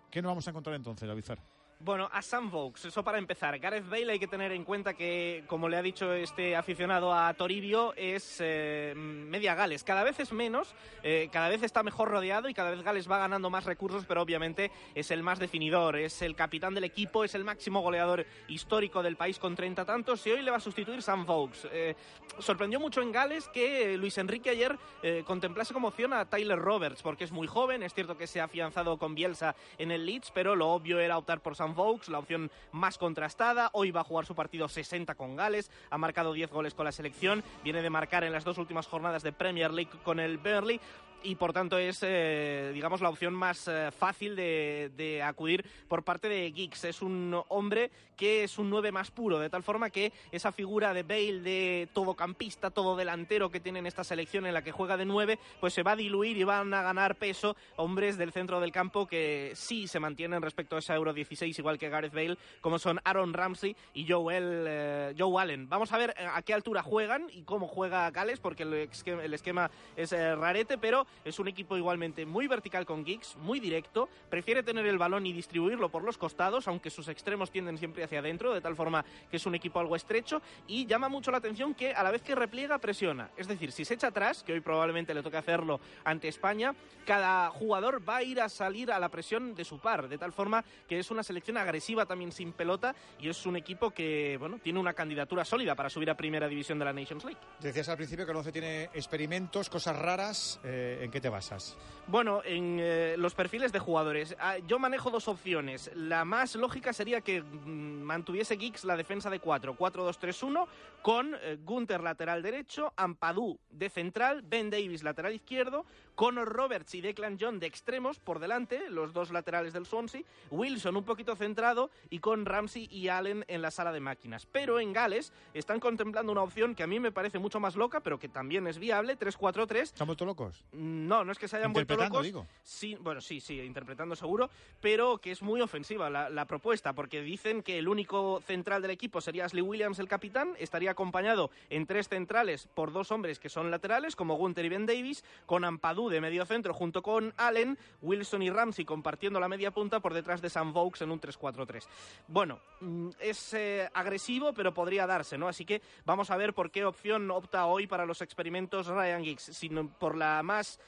S6: ¿Qué nos vamos a encontrar entonces, David Fer?
S10: Bueno, a Sam Vokes, eso para empezar. Gareth Bale hay que tener en cuenta que, como le ha dicho este aficionado a Toribio, es eh, media Gales. Cada vez es menos, eh, cada vez está mejor rodeado y cada vez Gales va ganando más recursos, pero obviamente es el más definidor, es el capitán del equipo, es el máximo goleador histórico del país con 30 tantos y hoy le va a sustituir Sam Vokes. Eh, sorprendió mucho en Gales que Luis Enrique ayer eh, contemplase como opción a Tyler Roberts, porque es muy joven, es cierto que se ha afianzado con Bielsa en el Leeds, pero lo obvio era optar por Sam La opción más contrastada. Hoy va a jugar su partido 60 con Gales, ha marcado 10 goles con la selección, viene de marcar en las dos últimas jornadas de Premier League con el Burnley y por tanto es, eh, digamos, la opción más eh, fácil de, de, acudir por parte de Giggs. Es un hombre que es un 9 más puro, de tal forma que esa figura de Bale de todocampista, todo delantero que tiene en esta selección en la que juega de 9, pues se va a diluir y van a ganar peso hombres del centro del campo que sí se mantienen respecto a esa Euro 16, igual que Gareth Bale, como son Aaron Ramsey y Joel, eh, Joe Allen. Vamos a ver a qué altura juegan y cómo juega Gales, porque el esquema, el esquema es rarete, pero Es un equipo igualmente muy vertical con Giggs, muy directo, prefiere tener el balón y distribuirlo por los costados, aunque sus extremos tienden siempre hacia adentro, de tal forma que es un equipo algo estrecho y llama mucho la atención que a la vez que repliega presiona. Es decir, si se echa atrás, que hoy probablemente le toque hacerlo ante España, cada jugador va a ir a salir a la presión de su par, de tal forma que es una selección agresiva también sin pelota y es un equipo que bueno, tiene una candidatura sólida para subir a primera división de la Nations League.
S6: Decías al principio que el 11 tiene experimentos, cosas raras. eh, ¿En qué te basas?
S10: Bueno, en eh, los perfiles de jugadores, ah, yo manejo dos opciones. La más lógica sería que mm, mantuviese Giggs la defensa de 4, 4-2-3-1, con eh, Gunther lateral derecho, Ampadu de central, Ben Davis lateral izquierdo, Connor Roberts y Declan John de extremos por delante, los dos laterales del Swansea, Wilson un poquito centrado y con Ramsey y Allen en la sala de máquinas. Pero en Gales están contemplando una opción que a mí me parece mucho más loca, pero que también es viable, 3-4-3.
S6: ¿Están vuelto locos?
S10: No, no es que se hayan vuelto locos.
S6: digo.
S10: Sí, bueno, sí, sí, interpretando seguro, pero que es muy ofensiva la, la propuesta, porque dicen que el único central del equipo sería Ashley Williams, el capitán, estaría acompañado en tres centrales por dos hombres que son laterales, como Gunther y Ben Davis, con Ampadu de medio centro junto con Allen, Wilson y Ramsey compartiendo la media punta por detrás de Sam Vokes en un 3-4-3. Bueno, mm, es eh, agresivo, pero podría darse, ¿no? Así que vamos a ver por qué opción opta hoy para los experimentos Ryan Giggs, sino por la más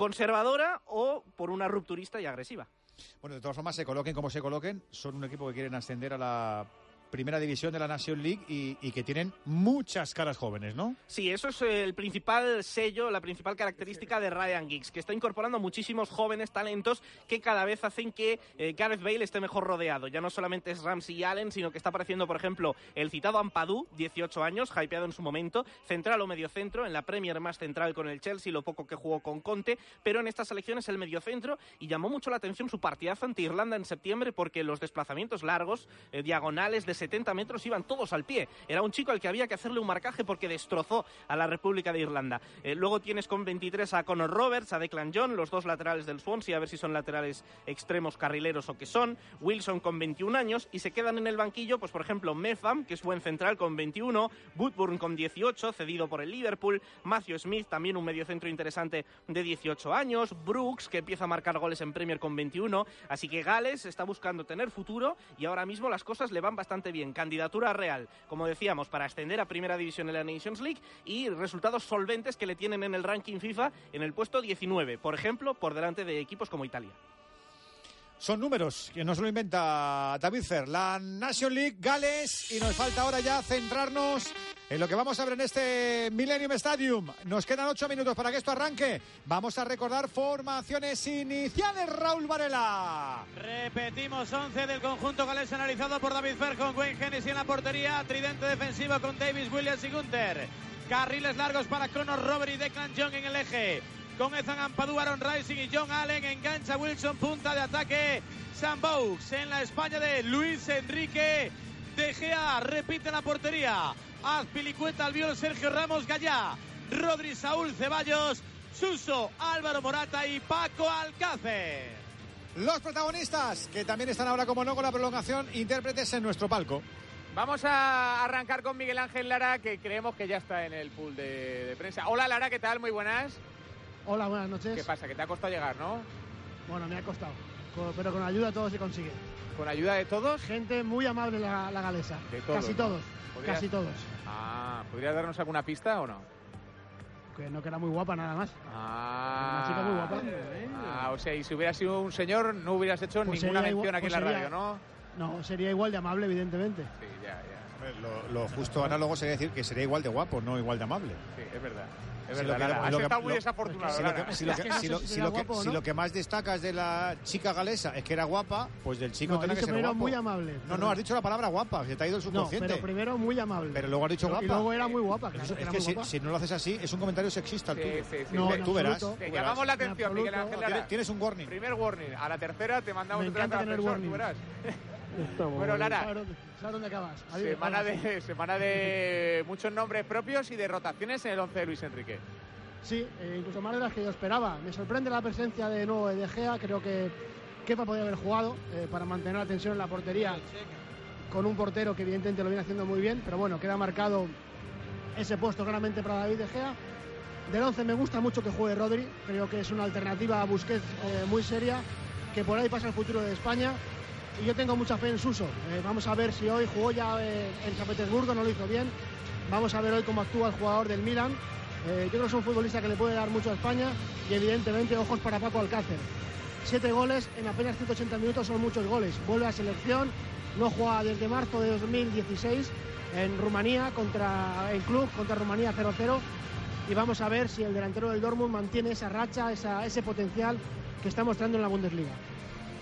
S10: conservadora o por una rupturista y agresiva.
S6: Bueno, de todas formas, se coloquen como se coloquen, son un equipo que quieren ascender a la primera división de la Nation League y, y que tienen muchas caras jóvenes, ¿no?
S10: Sí, eso es el principal sello, la principal característica de Ryan Giggs, que está incorporando muchísimos jóvenes talentos que cada vez hacen que eh, Gareth Bale esté mejor rodeado. Ya no solamente es Ramsey y Allen, sino que está apareciendo, por ejemplo, el citado Ampadu, 18 años, hypeado en su momento, central o mediocentro, en la Premier más central con el Chelsea, lo poco que jugó con Conte, pero en estas selecciones el mediocentro y llamó mucho la atención su partidazo ante Irlanda en septiembre porque los desplazamientos largos, eh, diagonales de 70 metros, iban todos al pie. Era un chico al que había que hacerle un marcaje porque destrozó a la República de Irlanda. Eh, luego tienes con 23 a Conor Roberts, a Declan John, los dos laterales del Swansea, a ver si son laterales extremos carrileros o qué son. Wilson con 21 años y se quedan en el banquillo, pues por ejemplo, Mefam, que es buen central con 21, Woodburn con 18, cedido por el Liverpool, Matthew Smith, también un mediocentro interesante de 18 años, Brooks, que empieza a marcar goles en Premier con 21, así que Gales está buscando tener futuro y ahora mismo las cosas le van bastante bien. Candidatura real, como decíamos, para ascender a Primera División en la Nations League y resultados solventes que le tienen en el ranking FIFA en el puesto 19, por ejemplo, por delante de equipos como Italia.
S6: Son números que no se lo inventa David Fer. La Nation League, Gales, y nos falta ahora ya centrarnos en lo que vamos a ver en este Millennium Stadium. Nos quedan ocho minutos para que esto arranque. Vamos a recordar formaciones iniciales, Raúl Varela.
S12: Repetimos 11 del conjunto galés analizado por David Fer con Wayne Hennessy en la portería. Tridente defensivo con Davis, Williams y Gunther. Carriles largos para Conor Robert y Declan Young en el eje. Con Ethan Ampadu, Aaron Rising y John Allen. Engancha Wilson, punta de ataque. Sam Boux en la España de Luis Enrique. De Gea repite la portería. Azpilicueta, Albiol, Sergio Ramos, Gallá. Rodri, Saúl, Ceballos. Suso, Álvaro Morata y Paco Alcácer.
S6: Los protagonistas, que también están ahora como no con la prolongación, intérpretes en nuestro palco.
S8: Vamos a arrancar con Miguel Ángel Lara, que creemos que ya está en el pool de, de prensa. Hola Lara, ¿qué tal? Muy buenas.
S41: Hola, buenas noches.
S8: ¿Qué pasa? Que te ha costado llegar, ¿no?
S41: Bueno, me ha costado, co- pero con ayuda todo se consigue.
S8: ¿Con ayuda de todos?
S41: Gente muy amable la, la galesa.
S8: De todos,
S41: Casi
S8: ¿no?
S41: todos,
S8: ¿Podrías-
S41: casi todos.
S8: Ah, ¿podrías darnos alguna pista o no?
S41: Que no que era muy guapa nada más.
S8: Ah,
S41: Una chica muy guapa.
S8: Ah, o sea, y si hubiera sido un señor, no hubieras hecho
S41: Pues
S8: ninguna mención
S41: igual-
S8: aquí en
S41: pues
S8: la
S41: sería-
S8: radio, ¿no?
S41: No, sería igual de amable, evidentemente.
S8: Sí, ya, ya.
S6: Lo, lo justo análogo sería decir que sería igual de guapo, no igual de amable.
S8: Sí, es verdad. Es
S6: Si
S8: verdad, Lara.
S6: Que-
S8: estado muy desafortunado,
S6: Si lo que, si
S41: no
S6: si
S41: si
S6: si si
S41: no.
S6: más destacas de la chica galesa es que era guapa, pues del chico
S41: No,
S6: tiene que
S41: dicho
S6: ser
S41: primero
S6: guapo.
S41: muy amable.
S6: No, no, has dicho la palabra guapa, se te ha ido el
S41: No,
S6: subconsciente.
S41: pero primero muy amable.
S6: Pero luego has dicho
S41: Pero-
S6: guapa.
S41: Y luego era muy guapa, claro, que
S6: es que si,
S41: guapa.
S6: si no lo haces así, es un comentario sexista el
S8: Sí,
S6: tuyo.
S8: sí, sí.
S41: No,
S6: Tú-
S41: en
S6: tú verás.
S8: Te
S6: verás.
S8: llamamos la
S41: En
S8: atención, Miguel. Ángel Lara.
S6: Tienes, un warning.
S8: Primer warning. A la tercera te mandamos otra vez al ascensor, tú verás.
S41: Estamos-
S8: Bueno, Lara.
S41: ¿Sabes dónde, acabas? Adiós,
S8: Semana de, semana de muchos nombres propios y de rotaciones en el 11 de Luis Enrique.
S41: Sí, eh, incluso más de las que yo esperaba. Me sorprende la presencia de nuevo de De Gea. Creo que Kepa podría haber jugado eh, para mantener la tensión en la portería con un portero que evidentemente lo viene haciendo muy bien. Pero bueno, queda marcado ese puesto claramente para David De Gea. Del 11 me gusta mucho que juegue Rodri, creo que es una alternativa a Busquets eh, muy seria, que por ahí pasa el futuro de España. Y yo tengo mucha fe en Suso. Eh, vamos a ver si hoy jugó ya eh, en San Petersburgo, no lo hizo bien. Vamos a ver hoy cómo actúa el jugador del Milan. Eh, yo creo que es un futbolista que le puede dar mucho a España y evidentemente ojos para Paco Alcácer. Siete goles en apenas 180 minutos son muchos goles. Vuelve a selección, no juega desde marzo de 2016 en Rumanía contra en club contra Rumanía 0-0 y vamos a ver si el delantero del Dortmund mantiene esa racha, ese potencial que está mostrando en la Bundesliga.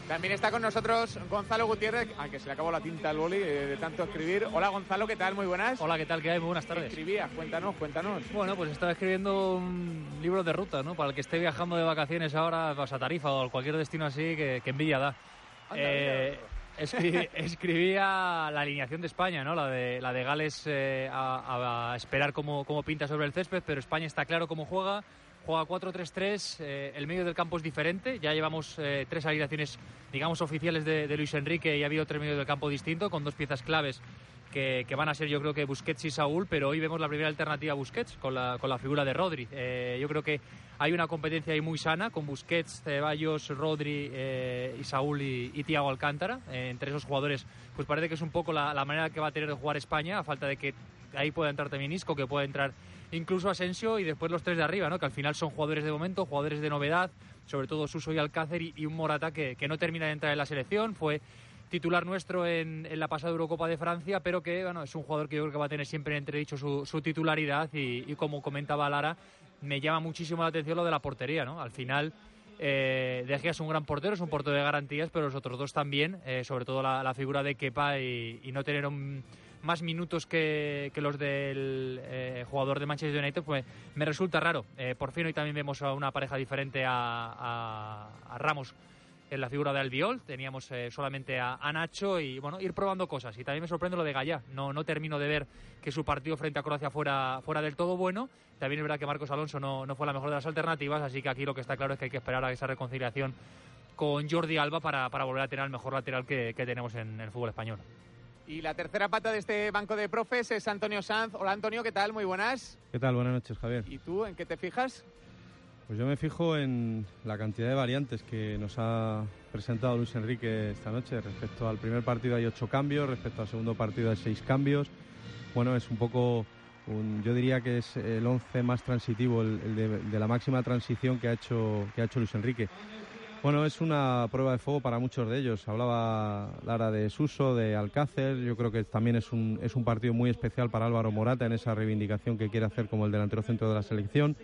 S8: También está con nosotros Gonzalo Gutiérrez, al que se le acabó la tinta al boli eh, de tanto escribir. Hola Gonzalo, ¿qué tal? Muy buenas.
S42: Hola, ¿qué tal? ¿Qué hay? Muy buenas tardes.
S8: Escribías, cuéntanos, cuéntanos.
S42: Bueno, pues estaba escribiendo un libro de ruta, ¿no? Para el que esté viajando de vacaciones ahora pues, a Tarifa o a cualquier destino así, que, que envidia da. Eh, escri- escribía la alineación de España, ¿no? La de, la de Gales eh, a, a esperar cómo, cómo pinta sobre el césped, pero España está claro cómo juega. Juega 4-3-3, eh, el medio del campo es diferente. Ya llevamos eh, tres alineaciones, digamos, oficiales de, Luis Enrique y ha habido tres medios del campo distintos, con dos piezas claves que, van a ser yo creo que Busquets y Saúl, pero hoy vemos la primera alternativa a Busquets con la, con la figura de Rodri. Eh, yo creo que hay una competencia ahí muy sana con Busquets, Ceballos, Rodri eh, y Saúl y, y Thiago Alcántara. Eh, entre esos jugadores, pues parece que es un poco la, manera que va a tener de jugar España, a falta de que ahí pueda entrar también Isco, que pueda entrar incluso Asensio y después los tres de arriba, ¿no? que al final son jugadores de momento, jugadores de novedad, sobre todo Suso y Alcácer y, un Morata que, que no termina de entrar en la selección. Fue titular nuestro en, la pasada Eurocopa de Francia, pero que bueno, es un jugador que yo creo que va a tener siempre en entredicho su, titularidad y, como comentaba Lara, me llama muchísimo la atención lo de la portería, ¿no? Al final, eh, De Gea es un gran portero, es un portero de garantías, pero los otros dos también, eh, sobre todo la, figura de Kepa y no tener un- más minutos que, los del eh, jugador de Manchester United, pues me resulta raro. Eh, por fin hoy también vemos a una pareja diferente a, Ramos en la figura de Albiol, teníamos eh, solamente a, Nacho y bueno, ir probando cosas. Y también me sorprende lo de Gallá, no, no termino de ver que su partido frente a Croacia fuera, fuera del todo bueno. También es verdad que Marcos Alonso no, no fue la mejor de las alternativas, así que aquí lo que está claro es que hay que esperar a esa reconciliación con Jordi Alba para, para volver a tener el mejor lateral que tenemos en el fútbol español.
S8: Y la tercera pata de este banco de profes es Antonio Sanz. Hola Antonio, ¿qué tal? Muy buenas.
S43: ¿Qué tal? Buenas noches, Javier.
S8: ¿Y tú en qué te fijas?
S43: Pues yo me fijo en la cantidad de variantes que nos ha presentado Luis Enrique esta noche. Respecto al primer partido hay ocho cambios, respecto al segundo partido hay seis cambios. Bueno, es un poco, un- yo diría que es el once más transitivo, el, el de, de la máxima transición que ha hecho que ha hecho Luis Enrique. Bueno, es una prueba de fuego para muchos de ellos. Hablaba Lara de Suso, de Alcácer. Yo creo que también es un, es un partido muy especial para Álvaro Morata en esa reivindicación que quiere hacer como el delantero centro de la selección.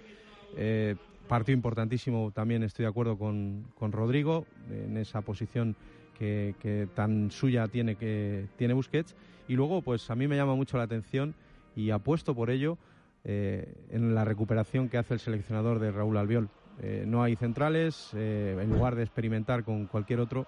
S43: Eh, partido importantísimo, también estoy de acuerdo con, con Rodrigo en esa posición que, que tan suya tiene, que, tiene Busquets. Y luego, pues a mí me llama mucho la atención y apuesto por ello eh, en la recuperación que hace el seleccionador de Raúl Albiol. Eh, no hay centrales, eh, en lugar de experimentar con cualquier otro,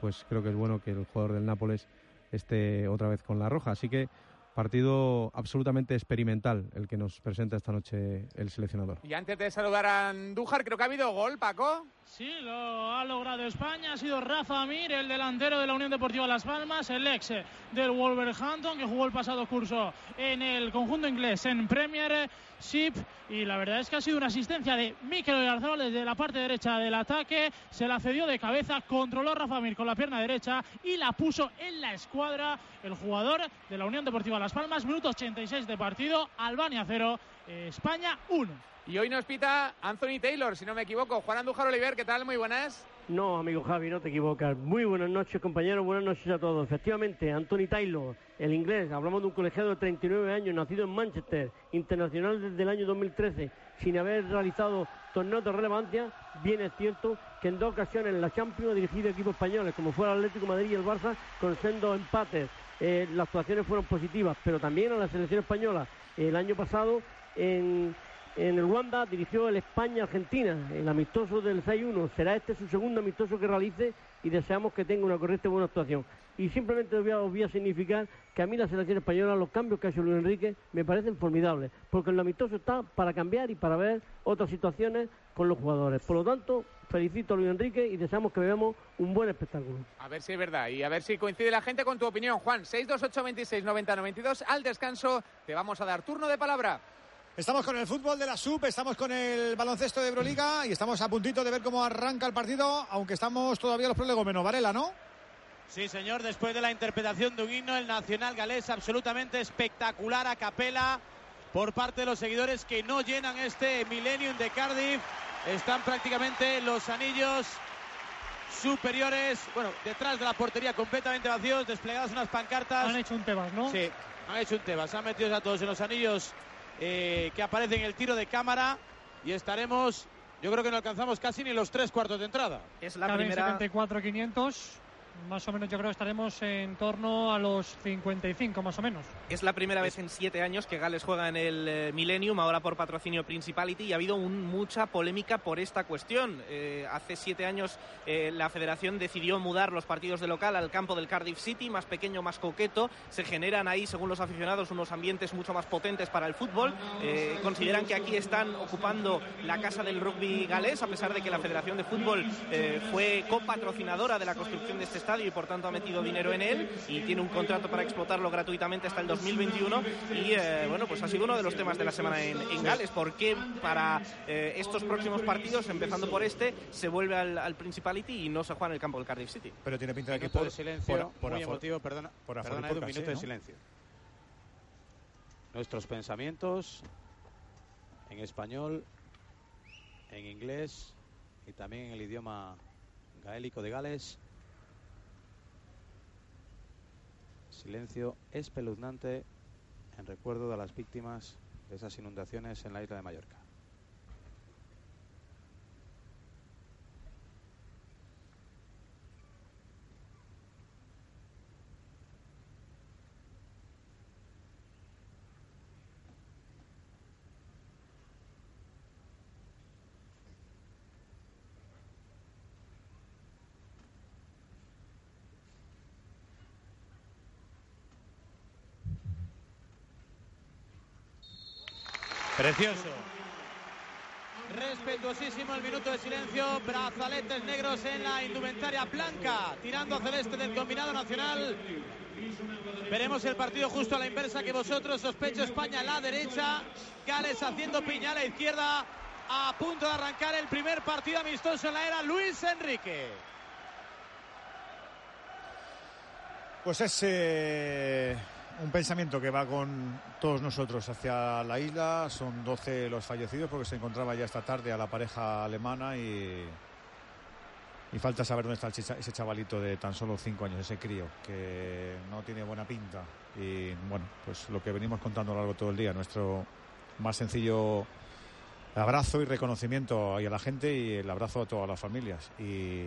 S43: pues creo que es bueno que el jugador del Nápoles esté otra vez con la roja. Así que partido absolutamente experimental el que nos presenta esta noche el seleccionador.
S8: Y antes de saludar a Andújar, creo que ha habido gol, Paco.
S11: Sí, lo ha logrado España. Ha sido Rafa Mir, el delantero de la Unión Deportiva Las Palmas, el ex del Wolverhampton, que jugó el pasado curso en el conjunto inglés en Premiership. Y la verdad es que ha sido una asistencia de Mikel Oyarzabal desde la parte derecha del ataque. Se la cedió de cabeza, controló Rafa Mir con la pierna derecha y la puso en la escuadra el jugador de la Unión Deportiva Las Palmas. Minuto 86 de partido, Albania 0, España 1.
S8: Y hoy nos pita Anthony Taylor, si no me equivoco. Juan Andújar Oliver, ¿qué tal? Muy buenas.
S44: No, amigo Javi, no te equivocas. Muy buenas noches, compañeros. Buenas noches a todos. Efectivamente, Anthony Taylor, el inglés. Hablamos de un colegiado de 39 años, nacido en Manchester, internacional desde el año 2013, sin haber realizado torneos de relevancia. Bien es cierto que en dos ocasiones en la Champions ha dirigido equipos españoles, como fue el Atlético Madrid y el Barça, con sendos empates. Eh, las actuaciones fueron positivas, pero también a la selección española. El año pasado en en el Wanda dirigió el España-Argentina, el amistoso del 6-1. Será este su segundo amistoso que realice y deseamos que tenga una correcta y buena actuación. Y simplemente os voy, a, significar que a mí la selección española, los cambios que ha hecho Luis Enrique, me parecen formidables, porque el amistoso está para cambiar y para ver otras situaciones con los jugadores. Por lo tanto, felicito a Luis Enrique y deseamos que veamos un buen espectáculo.
S8: A ver si es verdad y a ver si coincide la gente con tu opinión. Juan, 628 26 90 92. Al descanso te vamos a dar turno de palabra.
S6: Estamos con el fútbol de la SUP, estamos con el baloncesto de Euroliga y estamos a puntito de ver cómo arranca el partido, aunque estamos todavía los prolegómenos. Varela, ¿no?
S7: Sí, señor, después de la interpretación de un himno, el nacional galés absolutamente espectacular a capela por parte de los seguidores que no llenan este Millennium de Cardiff. Están prácticamente los anillos superiores, bueno, detrás de la portería completamente vacíos, desplegadas unas pancartas.
S9: Han hecho un Tebas, ¿no?
S7: Sí, han hecho un Tebas, han metido a todos en los anillos eh, que aparecen en el tiro de cámara y estaremos, yo creo que no alcanzamos casi ni los tres cuartos de entrada.
S10: Es la
S9: Caben
S10: primera
S9: 74 500. Más o menos yo creo que estaremos en torno a los 55 más o menos.
S10: Es la primera vez en siete años que Gales juega en el eh, Millennium, ahora por patrocinio Principality, y ha habido un- mucha polémica por esta cuestión. Eh, hace siete años eh, la federación decidió mudar los partidos de local al campo del Cardiff City, más pequeño, más coqueto. Se generan ahí, según los aficionados, unos ambientes mucho más potentes para el fútbol. Eh, consideran que aquí están ocupando la casa del rugby galés, a pesar de que la Federación de Fútbol eh, fue copatrocinadora de la construcción de este estadio y por tanto ha metido dinero en él y tiene un contrato para explotarlo gratuitamente hasta el 2021 y eh, bueno pues ha sido uno de los temas de la semana en, en Gales porque para eh, estos próximos partidos empezando por este se vuelve al, al Principality y no se juega en el campo del Cardiff City
S6: pero tiene pinta de que por,
S7: de silencio,
S6: por- por
S7: muy emotivo, perdona,
S6: por
S7: perdona,
S6: por
S7: Edu, un
S6: casi,
S7: minuto de
S6: ¿no?
S7: silencio. Nuestros pensamientos en español, en inglés y también en el idioma gaélico de Gales. Silencio espeluznante en recuerdo de las víctimas de esas inundaciones en la isla de Mallorca. Precioso. Respetuosísimo el minuto de silencio. Brazaletes negros en la indumentaria blanca. Tirando a celeste del combinado nacional. Veremos el partido justo a la inversa que vosotros. Sospecho España a la derecha. Gales haciendo piña a la izquierda. A punto de arrancar el primer partido amistoso en la era Luis Enrique.
S6: Pues es eh, un pensamiento que va con todos nosotros hacia la isla. Son 12 los fallecidos porque se encontraba ya esta tarde a la pareja alemana y, y falta saber dónde está ese chavalito de tan solo 5 años, ese crío, que no tiene buena pinta. Y bueno, pues lo que venimos contando a lo largo todo el día, nuestro más sencillo abrazo y reconocimiento a la gente y el abrazo a todas las familias. Y,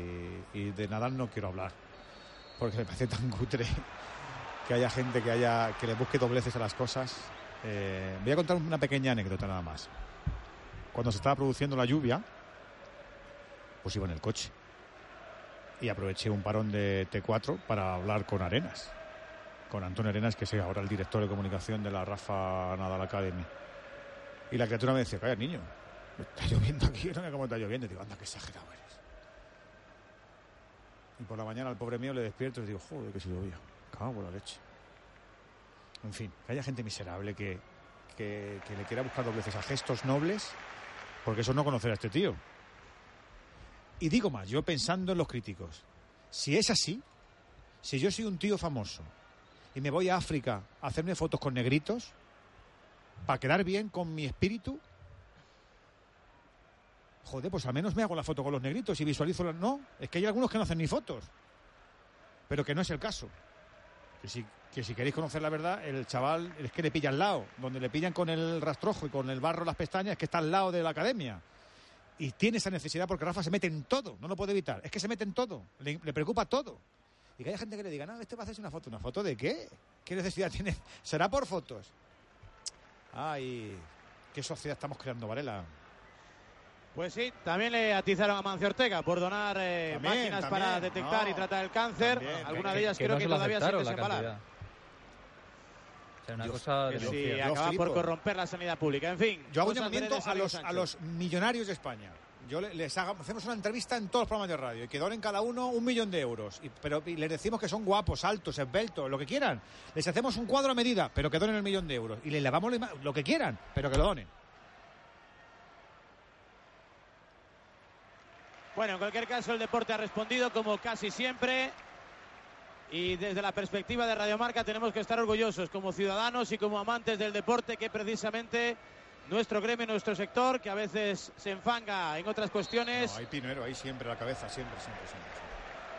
S6: y de Nadal no quiero hablar, porque me parece tan cutre que haya gente que haya que le busque dobleces a las cosas. Eh, voy a contar una pequeña anécdota nada más. Cuando se estaba produciendo la lluvia, pues iba en el coche y aproveché un parón de T4 para hablar con Arenas, con Antonio Arenas, que es ahora el director de comunicación de la Rafa Nadal Academy. Y la criatura me decía, calla niño, está lloviendo aquí, no sé cómo está lloviendo. Y digo, anda, qué exagerado eres. Y por la mañana al pobre mío le despierto y digo, joder, que si llovía. La leche. En fin, que haya gente miserable que, que, le quiera buscar dobleces a gestos nobles, porque eso es no conocer a este tío. Y digo más, yo pensando en los críticos, si es así, si yo soy un tío famoso y me voy a África a hacerme fotos con negritos, para quedar bien con mi espíritu, joder, pues al menos me hago la foto con los negritos y visualizo la... No, es que hay algunos que no hacen ni fotos, pero que no es el caso. Que si, que si queréis conocer la verdad, el chaval es que le pilla al lado, donde le pillan con el rastrojo y con el barro las pestañas, es que está al lado de la academia. Y tiene esa necesidad porque Rafa se mete en todo, no lo puede evitar. Es que se mete en todo, le, le preocupa todo. Y que haya gente que le diga, no, este va a hacerse una foto. ¿Una foto de qué? ¿Qué necesidad tiene? ¿Será por fotos? Ay, qué sociedad estamos creando, Varela.
S7: Pues sí, también le atizaron a Mancio Ortega por donar eh,
S6: También,
S7: máquinas
S6: también.
S7: para detectar
S6: No,
S7: y tratar el cáncer.
S6: también.
S7: Algunas de ellas
S42: que
S7: creo
S42: no
S7: que
S42: se
S7: todavía desembalar.
S42: cantidad. O sea, una
S6: Yo-
S42: cosa de
S7: sí,
S6: Yo
S7: acaba por corromper la sanidad pública. En fin.
S6: Yo hago un llamamiento a los, a los millonarios de España. Yo le- les haga- hacemos una entrevista en todos los programas de radio y que donen cada uno un millón de euros. Y, pero y les decimos que son guapos, altos, esbeltos, lo que quieran. Les hacemos un cuadro a medida, pero que donen el millón de euros. Y les lavamos lo que quieran, pero que lo donen.
S7: Bueno, en cualquier caso el deporte ha respondido como casi siempre. Y desde la perspectiva de Radiomarca tenemos que estar orgullosos como ciudadanos y como amantes del deporte que precisamente nuestro gremio, nuestro sector, que a veces se enfanga en otras cuestiones,
S6: No, hay Pinero ahí siempre la cabeza, siempre, siempre, siempre.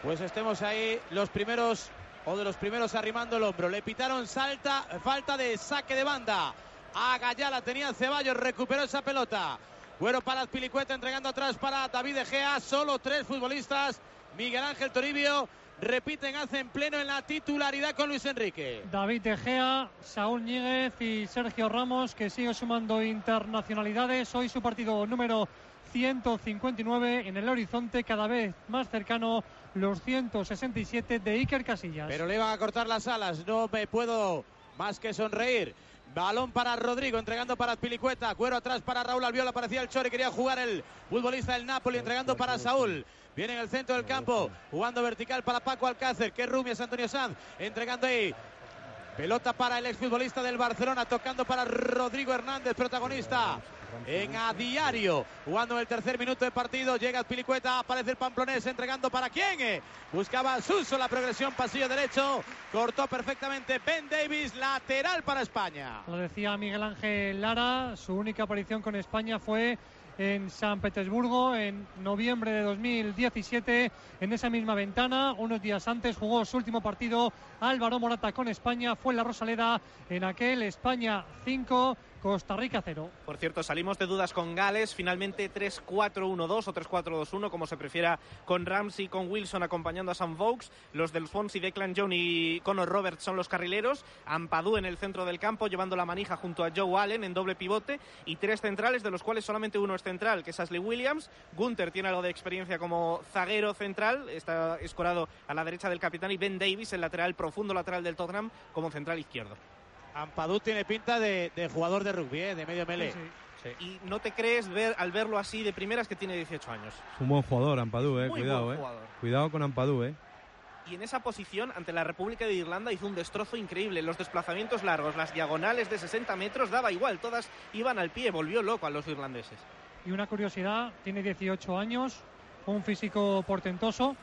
S7: pues estemos ahí los primeros o de los primeros arrimando el hombro. Le pitaron salta, falta de saque de banda. A Gallala tenía Ceballos, recuperó esa pelota. Güero para Pilicueta entregando atrás para David Egea. Solo tres futbolistas. Miguel Ángel Toribio repiten, hacen pleno en la titularidad con Luis Enrique.
S9: David De Gea, Saúl Ñíguez y Sergio Ramos, que sigue sumando internacionalidades. Hoy su partido número 159 en el horizonte, cada vez más cercano los 167 de Iker Casillas.
S7: Pero le van a cortar las alas. No me puedo más que sonreír. Balón para Rodrigo, entregando para Pilicueta. Cuero atrás para Raúl Albiol. Aparecía el Chori, quería jugar el futbolista del Napoli, entregando para Saúl. Viene en el centro del campo, jugando vertical para Paco Alcácer. Que Rumias, Antonio Sanz, entregando ahí. Pelota para el exfutbolista del Barcelona, tocando para Rodrigo Hernández, protagonista en a diario. Jugando en el tercer minuto de partido, llega Pilicueta, aparece el Pamplonés, entregando para quién. Eh, Buscaba Suso la progresión, pasillo derecho, cortó perfectamente Ben Davis, lateral para España.
S9: Lo decía Miguel Ángel Lara, su única aparición con España fue en San Petersburgo en noviembre de 2017. En esa misma ventana, unos días antes, jugó su último partido Álvaro Morata con España. Fue en la Rosaleda en aquel España 5, Costa Rica 0.
S10: Por cierto, salimos de dudas con Gales, finalmente 3-4-1-2 o 3-4-2-1, como se prefiera, con Ramsey, con Wilson acompañando a Sam Vokes, los del Fonsi, Declan Jones y Conor Roberts son los carrileros, Ampadu en el centro del campo llevando la manija junto a Joe Allen en doble pivote y tres centrales, de los cuales solamente uno es central, que es Ashley Williams. Gunther tiene algo de experiencia como zaguero central, está escorado a la derecha del capitán y Ben Davis, el lateral profundo lateral del Tottenham, como central izquierdo.
S7: Ampadú tiene pinta de, de jugador de rugby, eh, de medio melee.
S10: Y no te crees ver al verlo así de primeras que tiene 18 años.
S43: Es un buen jugador, Ampadú, eh.
S10: Muy
S43: Cuidado,
S10: buen
S43: eh.
S10: jugador.
S43: Cuidado con Ampadú, eh.
S10: y en esa posición ante la República de Irlanda hizo un destrozo increíble. Los desplazamientos largos, las diagonales de 60 metros, daba igual, todas iban al pie, volvió loco a los irlandeses.
S9: Y una curiosidad, tiene 18 años, un físico portentoso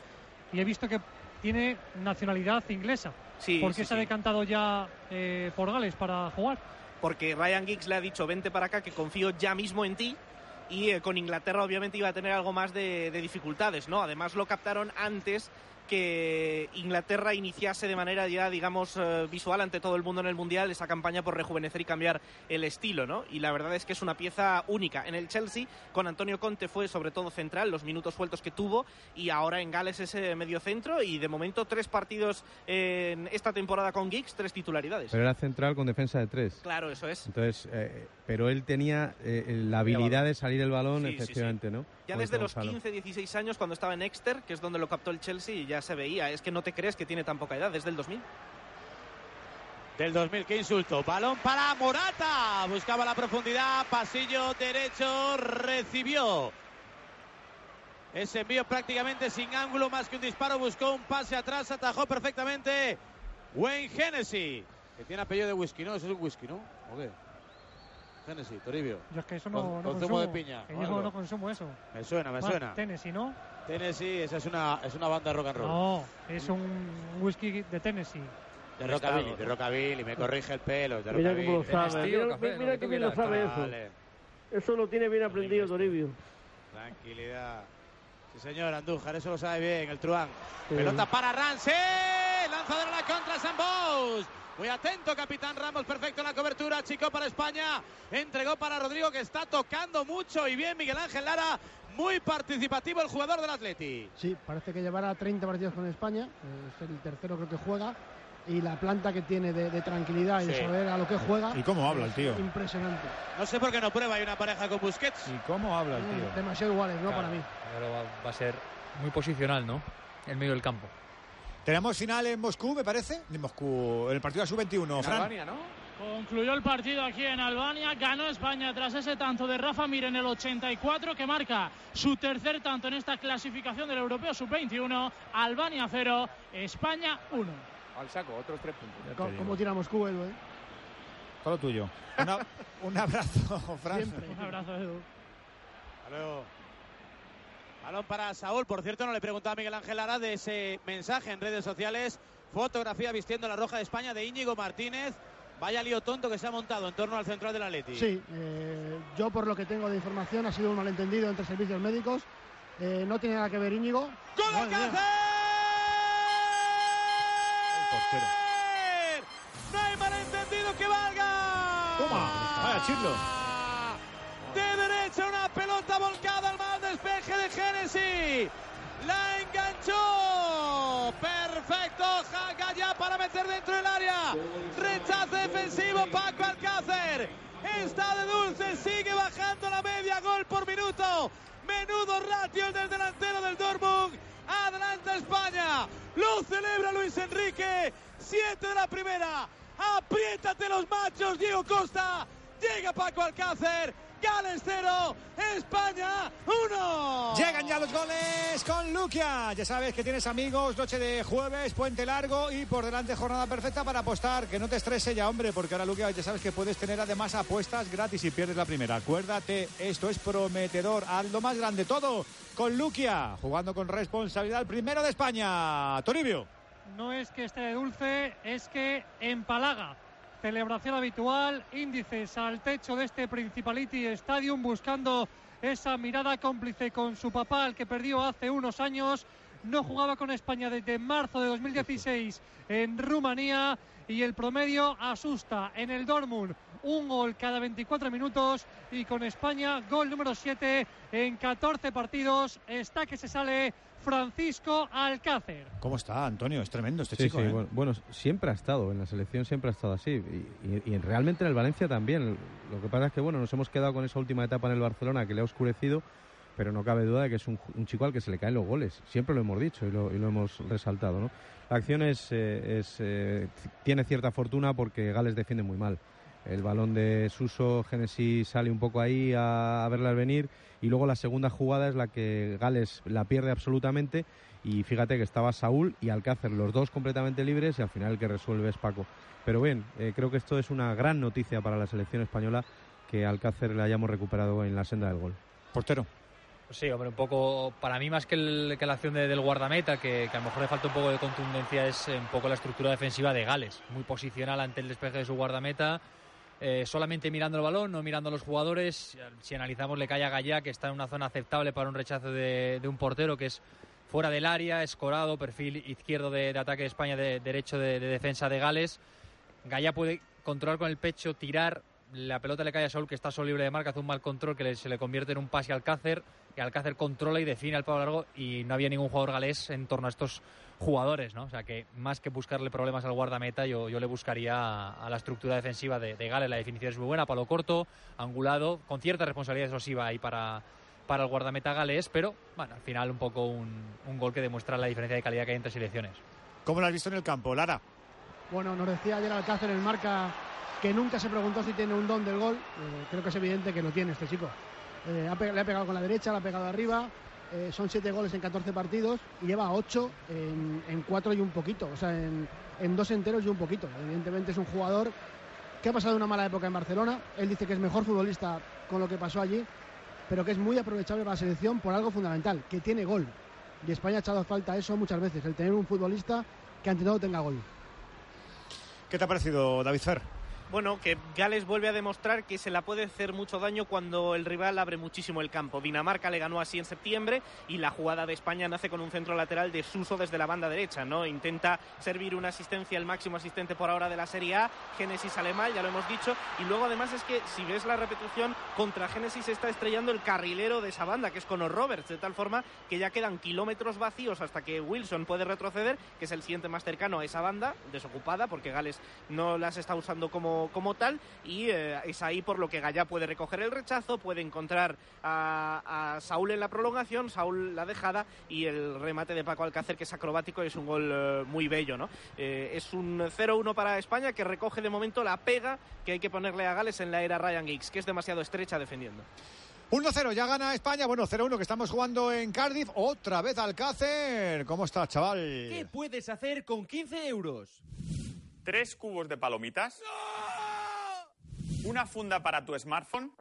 S9: y he visto que tiene nacionalidad inglesa.
S10: Sí,
S9: ¿Por qué
S10: sí,
S9: se ha decantado ya eh, por Gales para jugar?
S10: Porque Ryan Giggs le ha dicho, vente para acá, que confío ya mismo en ti. Y eh, con Inglaterra obviamente iba a tener algo más de, de dificultades, ¿no? Además lo captaron antes que Inglaterra iniciase de manera ya, digamos, eh, visual ante todo el mundo en el Mundial esa campaña por rejuvenecer y cambiar el estilo, ¿no? Y la verdad es que es una pieza única. En el Chelsea, con Antonio Conte fue sobre todo central, los minutos sueltos que tuvo, y ahora en Gales es eh, medio centro, y de momento tres partidos en esta temporada con Giggs, tres titularidades.
S43: Pero era central con defensa de tres.
S10: Claro, eso es.
S43: Entonces, eh, pero él tenía eh, la habilidad de salir el balón,
S10: Sí, sí, sí.
S43: efectivamente, ¿no?
S10: Ya
S43: Como
S10: desde los
S43: Gonzalo.
S10: 15, 16 años, cuando estaba en Exeter, que es donde lo captó el Chelsea, y ya se veía. Es que no te crees que tiene tan poca edad, desde el 2000.
S7: Del 2000, qué insulto. Balón para Morata. Buscaba la profundidad. Pasillo derecho. Recibió. Ese envío prácticamente sin ángulo, más que un disparo. Buscó un pase atrás. Atajó perfectamente Wayne Hennessy. Que tiene apellido de whisky, ¿no? Eso es un whisky, ¿no? ¿O qué? Hennessy, Toribio.
S9: Yo es que eso no,
S7: Con-
S9: no consumo.
S7: de piña,
S9: Que yo no consumo eso.
S7: Me suena, me suena.
S9: Tennessee, ¿no?
S7: Tennessee, esa es una, es una banda de rock and roll.
S9: No, es un whisky de Tennessee.
S7: De rockabilly, de rockabilly. Me corrige el pelo. De
S44: Mira
S7: rockabilly.
S44: cómo lo sabe. Mira, mira que bien lo sabe eso.
S7: Vale.
S44: Eso lo tiene bien aprendido Toribio.
S7: Tranquilidad. Sí, señor, Andújar, eso lo sabe bien, el Truán.
S44: Sí.
S7: Pelota para Rance. Lanzador a la contra, Sambous. Muy atento, capitán Ramos, perfecto en la cobertura. Chico para España. Entregó para Rodrigo, que está tocando mucho y bien. Miguel Ángel Lara, muy participativo el jugador del Atleti.
S41: Sí, parece que llevará 30 partidos con España, eh, es el tercero creo que juega, y la planta que tiene de, de tranquilidad y de saber a lo que juega.
S6: ¿Y cómo habla el tío?
S41: Impresionante.
S7: No sé por qué no prueba, hay una pareja con Busquets.
S6: ¿Y cómo habla el tío?
S41: Demasiado iguales, ¿no?
S42: Claro,
S41: Para mí.
S42: Ahora va, va a ser muy posicional, ¿no? En medio del campo.
S6: Tenemos final en Moscú, me parece. En Moscú, el partido de sub-21. Fran.
S11: Concluyó el partido aquí en Albania, ganó España tras ese tanto de Rafa Mir en el 84 que marca su tercer tanto en esta clasificación del Europeo Sub-21, Albania 0, España 1.
S8: Al saco, otros tres puntos.
S41: Co- ¿Cómo tira Moscú, Edu? eh?
S6: Todo tuyo. Una- un abrazo, Fran.
S11: Un abrazo, Edu.
S7: Hasta luego. Balón para Saúl. Por cierto, no le preguntaba a Miguel Ángel Lara de ese mensaje en redes sociales. Fotografía vistiendo la roja de España de Íñigo Martínez. Vaya lío tonto que se ha montado en torno al central del Atleti.
S41: Sí, eh, yo por lo que tengo de información ha sido un malentendido entre servicios médicos. Eh, no tiene nada que ver Íñigo.
S7: ¡Gol
S41: mía.
S7: ¡No hay malentendido que valga!
S6: Toma, vaya chirlo.
S7: Génesis. La enganchó. Perfecto. Jaca ya para meter dentro del área. Rechazo defensivo Paco Alcácer. Está de dulce. Sigue bajando la media. Gol por minuto. Menudo ratio el del delantero del Dortmund. Adelanta España. Lo celebra Luis Enrique. Siete de la primera. Apriétate los machos, Diego Costa. Llega Paco Alcácer. Gales 0, España 1.
S6: Llegan ya los goles con Luquia. Ya sabes que tienes amigos, noche de jueves, puente largo y por delante jornada perfecta para apostar. Que no te estrese ya, hombre, porque ahora Luquia ya sabes que puedes tener además apuestas gratis si pierdes la primera. Acuérdate, esto es prometedor. Haz lo más grande todo con Luquia, jugando con responsabilidad el primero de España. Toribio.
S9: No es que esté de dulce, es que empalaga. Celebración habitual, índices al techo de este Principality Stadium buscando esa mirada cómplice con su papá, al que perdió hace unos años. No jugaba con España desde marzo de 2016 en Rumanía y el promedio asusta en el Dortmund. Un gol cada 24 minutos y con España gol número 7 en 14 partidos. Está que se sale Francisco Alcácer.
S6: ¿Cómo está, Antonio? Es tremendo este
S43: Sí,
S6: chico.
S43: sí,
S6: ¿eh?
S43: bueno, bueno, siempre ha estado, en la selección siempre ha estado así. Y, y- y realmente en el Valencia también. Lo que pasa es que bueno, nos hemos quedado con esa última etapa en el Barcelona que le ha oscurecido, pero no cabe duda de que es un, chico al que se le caen los goles. Siempre lo hemos dicho y lo, y lo hemos resaltado. ¿no? La acción es, eh, es, eh, tiene cierta fortuna porque Gales defiende muy mal. El balón de Suso, Genesis sale un poco ahí a, a verla venir y luego la segunda jugada es la que Gales la pierde absolutamente y fíjate que estaba Saúl y Alcácer, los dos completamente libres y al final el que resuelve es Paco. Pero bien, eh, creo que esto es una gran noticia para la selección española que Alcácer le hayamos recuperado en la senda del gol.
S6: Portero.
S42: Sí, hombre, un poco, para mí más que, el- que la acción de- del guardameta, que, que a lo mejor le falta un poco de contundencia, es un poco la estructura defensiva de Gales. Muy posicional ante el despeje de su guardameta, eh, solamente mirando el balón, no mirando a los jugadores. Si analizamos, le cae a Gallá, que está en una zona aceptable para un rechazo de, un portero, que es fuera del área, escorado, perfil izquierdo de, de ataque de España, de, derecho de, de defensa de Gales. Gallá puede controlar con el pecho, tirar. La pelota le cae a Saúl, que está solo libre de marca, hace un mal control que le- se le convierte en un pase a Alcácer. Y Alcácer controla y define al palo largo. Y no había ningún jugador galés en torno a estos jugadores, ¿no? O sea que más que buscarle problemas al guardameta, yo, yo le buscaría a, a la estructura defensiva de, de Gales. La definición es muy buena, palo corto, angulado, con cierta responsabilidad explosiva ahí para, para el guardameta galés. Pero bueno, al final un poco un, un gol que demuestra la diferencia de calidad que hay entre selecciones.
S6: ¿Cómo lo has visto en el campo, Lara?
S41: Bueno, nos decía ayer Alcácer en marca que nunca se preguntó si tiene un don del gol. Eh, creo que es evidente que lo tiene este chico. Eh, le ha pegado con la derecha, le ha pegado arriba. Eh, son siete goles en 14 partidos y lleva ocho en, cuatro y un poquito. O sea, en, en dos enteros y un poquito. Evidentemente es un jugador que ha pasado una mala época en Barcelona. Él dice que es mejor futbolista con lo que pasó allí, pero que es muy aprovechable para la selección por algo fundamental, que tiene gol. Y España ha echado falta eso muchas veces, el tener un futbolista que ante todo tenga gol.
S6: ¿Qué te ha parecido, David Fer?
S10: Bueno, que Gales vuelve a demostrar que se la puede hacer mucho daño cuando el rival abre muchísimo el campo. Dinamarca le ganó así en septiembre y la jugada de España nace con un centro lateral de Suso desde la banda derecha, ¿no? Intenta servir una asistencia, el máximo asistente por ahora de la Serie A. Génesis sale mal, ya lo hemos dicho. Y luego además es que si ves la repetición, contra Génesis está estrellando el carrilero de esa banda, que es Conor Roberts, de tal forma que ya quedan kilómetros vacíos hasta que Wilson puede retroceder, que es el siguiente más cercano a esa banda, desocupada, porque Gales no las está usando como, como tal, y eh, es ahí por lo que Gallá puede recoger el rechazo, puede encontrar a, a Saúl en la prolongación, Saúl la dejada, y el remate de Paco Alcácer, que es acrobático y es un gol eh, muy bello, ¿no? Eh, es un 0-1 para España, que recoge de momento la pega que hay que ponerle a Gales en la era Ryan Giggs, que es demasiado estrecha defendiendo.
S6: 1-0, ya gana España. Bueno, 0-1 que estamos jugando en Cardiff. Otra vez Alcácer. ¿Cómo estás, chaval?
S45: ¿Qué puedes hacer con 15 euros?
S46: Tres cubos de palomitas. Una funda para tu smartphone.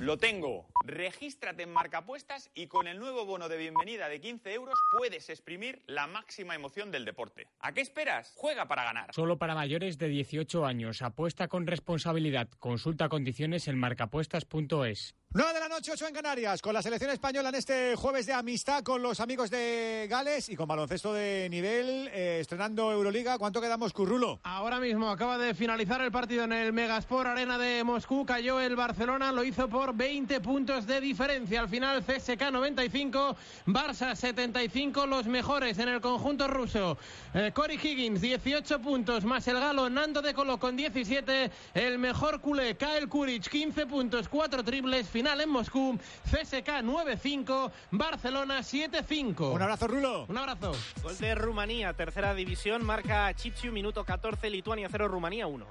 S46: Lo tengo. Regístrate en Marcapuestas y con el nuevo bono de bienvenida de 15 euros puedes exprimir la máxima emoción del deporte. ¿A qué esperas? Juega para ganar.
S47: Solo para mayores de 18 años. Apuesta con responsabilidad. Consulta condiciones en marcapuestas.es.
S6: 9 de la noche, 8 en Canarias, con la selección española en este jueves de amistad con los amigos de Gales y con baloncesto de nivel, eh, estrenando Euroliga. ¿Cuánto quedamos, Currulo?
S12: Ahora mismo acaba de finalizar el partido en el Megasport Arena de Moscú. Cayó el Barcelona, lo hizo por 20 puntos de diferencia. Al final, CSK 95, Barça 75, los mejores en el conjunto ruso. Eh, Cory Higgins, 18 puntos, más el galo Nando de Colo con 17. El mejor culé, Kyle Kuric, 15 puntos, 4 triples. Final en Moscú, CSK 9-5, Barcelona 7-5.
S6: Un abrazo, Rulo.
S12: Un abrazo.
S10: Gol de Rumanía, tercera división, marca Chipchiu, minuto 14, Lituania 0, Rumanía 1.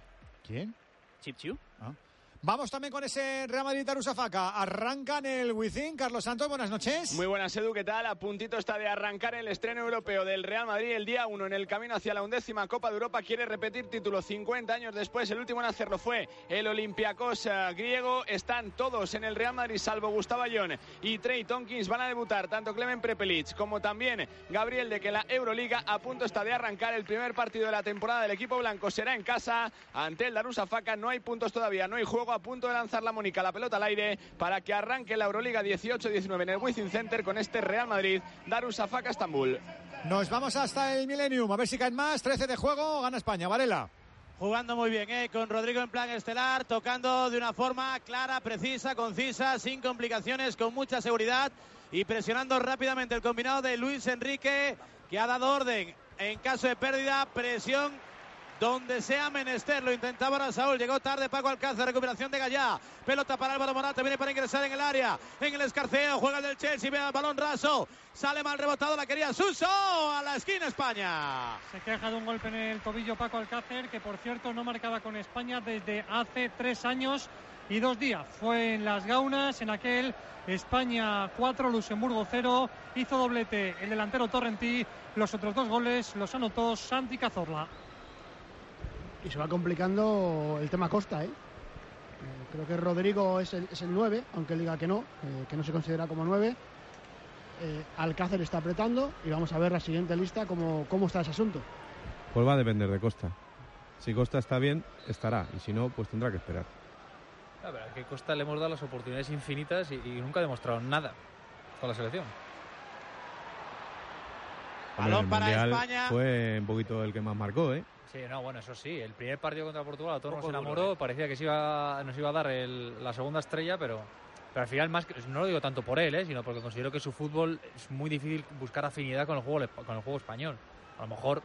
S6: ¿Quién?
S10: Chipchiu.
S6: Vamos también con ese Real Madrid Darusafaka. Arrancan el Wizzing. Carlos Santos, buenas noches.
S48: Muy buenas, Edu, ¿qué tal? A puntito está de arrancar el estreno europeo del Real Madrid el día 1 en el camino hacia la undécima Copa de Europa. Quiere repetir título 50 años después. El último en hacerlo fue el Olympiacos eh, griego. Están todos en el Real Madrid, salvo Gustavo Ayón y Trey Tonkins. Van a debutar tanto Clemen Prepelic como también Gabriel de que la Euroliga a punto está de arrancar. El primer partido de la temporada del equipo blanco será en casa ante el Darusafaka. No hay puntos todavía, no hay juego a punto de lanzar la Mónica la pelota al aire para que arranque la Euroliga 18-19 en el Wizzing Center con este Real Madrid Darusafaka Estambul.
S6: Nos vamos hasta el Millennium. A ver si caen más. 13 de juego. Gana España. Varela.
S7: Jugando muy bien, ¿eh? con Rodrigo en plan estelar, tocando de una forma clara, precisa, concisa, sin complicaciones, con mucha seguridad y presionando rápidamente el combinado de Luis Enrique, que ha dado orden en caso de pérdida, presión donde sea menester. Lo intentaba ahora Saúl. Llegó tarde Paco Alcácer. Recuperación de Gallá. Pelota para Álvaro Morata. Viene para ingresar en el área. En el escarceo. Juega el del Chelsea. Ve al balón raso. Sale mal rebotado. La quería Suso. A la esquina España.
S9: Se queja de un golpe en el tobillo Paco Alcácer, que por cierto no marcaba con España desde hace tres años y dos días. Fue en las Gaunas, en aquel España 4, Luxemburgo 0. Hizo doblete el delantero Torrentí. Los otros dos goles los anotó Santi Cazorla.
S41: Y se va complicando el tema Costa, ¿eh? Eh, Creo que Rodrigo es el, es el 9, aunque él diga que no, eh, que no se considera como 9. Eh, Alcácer está apretando y vamos a ver la siguiente lista cómo, cómo está ese asunto.
S43: Pues va a depender de Costa. Si Costa está bien, estará. Y si no, pues tendrá que esperar.
S42: La verdad que Costa le hemos dado las oportunidades infinitas y, y nunca ha demostrado nada con la selección.
S7: Balón para
S43: Mundial
S7: España.
S43: Fue un poquito el que más marcó, ¿eh?
S42: Sí, no, bueno, eso sí. El primer partido contra Portugal a todos
S43: poco
S42: enamoró.
S43: duro, ¿eh?
S42: Parecía que se iba, nos iba a dar el- la segunda estrella, pero, pero al final más que- no lo digo tanto por él, ¿eh? sino porque considero que su fútbol es muy difícil buscar afinidad con el juego con el juego español. A lo mejor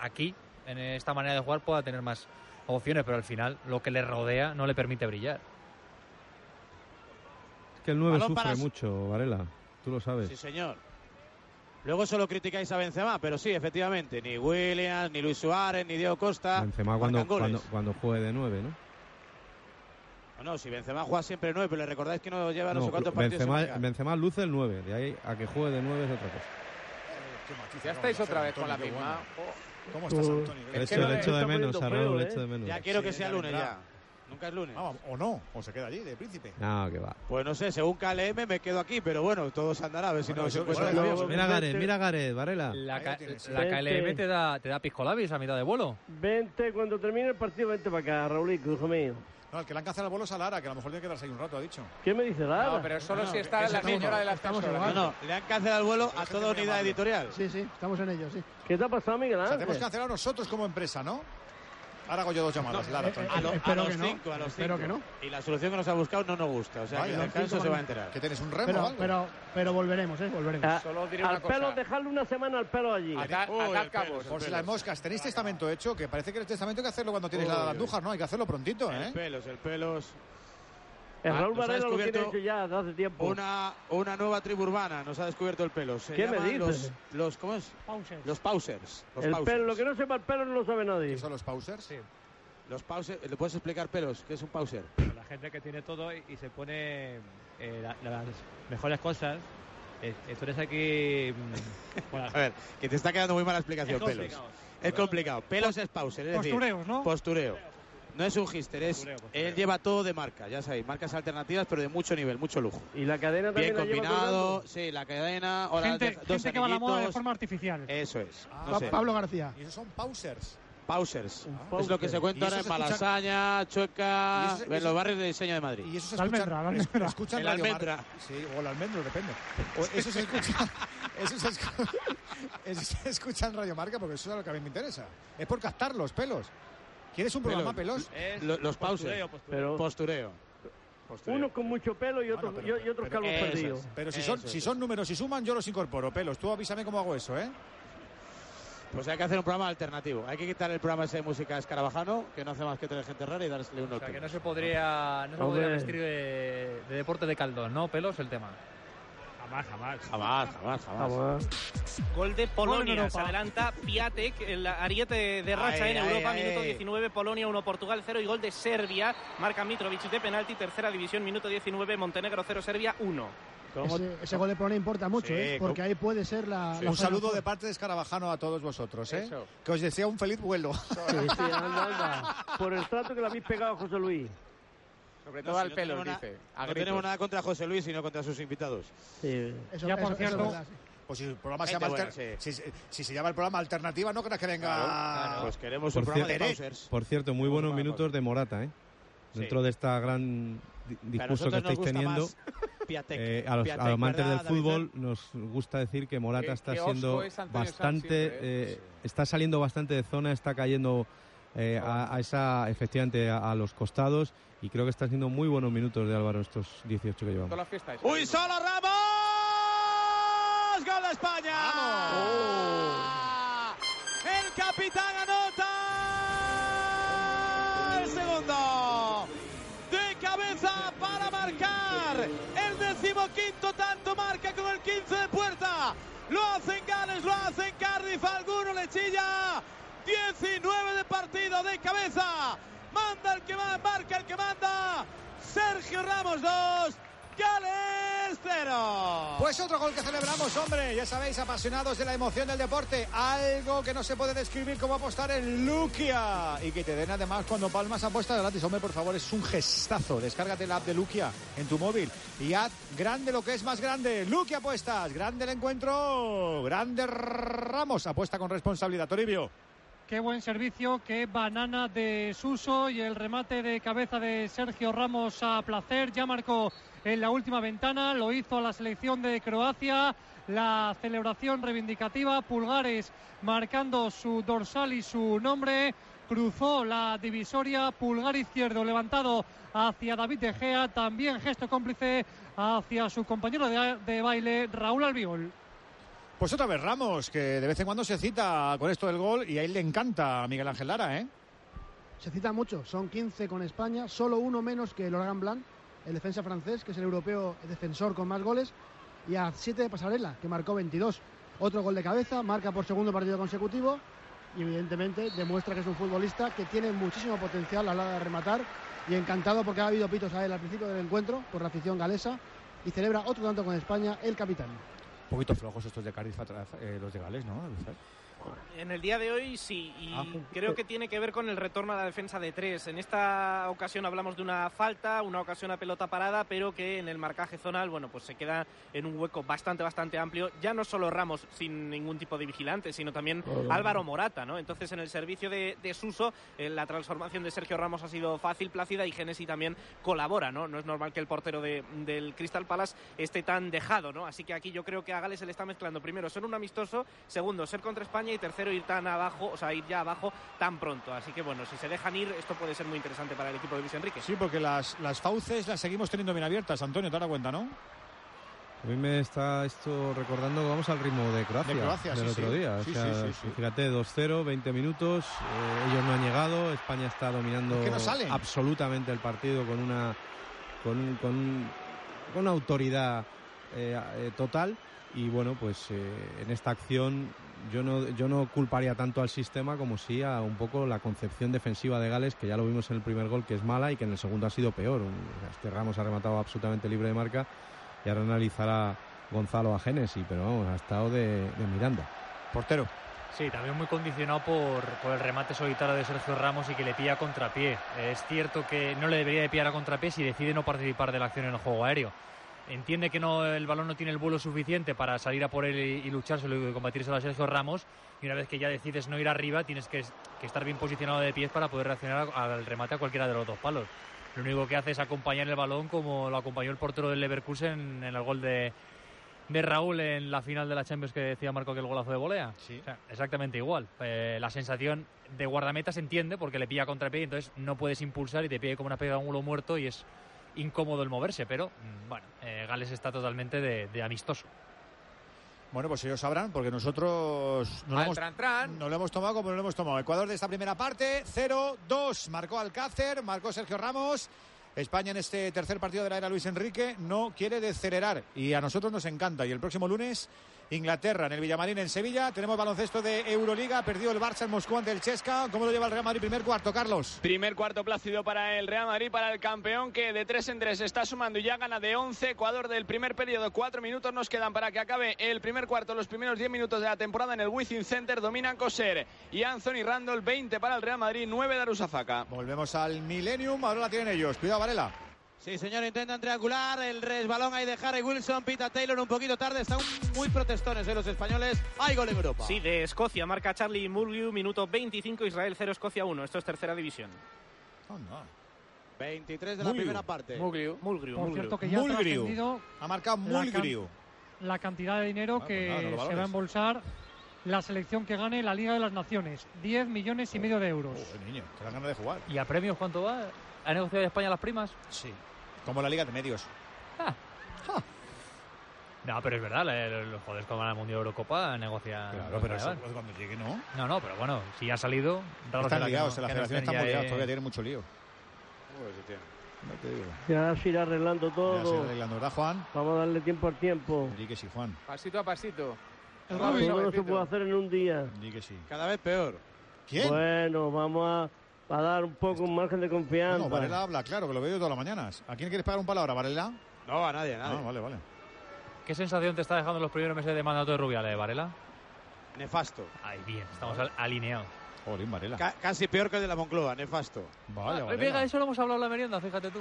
S42: aquí, en esta manera de jugar, pueda tener más opciones, pero al final lo que le rodea no le permite brillar.
S43: Es que el 9
S7: Balón
S43: sufre
S7: para-
S43: mucho, Varela. Tú lo sabes.
S7: Sí, señor. Luego solo criticáis a Benzema, pero sí, efectivamente, ni Williams, ni Luis Suárez, ni Diego Costa
S43: Benzema cuando, juegue de 9, ¿no?
S7: No, no, si Benzema juega siempre 9, pero le recordáis que no lleva no, sé cuántos partidos
S43: Benzema,
S7: marcar.
S43: Benzema luce el 9. De ahí a que juegue de 9 es otra cosa.
S8: Ya estáis otra vez con la misma.
S6: ¿Cómo
S43: estás,
S6: Antonio?
S43: Le echo, de menos a Raúl, le echo de menos.
S7: Ya quiero que sea lunes ya. Nunca es lunes.
S6: o no, o se queda allí, de príncipe.
S43: No, que va.
S7: Pues no sé, según KLM me quedo aquí, pero bueno, todo se andará, a ver si
S6: Bueno,
S7: no se encuentra avión.
S43: Mira Gareth, mira Gareth, Varela.
S42: La. KLM te da, te da piscolabis a mitad de vuelo.
S44: Vente, cuando termine el partido, vente para acá, Raulico, hijo mío.
S6: No, el que le han cancelado el vuelo es a Lara, que a lo mejor tiene que quedarse ahí un rato, ha dicho.
S44: ¿Qué me dice Lara?
S8: No, pero solo
S6: No,
S8: si está la señora de las
S41: estamos
S8: personas.
S7: No, no, le han cancelado el vuelo a toda unidad editorial.
S41: Sí, sí, estamos en ello, sí.
S44: ¿Qué te ha pasado, Miguel
S6: O sea,
S44: Ángel?
S6: tenemos que cancelar nosotros como empresa, ¿no? Ahora hago yo dos llamadas, Lara,
S41: eh,
S6: tranquilo.
S7: A, lo- a
S41: Espero
S7: los
S41: que no,
S7: cinco, a los
S41: espero
S7: cinco.
S41: que no.
S7: Y la solución que nos ha buscado no nos gusta, o sea, que
S6: Vaya,
S7: el
S41: cinco
S7: se va a enterar.
S6: ¿Que tienes un remo o
S41: Pero,
S6: algo?
S41: pero, pero volveremos, ¿eh? Volveremos.
S44: Ah,
S8: Solo diré una
S44: al pelo,
S8: cosa.
S44: dejarle una semana al pelo allí.
S8: Atad,
S7: Uy, el pelo,
S6: Por si las moscas, ¿tenéis testamento hecho? Que parece que el testamento hay que hacerlo cuando tienes
S7: Uy,
S6: la. Andújar, ¿no? Hay que hacerlo prontito,
S7: El
S6: ¿eh?
S7: pelos, el pelos.
S44: El
S7: Ah,
S44: Raúl
S7: ha
S44: Varela lo tiene
S7: descubierto
S44: hecho ya desde hace tiempo.
S7: Una, una nueva tribu urbana nos ha descubierto el pelo. Se
S44: ¿Qué me dices?
S7: Los, los, ¿Cómo es?
S9: Pausers.
S7: Los pausers. Los
S44: el
S7: pausers.
S44: pelo, lo que no sepa el pelo no lo sabe nadie.
S6: ¿Qué son los pausers?
S7: Los pausers. ¿Le puedes explicar pelos? ¿Qué es un pauser?
S49: La gente que tiene todo y, y se pone eh, la- las mejores cosas. Eh, tú eres aquí. mm, bueno,
S7: A ver, que te está quedando muy mala explicación,
S49: Es
S7: pelos. Es complicado. Pelos es pauser, es decir,
S9: Postureos, ¿no?
S7: postureo. No es un gister, es, él lleva todo de marca, ya sabéis, marcas alternativas, pero de mucho nivel, mucho lujo.
S44: Y la cadena
S7: Bien
S44: también la lleva
S7: combinado, sí, la cadena, ahora
S9: Gente,
S7: dos
S9: gente que va a la moda de forma artificial.
S7: Eso es. no
S41: Pa-
S7: sé.
S41: Pablo García.
S6: Y esos son pausers.
S7: Pausers.
S6: pauser.
S7: Es lo que se cuenta ahora en
S6: escucha-
S7: Malasaña,
S6: Y
S7: Chueca,
S6: eso
S7: en
S6: eso-
S7: los barrios de diseño de Madrid.
S6: Y eso se
S9: La
S6: escucha,
S9: almendra, la
S6: es-
S9: almendra.
S6: escuchan
S7: El
S6: Mar-. Sí, o el almendro, depende. O eso se escucha, eso se escu- eso se escucha en Radio Marca porque eso es lo que a mí me interesa. Es por captar los pelos. ¿Quieres un programa pelos?
S7: Lo- los pausers.
S44: Pero
S7: Postureo.
S44: uno con mucho pelo y otros
S6: Bueno, pero-
S44: y, y otros
S6: pero-
S44: calvos
S7: eso es.
S44: perdidos.
S6: Pero si
S7: Eso
S6: son,
S7: es.
S6: si son números y suman, yo los incorporo. Pelos, tú avísame cómo hago eso, ¿eh?
S7: Pues hay que hacer un programa alternativo. Hay que quitar el programa ese de música escarabajano, que no hace más que tener gente rara y darle un
S42: O
S7: otro.
S42: sea, que no se podría, no se podría vestir de, de deporte de caldón, ¿no? Pelos el tema.
S49: Jamás, jamás.
S7: Jamás, jamás, jamás.
S44: Vamos.
S10: Gol de Polonia. Se adelanta Piatek, el ariete de racha
S7: Ay,
S10: en
S7: ay,
S10: Europa,
S7: ay.
S10: minuto 19, Polonia 1, Portugal 0 y gol de Serbia. Marca Mitrovic de penalti, tercera división, minuto 19, Montenegro 0, Serbia 1.
S41: Ese, ese gol de Polonia importa mucho,
S6: Sí,
S41: ¿eh? porque ahí puede ser la. la
S6: un saludo de parte de Escarabajano a todos vosotros, ¿eh?
S10: Eso.
S6: Que os decía un feliz vuelo.
S44: Sí, sí, anda, anda. Por el trato que le habéis pegado a José Luis.
S8: Sobre
S7: No,
S8: todo
S7: si
S8: al
S7: no
S8: pelo, dice.
S7: No tenemos nada contra José Luis, sino contra sus invitados.
S44: Sí.
S41: Eso-
S9: Ya, por
S41: eso- eso es
S9: cierto.
S6: Pues si el programa se llama
S7: buena,
S6: alter- si, si se llama el programa Alternativa, no creas que venga.
S7: Pues queremos
S43: Por
S7: un programa de
S43: cierto-
S7: pausers.
S43: Por cierto, muy buenos minutos de Morata, ¿eh?
S7: Sí.
S43: Dentro de esta gran discurso que estáis teniendo,
S7: Piatek.
S43: eh, a los,
S7: Piatek,
S43: amantes
S7: ¿verdad,
S43: del
S7: David?
S43: fútbol nos gusta decir que Morata
S8: Qué-
S43: está
S8: qué
S43: siendo bastante,
S8: siempre,
S43: eh, está saliendo bastante de zona, está cayendo eh, a, a esa, efectivamente, a, a los costados y creo que están siendo muy buenos minutos de Álvaro estos 18 que llevamos.
S7: ¡Uy, solo Ramos! ¡Gol de España! El capitán anota el segundo. De cabeza para marcar. El decimoquinto tanto marca con el 15 de puerta. Lo hacen Gales, lo hacen Cardiff, alguno le chilla. 19 de partido de cabeza. Manda el que más, marca el que manda. Sergio Ramos 2, Gales 0.
S6: Pues otro gol que celebramos, hombre. Ya sabéis, apasionados de la emoción del deporte. Algo que no se puede describir como apostar en Luquia. Y que te den además cuando palmas apuestas gratis. Hombre, por favor, es un gestazo. Descárgate la app de Luquia en tu móvil y haz grande lo que es más grande. Luquia apuestas. Grande el encuentro. Grande Ramos. Apuesta con responsabilidad. Toribio.
S9: Qué buen servicio, qué banana de Suso y el remate de cabeza de Sergio Ramos a placer. Ya marcó en la última ventana, lo hizo la selección de Croacia. La celebración reivindicativa, Pulgares marcando su dorsal y su nombre. Cruzó la divisoria, pulgar izquierdo levantado hacia David De Gea. También gesto cómplice hacia su compañero de, de baile, Raúl Albiol.
S6: Pues otra vez Ramos, que de vez en cuando se cita con esto del gol y a él le encanta a Miguel Ángel Lara, ¿eh?
S41: Se cita mucho, son 15 con España, solo uno menos que Logan Blanc, el defensa francés, que es el europeo defensor con más goles, y a 7 de Pasarela, que marcó 22. Otro gol de cabeza, marca por segundo partido consecutivo y evidentemente demuestra que es un futbolista que tiene muchísimo potencial a la hora de rematar y encantado porque ha habido pitos a él al principio del encuentro por la afición galesa y celebra otro tanto con España el capitán.
S6: Un poquito flojos estos de Cádiz eh, los de Gales, ¿no?
S10: En el día de hoy sí, y
S6: Ah.
S10: creo que tiene que ver con el retorno a la defensa de tres. En esta ocasión hablamos de una falta, una ocasión a pelota parada, pero que en el marcaje zonal, bueno, pues se queda en un hueco bastante, bastante amplio. Ya no solo Ramos sin ningún tipo de vigilante, sino también
S50: Claro.
S10: Álvaro Morata, ¿no? Entonces en el servicio de, de Suso, eh, la transformación de Sergio Ramos ha sido fácil, plácida y Genesi también colabora, ¿no? No es normal que el portero de- del Crystal Palace esté tan dejado, ¿no? Así que aquí yo creo que a Gales se le está mezclando primero ser un amistoso, segundo ser contra España y tercero ir tan abajo, o sea, ir ya abajo tan pronto. Así que bueno, si se dejan ir, esto puede ser muy interesante para el equipo de Luis Enrique.
S6: Sí, porque las, las fauces las seguimos teniendo bien abiertas, Antonio, te das cuenta, ¿no?
S43: A mí me está esto recordando que vamos al ritmo de Croacia,
S6: De Croacia,
S43: del
S6: sí,
S43: otro
S6: sí.
S43: día. O
S6: Sí,
S43: sea,
S6: sí, sí, sí.
S43: Fíjate, 2-0, 20 minutos, eh, ellos no han llegado, España está dominando
S6: Es que no
S43: absolutamente el partido con una con, un- con, un- con una autoridad eh, eh, total y bueno, pues eh, en esta acción yo no, yo no culparía tanto al sistema como sí a un poco la concepción defensiva de Gales, que ya lo vimos en el primer gol, que es mala y que en el segundo ha sido peor. Un- Este Ramos ha rematado absolutamente libre de marca y ahora analizará Gonzalo a Genesi, pero vamos, ha estado de, de Miranda.
S6: Portero.
S42: Sí, también muy condicionado por, por, el remate solitario de Sergio Ramos y que le pilla a contrapié. Es cierto que no le debería de pillar a contrapié si decide no participar de la acción en el juego aéreo. Entiende que no, el balón no tiene el vuelo suficiente para salir a por él y, y luchárselo y combatirse a Sergio Ramos. Y una vez que ya decides no ir arriba, tienes que, que estar bien posicionado de pies para poder reaccionar al remate a cualquiera de los dos palos. Lo único que hace es acompañar el balón como lo acompañó el portero del Leverkusen en el gol de, de Raúl en la final de la Champions que decía Marco que el golazo de volea.
S6: Sí.
S42: O sea, exactamente igual. Eh, la sensación de guardameta se entiende porque le pilla contra pie, entonces no puedes impulsar y te pide como una pega de ángulo muerto y es incómodo el moverse, pero mm, bueno, eh, Gales está totalmente de, de, amistoso.
S6: Bueno, pues ellos sabrán, porque nosotros no lo, hemos,
S8: tran, tran.
S6: no lo hemos tomado como no lo hemos tomado. Ecuador de esta primera parte, 0-2. Marcó Alcácer, marcó Sergio Ramos. España en este tercer partido de la era Luis Enrique no quiere decelerar y a nosotros nos encanta. Y el próximo lunes, Inglaterra en el Villamarín en Sevilla. Tenemos baloncesto de Euroliga. Perdió el Barça en Moscú ante el Chesca. ¿Cómo lo lleva el Real Madrid? Primer cuarto, Carlos.
S48: Primer cuarto plácido para el Real Madrid, para el campeón que de 3 en 3 está sumando y ya gana de 11. Ecuador del primer periodo. Cuatro minutos nos quedan para que acabe el primer cuarto. Los primeros 10 minutos de la temporada en el Wizzing Center dominan Coser y Anthony Randall. 20 para el Real Madrid, 9 de Arusafaka.
S6: Volvemos al Millennium. Ahora la tienen ellos. Cuidado, Varela.
S7: Sí, señor, intentan triangular. El resbalón ahí de Harry Wilson. Pita Taylor un poquito tarde. Están muy protestones de los españoles. Hay gol en Europa.
S10: Sí, de Escocia. Marca Charlie Mulgrew. Minuto 25. Israel 0, Escocia 1. Esto es tercera división.
S6: Oh, no.
S7: 23 de la primera parte.
S10: Mulgrew. Mulgrew.
S9: Por
S10: Mulgrew.
S9: cierto que ya ha
S6: Mulgrew. Ha marcado
S9: la can-
S6: Mulgrew.
S9: la cantidad de dinero
S6: Ah, pues
S9: que
S6: nada, no lo
S9: se va a embolsar la selección que gane la Liga de las Naciones. 10 millones y medio de euros.
S6: Joder, niño, te dan ganas de jugar.
S42: ¿Y a premios cuánto va? ¿Ha negociado España las primas?
S6: Sí. Como la Liga de Medios.
S42: No, pero es verdad, los jugadores que van al Mundial de Eurocopa negocian.
S6: Claro, pero eso
S42: negocian.
S6: cuando llegue no.
S42: No, no, pero bueno, si ha salido. raro
S6: Están ligados,
S42: no-
S6: la federación está muy
S42: ya,
S6: ligados, todavía tienen mucho lío. No te digo.
S44: Ya se irá arreglando
S6: Ya se
S44: todo.
S6: irá arreglando, ¿verdad, Juan?
S44: Vamos a darle tiempo al tiempo.
S6: Di que sí, Juan.
S8: Pasito a pasito.
S44: Todo no se puede hacer en un día.
S6: Di que sí.
S7: Cada vez peor.
S6: ¿Quién?
S44: Bueno, vamos a, a dar un poco un margen de confianza.
S6: No, Varela habla, claro, que lo veo yo todas las mañanas. ¿A quién quieres pagar un palabra, Varela?
S7: No, a nadie, a nadie.
S6: Ah, vale, vale.
S42: ¿Qué sensación te está dejando los primeros meses de mandato de Rubiales, Varela?
S7: Nefasto.
S42: Ahí, bien, estamos al- alineados.
S6: Jolín, Varela.
S7: Ca- casi peor que el de la Moncloa, nefasto.
S6: Vaya,
S42: Ah,
S6: Varela.
S42: venga, eso lo hemos hablado en la merienda, fíjate tú.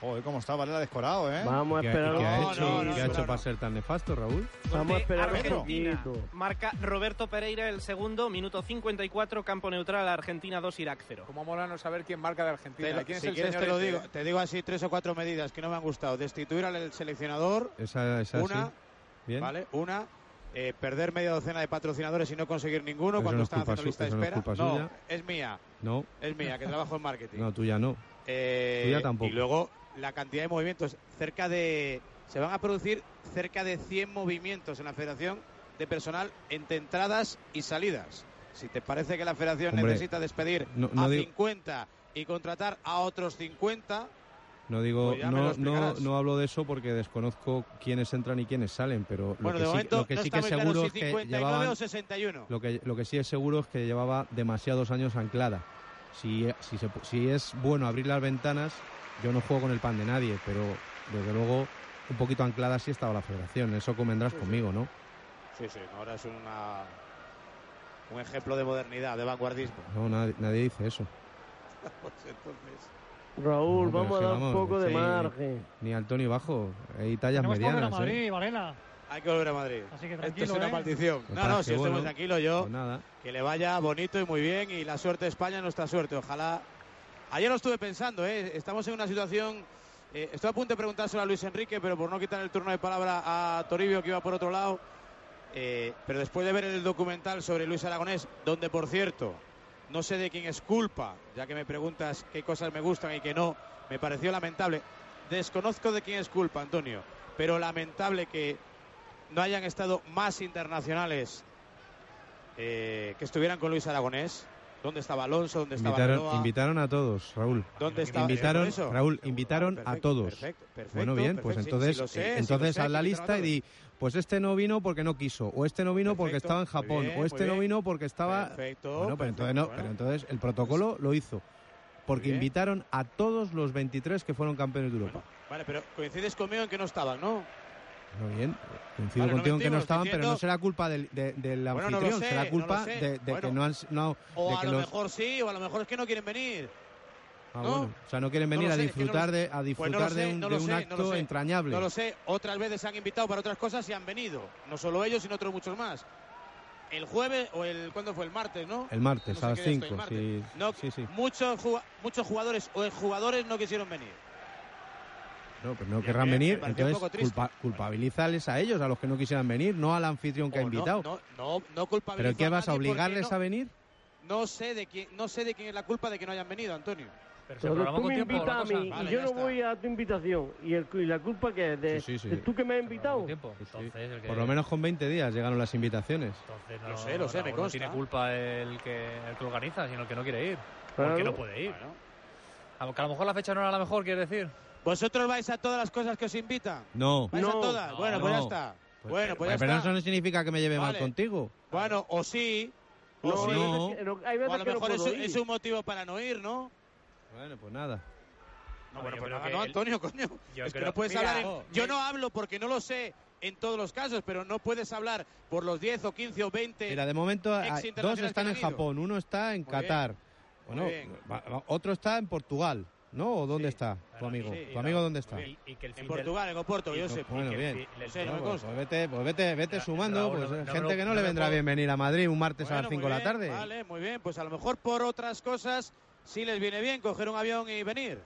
S6: Joder, cómo está Varela descorado, ¿eh?
S44: Vamos a
S43: ¿Qué,
S44: esperar
S43: qué ha
S44: un
S43: hecho,
S7: no, no,
S43: qué ha hecho
S7: no.
S43: para ser tan nefasto, Raúl?
S44: Vamos a
S10: de
S44: esperar un
S10: Argentina. Marca Roberto Pereira el segundo, minuto 54, campo neutral, Argentina 2, Irak 0.
S8: Como mola no saber quién marca de Argentina.
S7: Te
S8: ¿Quién es
S7: si
S8: el
S7: quieres
S8: señor
S7: te lo
S8: este?
S7: digo, te digo así tres o cuatro medidas que no me han gustado. Destituir al seleccionador,
S43: Esa, esa
S7: Una,
S43: sí. Bien.
S7: ¿vale? Una, eh, perder media docena de patrocinadores y no conseguir ninguno
S43: Eso
S7: cuando
S43: no es
S7: están haciendo
S43: su-
S7: lista de
S43: es
S7: espera. no, es mía,
S43: No,
S7: es mía, que trabajo en marketing.
S43: no, tuya no.
S7: Eh,
S43: Tuya tampoco.
S7: Y luego la cantidad de movimientos, cerca de. Se van a producir cerca de 100 movimientos en la federación de personal entre entradas y salidas. Si te parece que la federación
S43: Hombre,
S7: necesita despedir
S43: no- no
S7: a
S43: digo-
S7: 50 y contratar a otros 50,
S43: No digo,
S7: Pues
S43: no, no, no hablo de eso porque desconozco quiénes entran y quiénes salen, pero lo que sí, lo que sí que
S7: muy
S43: seguro
S7: claro
S43: es
S7: si
S43: que
S7: 59
S43: llevaban,
S7: o 61.
S43: lo que, lo que sí es seguro es que llevaba demasiados años anclada. Si, si, se pu- si es bueno abrir las ventanas, yo no juego con el pan de nadie, pero desde luego un poquito anclada sí estaba la federación. Eso convendrás conmigo, ¿no?
S7: Sí, sí, ahora es una, un ejemplo de modernidad, de vanguardismo.
S43: No, nadie, nadie dice eso.
S7: Pues entonces,
S44: Raúl,
S43: No,
S44: vamos a dar un poco de
S43: sí.
S44: margen.
S43: Ni alto ni bajo. Hay tallas
S9: Tenemos que volver a
S43: medianas. ¿eh?
S7: Hay que volver a Madrid.
S9: Así que
S7: Esto
S9: tranquilo,
S7: es una
S9: ¿eh?
S7: maldición. No, no, si estoy muy
S43: bueno.
S7: tranquilo yo.
S43: Pues nada.
S7: Que le vaya bonito y muy bien y la suerte de España es nuestra suerte. Ojalá. Ayer lo estuve pensando, ¿eh? estamos en una situación. eh, estoy a punto de preguntárselo a Luis Enrique, pero por no quitar el turno de palabra a Toribio, que iba por otro lado. eh, pero después de ver el documental sobre Luis Aragonés, donde por cierto, no sé de quién es culpa, ya que me preguntas qué cosas me gustan y qué no, me pareció lamentable. Desconozco de quién es culpa, Antonio, pero lamentable que no hayan estado más internacionales eh, que estuvieran con Luis Aragonés. ¿Dónde estaba Alonso? ¿Dónde estaba
S43: Invitaron, invitaron a todos, Raúl.
S7: ¿Dónde estaba
S43: Invitaron,
S7: eso?
S43: Raúl, invitaron
S7: Perfecto,
S43: a todos.
S7: perfecto, perfecto,
S43: bueno, bien, pues entonces,
S7: sé,
S43: entonces
S7: sé,
S43: haz la lista y
S7: a
S43: di, pues este no vino porque no quiso, o este no vino porque estaba en Japón,
S7: bien,
S43: o este no vino porque estaba.
S7: Perfecto,
S43: bueno, pero entonces no,
S7: bueno.
S43: pero entonces el protocolo lo hizo. Porque invitaron a todos los 23 que fueron campeones de Europa.
S7: Vale, pero coincides conmigo en que no estaban, ¿no?
S43: Muy bien, coincido
S7: Vale, no
S43: contigo en que no estaban, pero no será culpa del, de- del
S7: Bueno, no
S43: anfitrión,
S7: sé,
S43: será
S7: no
S43: culpa de, de
S7: Bueno.
S43: que no han... No,
S7: O
S43: de
S7: a
S43: que
S7: lo
S43: los-
S7: mejor sí, o a lo mejor es que no quieren venir.
S43: Ah,
S7: ¿no?
S43: bueno, o sea, no quieren
S7: No
S43: venir a
S7: sé, no lo
S43: disfrutar de, a
S7: Pues no
S43: disfrutar
S7: sé,
S43: de un,
S7: no
S43: de un
S7: sé, no
S43: acto entrañable.
S7: No lo sé, otras veces se han invitado para otras cosas y han venido. No solo ellos, sino otros muchos más. El jueves o el ¿cuándo fue? El martes, ¿no?
S43: El martes,
S7: No
S43: a las
S7: qué día estoy,
S43: 5,
S7: martes.
S43: sí,
S7: No,
S43: sí, sí.
S7: Muchos jugadores o exjugadores no quisieron venir.
S43: No, pero no querrán venir, entonces culpa, culpabilízales a ellos, a los que no quisieran venir, no al anfitrión que ha
S7: O no,
S43: invitado.
S7: No, no, no culpabilizo
S43: ¿Pero qué vas a obligarles
S7: no-
S43: a venir?
S7: No sé de quién, no sé de quién es la culpa de que no hayan venido, Antonio.
S42: Pero
S44: Pero tú me invitas a mí
S7: Vale,
S44: y yo no
S7: está.
S44: voy a tu invitación. ¿Y, el, y la culpa que es? De,
S43: Sí, sí, sí.
S44: de tú que me has invitado?
S42: Entonces, el que-
S43: Por lo menos con 20 días llegaron las invitaciones.
S42: Entonces no,
S7: Lo sé, lo sé, me
S42: no
S7: consta.
S42: tiene culpa el que, el que organiza, sino el que no quiere ir.
S44: Claro.
S42: Porque no puede ir. A, que a lo mejor la fecha no era la mejor, quiere decir.
S7: ¿Vosotros vais a todas las cosas que os invitan?
S43: No.
S7: ¿Vais a
S44: No.
S7: todas? bueno, pues ya
S43: No.
S7: está.
S43: Pues,
S7: bueno, pues ya
S43: pero
S7: está.
S43: eso no significa que me lleve mal contigo.
S7: Bueno, o sí. O
S44: No,
S7: sí.
S44: hay
S43: no.
S44: veces no,
S7: O a lo
S44: que no
S7: mejor es, un-
S44: ir.
S7: es un motivo para no ir, ¿no?
S43: Bueno, pues nada.
S7: No, bueno, pues nada, no, Antonio, coño.
S42: Yo
S7: es que
S42: creo-
S7: no puedes
S42: Mira,
S7: hablar. en-
S42: oh,
S7: yo no hablo porque no lo sé en todos los casos, pero no puedes hablar por los 10 o 15 o 20.
S43: Mira, de momento hay- dos están en. Japón, uno está en
S7: Muy
S43: Qatar.
S7: bien,
S43: Bueno, otro está en Portugal, ¿no? ¿O dónde está tu amigo?
S7: sí,
S43: ¿Tu amigo dónde está?
S42: Y, y que el fin
S7: En
S42: del-
S7: Portugal, en Oporto, yo sé.
S43: Bueno, bien.
S42: fi- el-
S7: sé, no
S43: No,
S7: me
S43: pues, pues vete, pues vete, vete sumando,
S42: Raúl,
S43: pues
S42: no-
S43: eh,
S42: no
S43: gente que no,
S42: no
S43: le vendrá bien venir a Madrid un martes a las 5
S7: muy
S43: de la tarde.
S7: Vale, muy bien. Pues a lo mejor por otras cosas sí les viene bien coger un avión y venir.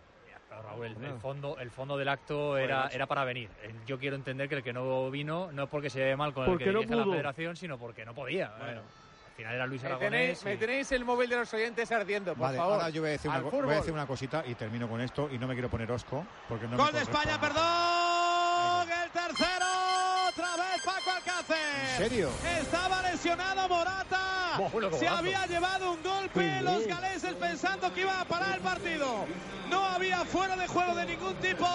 S42: Pero, Raúl, el, fondo, el fondo del acto era, era para venir. Eh, Yo quiero entender que el que no vino no es porque se lleve mal con
S44: Porque
S42: el que
S44: no
S42: dirige la federación, sino porque no podía.
S7: Bueno.
S42: Al final era Luis
S8: Me tenéis, me
S42: y-
S8: tenéis el móvil de los oyentes ardiendo, por
S6: Vale,
S8: favor.
S6: ahora yo voy a, decir una,
S8: Al
S6: co- voy a
S8: fútbol.
S6: decir una cosita y termino con esto y no me quiero poner osco porque no
S7: Gol de España, perdón. El tercero. Otra vez Paco Alcácer.
S6: ¿En serio?
S7: Estaba lesionado Morata.
S42: Bueno,
S7: Se había llevado un golpe
S44: Sí.
S7: los galeses pensando que iba a parar el partido. No había fuera de juego de ningún tipo,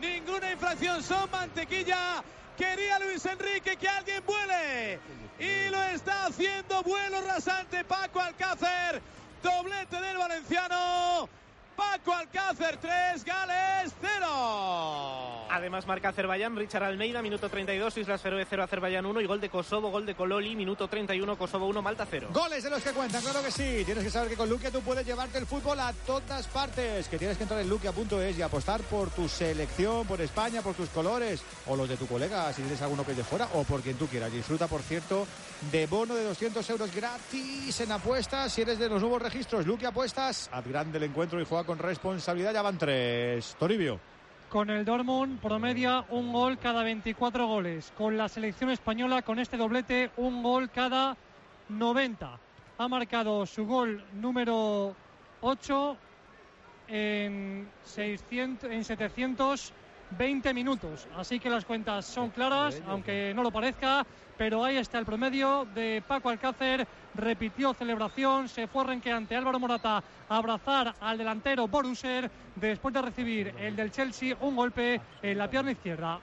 S7: ninguna infracción. Son mantequilla. Quería Luis Enrique que alguien vuele. Y lo está haciendo vuelo rasante Paco Alcácer. Doblete del valenciano. Paco Alcácer 3, Gales 0.
S10: Además marca Azerbaiyán, Richard Almeida, minuto 32, Islas Feroe 0, Azerbaiyán 1 y gol de Kosovo, gol de Kololi, minuto 31, Kosovo 1, Malta 0.
S6: Goles de los que cuentan, claro que sí. Tienes que saber que con Luquia tú puedes llevarte el fútbol a todas partes. Que tienes que entrar en luquia.es y apostar por tu selección, por España, por tus colores o los de tu colega, si tienes alguno que es de fuera o por quien tú quieras. Disfruta, por cierto, de bono de 200 euros gratis en apuestas. Si eres de los nuevos registros, Luquia Apuestas, haz grande el encuentro y juega con responsabilidad. Ya van tres. Toribio.
S9: Con el Dortmund promedia un gol cada 24 goles. Con la selección española, con este doblete, un gol cada 90. Ha marcado su gol número 8 en, 600, en 720 minutos. Así que las cuentas son claras, aunque no lo parezca. Pero ahí está el promedio de Paco Alcácer. Repitió celebración, se fue renqueante Álvaro Morata a abrazar al delantero Boruser después de recibir el del Chelsea un golpe en la pierna izquierda.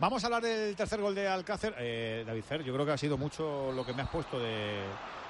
S6: Vamos a hablar del tercer gol de Alcácer. Eh, David Fer, yo creo que ha sido mucho lo que me has puesto de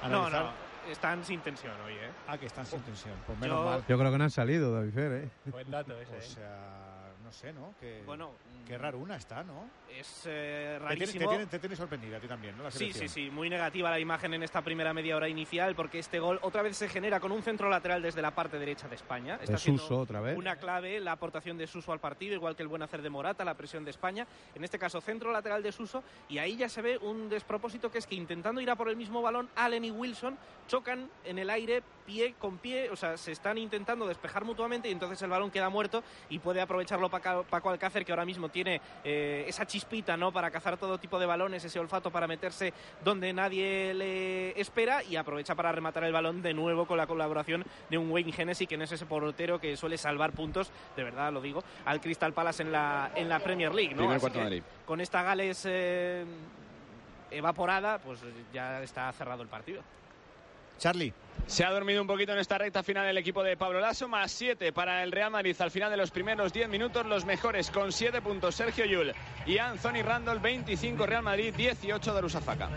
S10: No,
S6: analizar.
S10: no, están sin tensión hoy, ¿eh?
S6: Ah, que están sin tensión. Pues menos
S10: Yo-
S6: mal.
S43: Yo creo que no han salido, David Fer, ¿eh?
S42: Buen dato ese.
S6: O
S42: ¿eh?
S6: sea, no sé, ¿no? Que,
S10: Bueno,
S6: qué raro una está, ¿no?
S10: Es eh,
S6: Te tiene,
S10: rarísimo.
S6: te, tiene, te tiene sorprendida a ti también, ¿no? La
S10: Sí, sí, sí, muy negativa la imagen en esta primera media hora inicial porque este gol otra vez se genera con un centro lateral desde la parte derecha de España.
S43: De
S10: siendo
S43: Suso otra vez.
S10: Una clave la aportación de Suso al partido, igual que el buen hacer de Morata, la presión de España. En este caso, centro lateral de Suso y ahí ya se ve un despropósito que es que intentando ir a por el mismo balón, Allen y Wilson chocan en el aire pie con pie, o sea, se están intentando despejar mutuamente y entonces el balón queda muerto y puede aprovecharlo Paco, Paco Alcácer que ahora mismo tiene eh, esa chispita, ¿no? Para cazar todo tipo de balones, ese olfato para meterse donde nadie le espera y aprovecha para rematar el balón de nuevo con la colaboración de un Wayne Hennessy, que no es ese portero que suele salvar puntos, de verdad lo digo, al Crystal Palace en la, en la Premier League, ¿no?
S50: Primer
S10: Así
S50: cuarto
S10: que
S50: Madrid.
S10: con esta Gales eh, evaporada, pues ya está cerrado el partido.
S6: Charlie.
S48: Se ha dormido un poquito en esta recta final el equipo de Pablo Lasso, más 7 para el Real Madrid al final de los primeros 10 minutos, los mejores con 7 puntos Sergio Yul y Anthony Randall, 25 Real Madrid, 18 Darusafaka.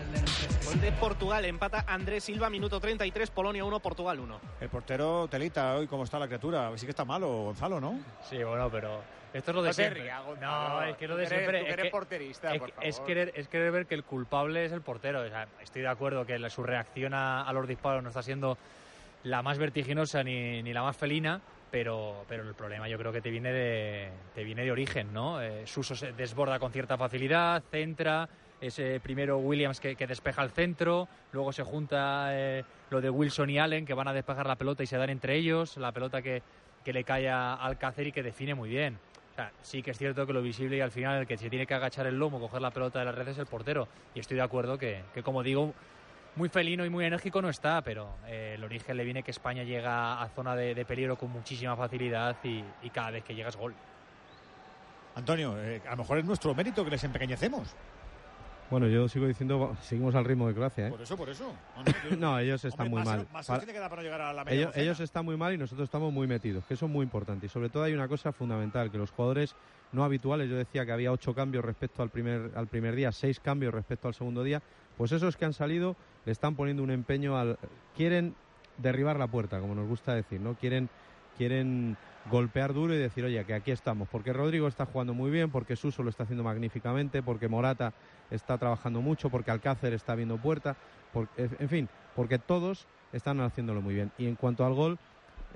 S10: Gol de Portugal, empata Andrés Silva, minuto 33, Polonia 1, Portugal 1.
S6: El portero Telita, hoy cómo está la criatura, sí que está malo Gonzalo, ¿no?
S42: Sí, bueno, pero esto es lo de
S8: No
S42: siempre. no, es que lo de
S8: eres-
S42: siempre. es
S8: eres
S42: que-
S8: porterista,
S42: es,
S8: por
S42: es
S8: favor.
S42: querer, es querer ver que el culpable es el portero. O sea, estoy de acuerdo que su reacción a, a los disparos no está siendo la más vertiginosa ni, ni la más felina, pero, pero el problema yo creo que te viene de, te viene de origen, ¿no? Eh, Suso se desborda con cierta facilidad, centra, ese primero Williams que, que despeja el centro, luego se junta eh, lo de Wilson y Allen que van a despejar la pelota y se dan entre ellos, la pelota que, que le cae a Alcácer y que define muy bien. Sí que es cierto que lo visible y al final el que se tiene que agachar el lomo, coger la pelota de la red es el portero. Y estoy de acuerdo que, que como digo, muy felino y muy enérgico no está, pero eh, el origen le viene que España llega a zona de, peligro con muchísima facilidad y, cada vez que llega gol.
S6: Antonio, eh, a lo mejor es nuestro mérito que les empequeñecemos.
S43: Bueno, yo sigo diciendo, seguimos al ritmo de Croacia, ¿eh?
S6: Por eso, por eso.
S43: No, ellos están
S6: Hombre,
S43: muy
S6: más
S43: mal.
S6: más
S43: Para-
S6: tiene que dar para llegar a la media
S43: ellos, ellos están muy mal y nosotros estamos muy metidos, que eso es muy importante. Y sobre todo hay una cosa fundamental, que los jugadores no habituales, yo decía que había ocho cambios respecto al primer, al primer día, seis cambios respecto al segundo día, pues esos que han salido le están poniendo un empeño al... Quieren derribar la puerta, como nos gusta decir, ¿no? Quieren, quieren golpear duro y decir, oye, que aquí estamos, porque Rodrigo está jugando muy bien, porque Suso lo está haciendo magníficamente, porque Morata está trabajando mucho, porque Alcácer está viendo puerta, porque, en fin, porque todos están haciéndolo muy bien. Y en cuanto al gol,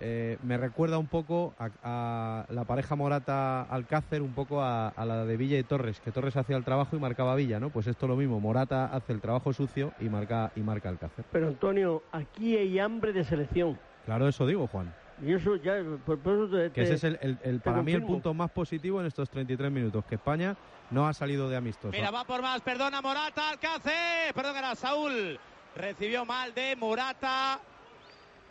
S43: eh, me recuerda un poco a, a la pareja Morata-Alcácer, un poco a, a la de Villa y Torres, que Torres hacía el trabajo y marcaba Villa, ¿no? Pues esto es lo mismo, Morata hace el trabajo sucio y marca, y marca Alcácer.
S44: Pero Antonio, aquí hay hambre de selección.
S43: Claro, eso digo, Juan.
S44: Y eso ya, por, por eso te-
S43: Que ese es el, el- el-
S44: te
S43: para mí el punto más positivo en estos 33 minutos, que España no ha salido de amistoso.
S7: Mira, va por más, perdona Morata, Alcácer, perdón, era Saúl. Recibió mal de Morata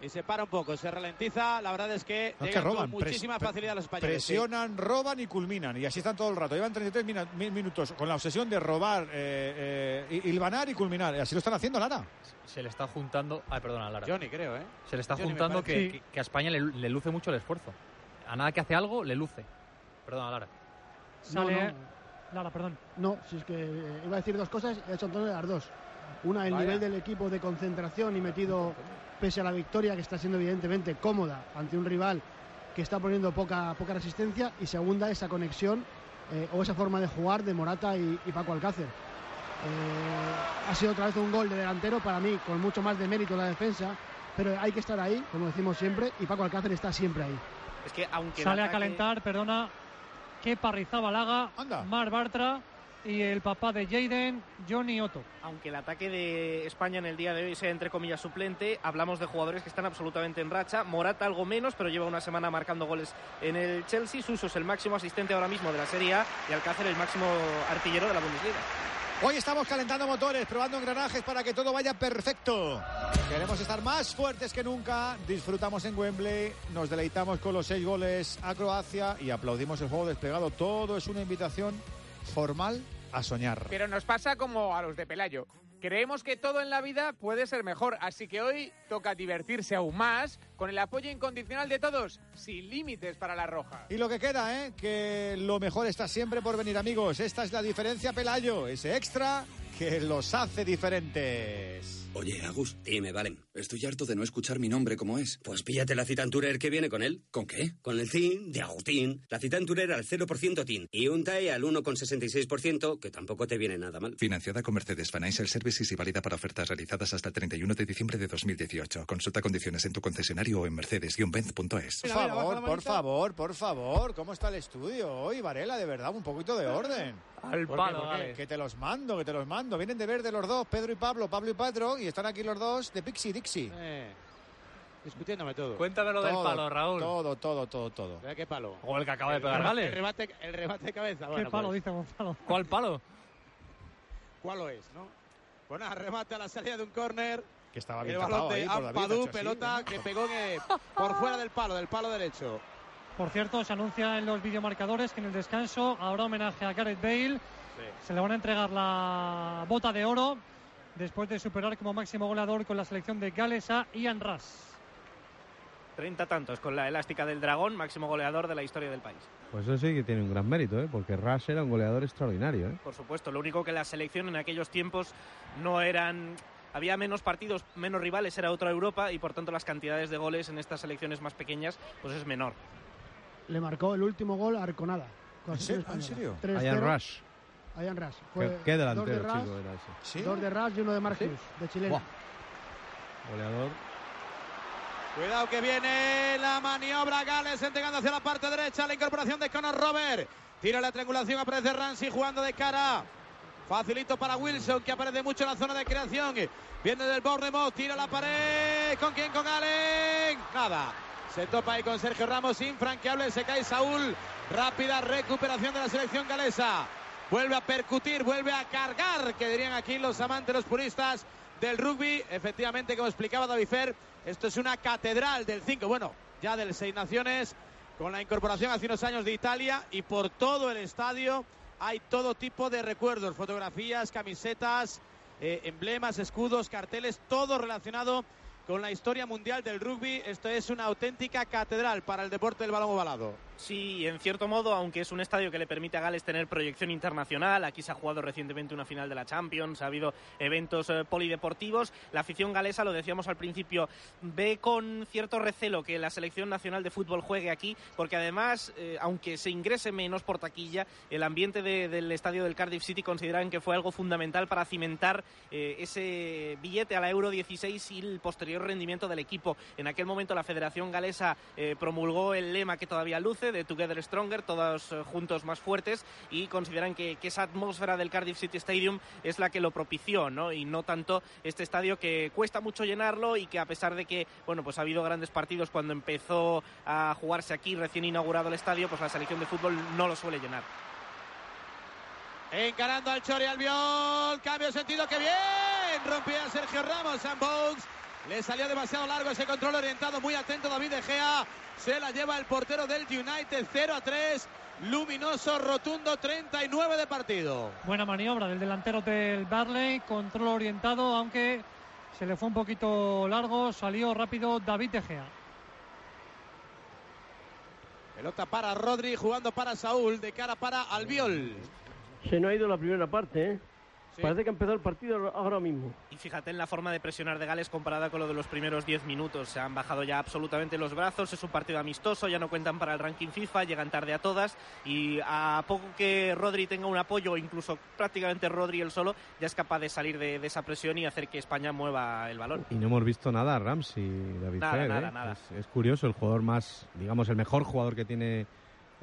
S7: y se para un poco, se ralentiza. La verdad es que
S6: No, es que roban.
S7: con muchísima
S6: pres-
S7: facilidad los españoles. sí.
S6: Presionan, roban y culminan. Y así están todo el rato. Llevan 33 mina- mi- minutos con la obsesión de robar, eh, eh, hilvanar y culminar. Y así lo están haciendo, Lara.
S42: Se le está juntando... Ay, perdona, Lara.
S7: Johnny, creo, ¿eh?
S42: Se le está
S7: Johnny,
S42: juntando que, que- que a España le, le luce mucho el esfuerzo. A nada que hace algo, le luce. Perdona, Lara.
S9: Sale.
S44: no.
S9: Lara, perdón.
S41: No, si es que eh, iba a decir dos cosas, he hecho Antonio las dos. Una, el
S9: Vaya.
S41: nivel del equipo de concentración y metido, pese a la victoria, que está siendo evidentemente cómoda ante un rival que está poniendo poca, poca resistencia. Y segunda, esa conexión eh, o esa forma de jugar de Morata y, y Paco Alcácer. Eh, ha sido otra vez un gol de delantero para mí, con mucho más de mérito en la defensa, pero hay que estar ahí, como decimos siempre, y Paco Alcácer está siempre ahí.
S10: Es que aunque
S9: Sale a
S10: ataque-
S9: calentar, perdona. Kepa Rizabalaga, Mar Bartra y el papá de Jaden, Johnny Otto.
S10: Aunque el ataque de España en el día de hoy sea entre comillas suplente, hablamos de jugadores que están absolutamente en racha. Morata algo menos, pero lleva una semana marcando goles en el Chelsea. Suso es el máximo asistente ahora mismo de la Serie A y Alcácer el máximo artillero de la Bundesliga.
S6: Hoy estamos calentando motores, probando engranajes para que todo vaya perfecto. Queremos estar más fuertes que nunca. Disfrutamos en Wembley, nos deleitamos con los seis goles a Croacia y aplaudimos el juego desplegado. Todo es una invitación formal a soñar.
S8: Pero nos pasa como a los de Pelayo. Creemos que todo en la vida puede ser mejor, así que hoy toca divertirse aún más con el apoyo incondicional de todos, sin límites para la roja.
S6: Y lo que queda, ¿eh? Que lo mejor está siempre por venir, amigos. Esta es la diferencia, Pelayo. Ese extra que los hace diferentes.
S50: Oye, Agus, dime, Valen. Estoy harto de no escuchar mi nombre como es. Pues píllate la cita Tourer que viene con él. ¿Con qué? Con el TIN de Agustín. La cita Tourer al 0% TIN y un TAE al 1,66%, que tampoco te viene nada mal.
S51: Financiada con Mercedes Financial Services y válida para ofertas realizadas hasta el 31 de diciembre de 2018. Consulta condiciones en tu concesionario o en mercedes-benz.es.
S6: Por favor, por favor, por favor. ¿Cómo está el estudio hoy, Varela? De verdad, un poquito de orden.
S42: Al palo,
S6: ¿Por qué?
S42: vale.
S6: Que te los mando, que te los mando. Vienen de verde los dos, Pedro y Pablo, Pablo y Pedro, y están aquí los dos de Pixie Dixie.
S7: Eh, discutiéndome todo.
S42: Cuéntame lo del palo, Raúl.
S6: Todo, todo, todo, todo.
S7: ¿Mira qué palo?
S42: O el que acaba de pegar,
S7: El
S42: ¿vale?
S7: remate, el remate de cabeza.
S9: ¿Qué
S7: Bueno,
S9: palo
S7: pues,
S9: dice Gonzalo?
S42: ¿Cuál palo?
S7: ¿Cuál lo es, no? Pues nada, remate a la salida de un córner.
S6: Que estaba
S7: El
S6: bien
S7: balón
S6: tapado
S7: de
S6: ahí así,
S7: pelota
S6: ¿eh?
S7: que pegó en- por fuera del palo, del palo derecho.
S9: Por cierto, se anuncia en los videomarcadores que en el descanso habrá homenaje a Gareth Bale. Se le van a entregar la bota de oro después de superar como máximo goleador con la selección de Gales a Ian Rush.
S10: 30 tantos con la elástica del dragón, máximo goleador de la historia del país.
S43: Pues eso sí que tiene un gran mérito, ¿eh? porque Rush era un goleador extraordinario. ¿eh?
S10: Por supuesto, lo único que la selección en aquellos tiempos no eran había menos partidos, menos rivales, era otra Europa y por tanto las cantidades de goles en estas selecciones más pequeñas pues es menor.
S41: Le marcó el último gol a Arconada. con
S6: ¿En serio?
S41: 3-0.
S43: Rush.
S41: Ian Rush.
S43: ¿Qué,
S41: Fue
S43: qué
S41: dos de
S43: delantero,
S41: Rush,
S43: chico, era ese?
S41: Dos de Rush y uno de Marcus, de chileno.
S43: Buah. Goleador.
S7: Cuidado que viene la maniobra Gales entregando hacia la parte derecha la incorporación de Conor Robert. Tira la triangulación, aparece Ramsey jugando de cara. Facilito para Wilson que aparece mucho en la zona de creación. Viene del Bournemouth, tira la pared. ¿Con quién? Con Allen. Nada. Se topa ahí con Sergio Ramos, infranqueable, se cae Saúl. Rápida recuperación de la selección galesa. Vuelve a percutir, vuelve a cargar, que dirían aquí los amantes, los puristas del rugby. Efectivamente, como explicaba David Fer, esto es una catedral del 5, bueno, ya del Seis Naciones, con la incorporación hace unos años de Italia y por todo el estadio hay todo tipo de recuerdos, fotografías, camisetas, eh, emblemas, escudos, carteles, todo relacionado con la historia mundial del rugby. Esto es una auténtica catedral para el deporte del balón ovalado.
S10: Sí, en cierto modo, aunque es un estadio que le permite a Gales tener proyección internacional, aquí se ha jugado recientemente una final de la Champions, ha habido eventos eh, polideportivos, la afición galesa, lo decíamos al principio, ve con cierto recelo que la selección nacional de fútbol juegue aquí, porque además, eh, aunque se ingrese menos por taquilla, el ambiente de- del estadio del Cardiff City consideran que fue algo fundamental para cimentar eh, ese billete a la Euro 16 y el posterior rendimiento del equipo. En aquel momento la Federación Galesa promulgó el lema que todavía luce de Together Stronger, todos eh, juntos más fuertes, y consideran que, que esa atmósfera del Cardiff City Stadium es la que lo propició, ¿no? Y no tanto este estadio que cuesta mucho llenarlo y que a pesar de que, bueno, pues ha habido grandes partidos cuando empezó a jugarse aquí recién inaugurado el estadio, pues la selección de fútbol no lo suele llenar.
S7: Encarando al Chori Albiol. Cambio de sentido. ¡Qué bien! Rompía Sergio Ramos. And Bones. Le salió demasiado largo ese control orientado. Muy atento David De Gea. Se la lleva el portero del United. 0 a 3. Luminoso, rotundo. 39 de partido.
S9: Buena maniobra del delantero del Barley, control orientado, aunque se le fue un poquito largo, salió rápido David De Gea.
S7: Pelota para Rodri. Jugando para Saúl. De cara para Albiol.
S44: Se nos ha ido la primera parte, ¿eh? Parece que ha empezado el partido ahora mismo.
S10: Y fíjate en la forma de presionar de Gales comparada con lo de los primeros 10 minutos. Se han bajado ya absolutamente los brazos, es un partido amistoso, ya no cuentan para el ranking FIFA, llegan tarde a todas y a poco que Rodri tenga un apoyo, incluso prácticamente Rodri el solo, ya es capaz de salir de, de esa presión y hacer que España mueva el balón.
S43: Y no hemos visto nada a Ramsey, David
S10: Nada,
S43: Fer,
S10: nada,
S43: ¿eh?
S10: nada.
S43: Es, es curioso, el jugador más, digamos, el mejor jugador que tiene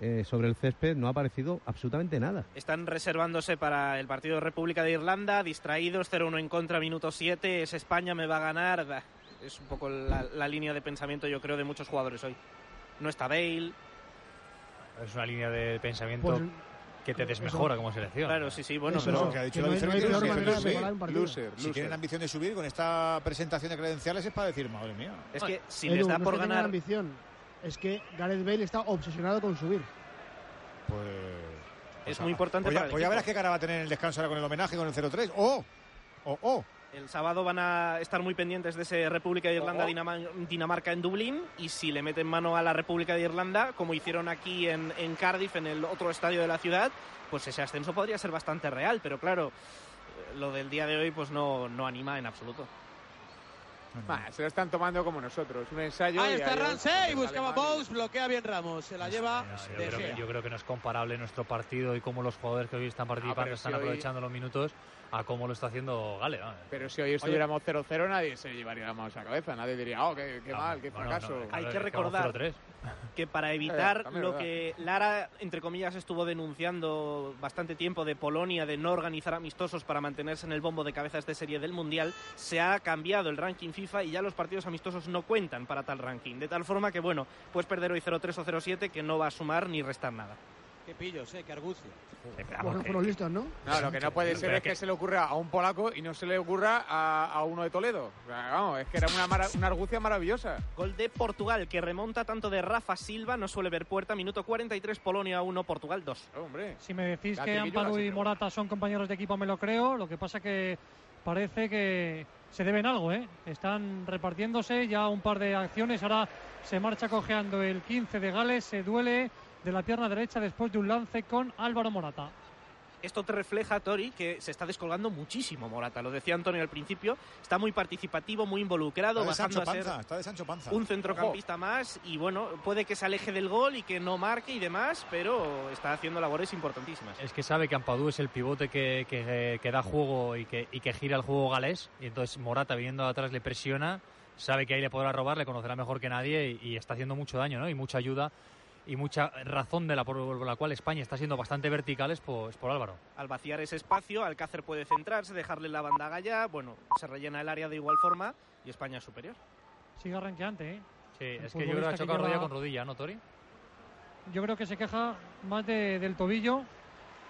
S43: eh, sobre el césped no ha aparecido absolutamente nada.
S10: Están reservándose para el partido de República de Irlanda, distraídos, 0-1 en contra, minuto 7, es España, me va a ganar. Es un poco la, la línea de pensamiento, yo creo, de muchos jugadores hoy. No está Bale.
S42: Es una línea de pensamiento
S10: Pues,
S42: que te desmejora como selección.
S10: Claro, sí, sí, bueno,
S6: Eso,
S10: pero...
S6: que ha dicho
S10: que no hay- de un partido.
S6: Si
S10: Loser.
S6: tienen ambición de subir con esta presentación de credenciales es para decir, madre mía.
S10: Es que si
S41: Edu,
S10: les da
S41: no
S10: por ganar...
S41: ambición, es que Gareth Bale está obsesionado con subir.
S6: Pues.
S10: Es muy importante
S6: Pues ya,
S10: para el
S6: pues ya
S10: equipo.
S6: verás qué cara va a tener en el descanso ahora con el homenaje con el 0-3. ¡Oh! ¡Oh, oh!
S10: El sábado van a estar muy pendientes de ese República de Irlanda Dinamarca en Dublín y si le meten mano a la República de Irlanda, como hicieron aquí en, en Cardiff, en el otro estadio de la ciudad, pues ese ascenso podría ser bastante real, pero claro, eh, lo del día de hoy pues no, no anima en absoluto.
S8: Bah, se lo están tomando como nosotros, un ensayo.
S7: Ahí
S8: y
S7: está Ramsey. Buscaba Bones. Bloquea bien Ramos. Se la lleva
S42: Yo
S7: De
S42: creo,
S7: Gea.
S42: que, yo creo que no es comparable nuestro partido y cómo los jugadores que hoy están participando
S8: pero
S42: están
S8: si hoy-
S42: aprovechando los minutos a cómo lo está haciendo Gale. ¿no?
S8: Pero si hoy estuviéramos 0-0 nadie se llevaría la mano a la cabeza, nadie diría, oh, qué, qué mal, qué
S42: bueno,
S8: fracaso.
S42: no,
S10: Hay que recordar
S42: 0-3.
S10: que para evitar lo que Lara, entre comillas, estuvo denunciando bastante tiempo de Polonia, de no organizar amistosos para mantenerse en el bombo de cabezas de serie del Mundial, se ha cambiado el ranking FIFA y ya los partidos amistosos no cuentan para tal ranking. De tal forma que, bueno, puedes perder hoy 0-3 o 0-7 que no va a sumar ni restar nada.
S7: Qué pillos, eh. Qué argucio.
S41: Bueno, fueron listos, ¿no?
S8: No, lo que no puede ser es que se le ocurra a un polaco y no se le ocurra a, a uno de Toledo. Vamos, es que era una, mara- una argucia maravillosa.
S10: Gol de Portugal que remonta tanto de Rafa Silva, no suele ver puerta, minuto 43, Polonia 1, Portugal 2.
S8: Hombre.
S9: Si me decís que Amparo y Morata son compañeros de equipo, me lo creo. Lo que pasa que parece que se deben algo, ¿eh? Están repartiéndose ya un par de acciones. Ahora se marcha cojeando el 15 de Gales, se duele de la pierna derecha después de un lance con Álvaro Morata
S10: esto te refleja, Tori, que se está descolgando muchísimo Morata. Lo decía Antonio al principio, está muy participativo, muy involucrado,
S6: está de Sancho
S10: a ser
S6: Panza, está de Sancho Panza.
S10: un centrocampista más y bueno, puede que se aleje del gol y que no marque y demás, pero está haciendo labores importantísimas.
S42: Es que sabe que Ampadú es el pivote que, que- que da juego y que, y que gira el juego galés y entonces Morata viniendo de atrás le presiona, sabe que ahí le podrá robar, le conocerá mejor que nadie y, y está haciendo mucho daño ¿no? y mucha ayuda y mucha razón de la por la cual España está siendo bastante vertical es por, es por Álvaro.
S10: Al vaciar ese espacio, Alcácer puede centrarse, dejarle la banda a Gaya, bueno, se rellena el área de igual forma y España es superior.
S9: Sigue arranqueante, ¿eh?
S42: Sí,
S9: El
S42: es que yo creo que ha chocado rodilla con rodilla, ¿no, Tori?
S9: Yo creo que se queja más de- del tobillo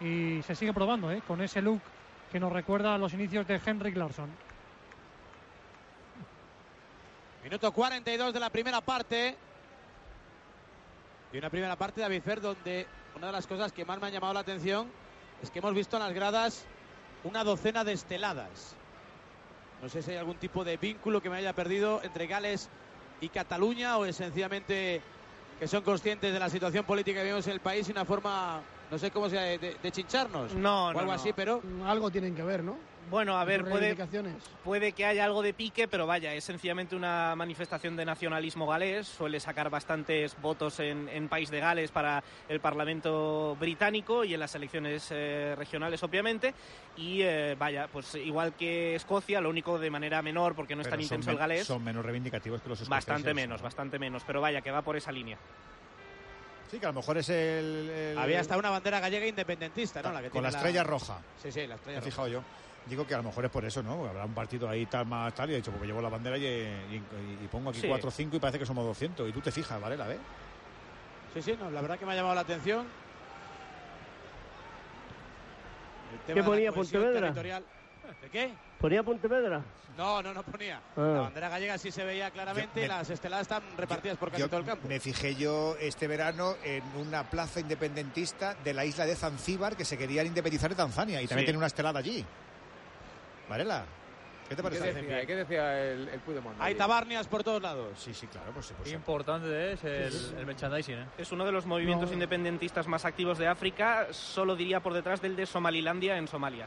S9: y se sigue probando, ¿eh? Con ese look que nos recuerda a los inicios de Henrik Larsson.
S7: Minuto 42 de la primera parte. Y una primera parte de David Fer donde una de las cosas que más me han llamado la atención es que hemos visto en las gradas una docena de esteladas. No sé si hay algún tipo de vínculo que me haya perdido entre Gales y Cataluña o es sencillamente que son conscientes de la situación política que vivimos en el país y una forma, no sé cómo sea, de, de chincharnos.
S10: No,
S7: o
S10: no,
S7: algo
S10: no.
S7: así, pero
S41: Algo tienen que ver, ¿no?
S10: Bueno, a ver, puede, puede que haya algo de pique, pero vaya, es sencillamente una manifestación de nacionalismo galés. Suele sacar bastantes votos en, en País de Gales para el Parlamento británico y en las elecciones eh, regionales, obviamente. Y eh, vaya, pues igual que Escocia, lo único de manera menor, porque no es tan intenso el galés.
S6: Son menos reivindicativos que los escoceses.
S10: Bastante menos, bastante menos, pero vaya, que va por esa línea.
S6: Sí, que a lo mejor es el... el-
S7: había hasta una bandera gallega independentista, ¿no? La que
S6: Con
S7: tiene
S6: la estrella roja.
S7: Sí, sí, la estrella
S6: Me he
S7: roja.
S6: fijado yo. Digo que a lo mejor es por eso, ¿no? Habrá un partido ahí tal más tal y he dicho, porque llevo la bandera y, y- y pongo aquí
S7: Sí.
S6: 4 o 5 y parece que somos 200. Y tú te fijas, ¿vale? La ve.
S7: Sí, sí, no, la verdad que me ha llamado la atención. El tema
S44: ¿Qué
S7: de la
S44: ponía
S7: cohesión
S44: Pontevedra?
S7: territorial. ¿De qué?
S44: ¿Ponía Pontevedra?
S7: No, no, no ponía.
S44: Ah.
S7: La bandera gallega sí se veía claramente
S6: Yo me-
S7: y las esteladas están repartidas por casi
S6: Yo
S7: todo el campo.
S6: me fijé yo este verano en una plaza independentista de la isla de Zanzíbar que se querían independizar de Tanzania y también
S8: Sí.
S6: tiene una estelada allí. Varela, ¿qué te
S8: ¿Qué
S6: parece?
S8: decía, ¿Qué decía el, el Puigdemont?
S7: Hay tabarnias por todos lados.
S6: Sí, sí, claro, pues, pues
S42: Importante es el, el merchandising, ¿eh?
S10: Es uno de los movimientos
S42: No.
S10: independentistas más activos de África, solo diría por detrás del de Somalilandia en Somalia.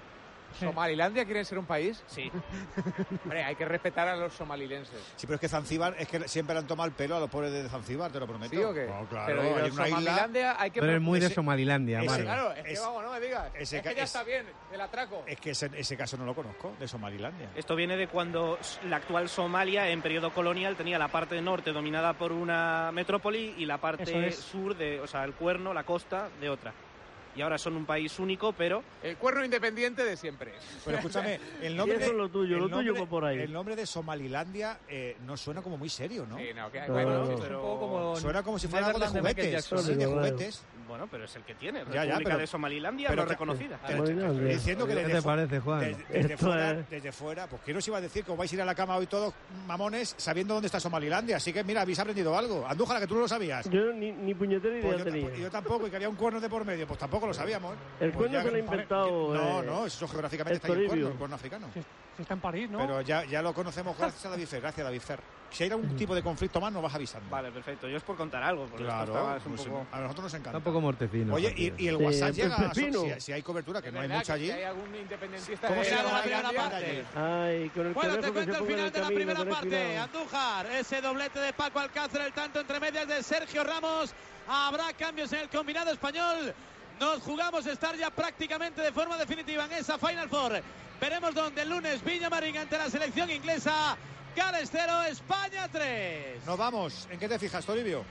S8: ¿Somalilandia quiere ser un país?
S10: Sí.
S8: Hombre, hay que respetar a los somalilenses.
S6: Sí, pero es que Zanzíbar, es que siempre le han tomado el pelo a los pobres de Zanzíbar, te lo prometo.
S8: ¿Sí o qué?
S6: No, claro,
S8: Pero
S6: hay
S8: los
S6: una isla.
S8: Somalilandia hay que...
S43: Pero es muy de Somalilandia,
S6: ese-
S43: Mario.
S8: Claro, es que vamos, no me digas.
S6: ese
S8: es que ya
S6: es-
S8: está bien, el atraco.
S6: Es que ese, ese caso no lo conozco, de Somalilandia.
S10: Esto viene de cuando la actual Somalia, en periodo colonial, tenía la parte norte dominada por una metrópoli y la parte
S9: es.
S10: sur, de, o sea, el cuerno, la costa, de otra. Y ahora son un país único, pero
S8: El cuerno independiente de siempre.
S6: Pero escúchame, el nombre,
S44: eso
S6: de,
S44: es lo tuyo,
S6: el
S44: lo tuyo va por ahí.
S6: el nombre de Somalilandia eh, no suena como muy serio, ¿no?
S8: Sí, no, que hay,
S44: No,
S8: bueno,
S44: no,
S10: pero-
S8: como...
S6: Suena como si fuera algo de juguetes,
S42: Jackson.
S6: sí, de juguetes.
S10: bueno, pero es el que tiene.
S6: Ya, ya,
S10: República
S6: pero-
S10: de Somalilandia,
S6: pero
S10: no reconocida.
S6: Te- te- estoy diciendo que
S43: ¿Qué
S6: desde,
S43: te
S6: fu-
S43: parece, Juan?
S6: desde- fuera,
S44: es-
S6: desde fuera, pues quién os iba a decir que os vais a ir a la cama hoy todos mamones sabiendo dónde está Somalilandia. Así que mira, habéis aprendido algo. Andújala, que tú no lo sabías.
S44: Yo ni, ni puñetera idea
S6: Pues yo,
S44: tenía.
S6: yo tampoco, y que había un cuerno de por medio, pues tampoco lo sabíamos.
S44: El
S6: Pues
S44: cuerno se lo ha inventado,
S6: No,
S44: eh,
S6: no, eso geográficamente está ahí el cuerno, el cuerno africano.
S9: Si, si está en París, ¿no?
S6: Pero ya, ya lo conocemos gracias a David Fer. Gracias, David Fer. Si hay algún tipo de conflicto más, nos vas avisando.
S10: Vale, perfecto. Yo es por contar algo. porque
S6: Claro,
S10: un
S6: pues,
S10: poco-
S6: a nosotros nos encanta.
S43: Está un poco mortecino.
S6: Oye, y, y el
S44: Sí,
S6: WhatsApp
S44: el
S6: llega a si, si hay cobertura, que no hay mucha allí.
S8: si hay algún independentista
S6: ¿Cómo
S8: de
S6: se llama la banda allí?
S44: Ay, con el
S7: Bueno, te cuento
S44: se
S7: el final de la primera parte. Andújar, ese doblete de Paco Alcácer, el tanto entre medias de Sergio Ramos. Habrá cambios en el combinado español. Nos jugamos estar ya prácticamente de forma definitiva en esa Final Four. Veremos dónde el lunes Villamarín ante la selección inglesa. Gales 0, España 3.
S6: Nos vamos. ¿En qué te fijas, Toribio?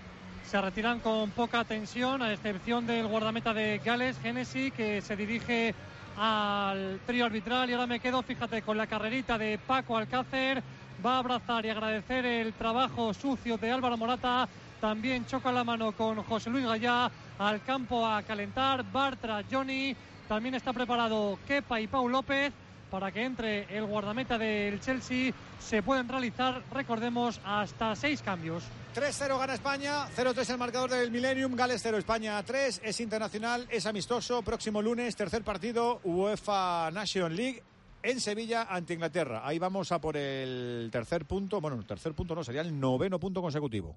S9: Se retiran con poca tensión, a excepción del guardameta de Gales, Genesi, que se dirige al trío arbitral. Y ahora me quedo, fíjate, con la carrerita de Paco Alcácer. Va a abrazar y agradecer el trabajo sucio de Álvaro Morata. También choca la mano con José Luis Gallá al campo a calentar. Bartra, Johnny. También está preparado Kepa y Pau López para que entre el guardameta del Chelsea. Se pueden realizar, recordemos, hasta seis cambios.
S6: 3-0 gana España, 0-3 el marcador del Millennium, Gales 0, España 3, es internacional, es amistoso, próximo lunes, tercer partido, UEFA Nation League, en Sevilla ante Inglaterra. Ahí vamos a por el tercer punto. Bueno, el tercer punto no, sería el noveno punto consecutivo.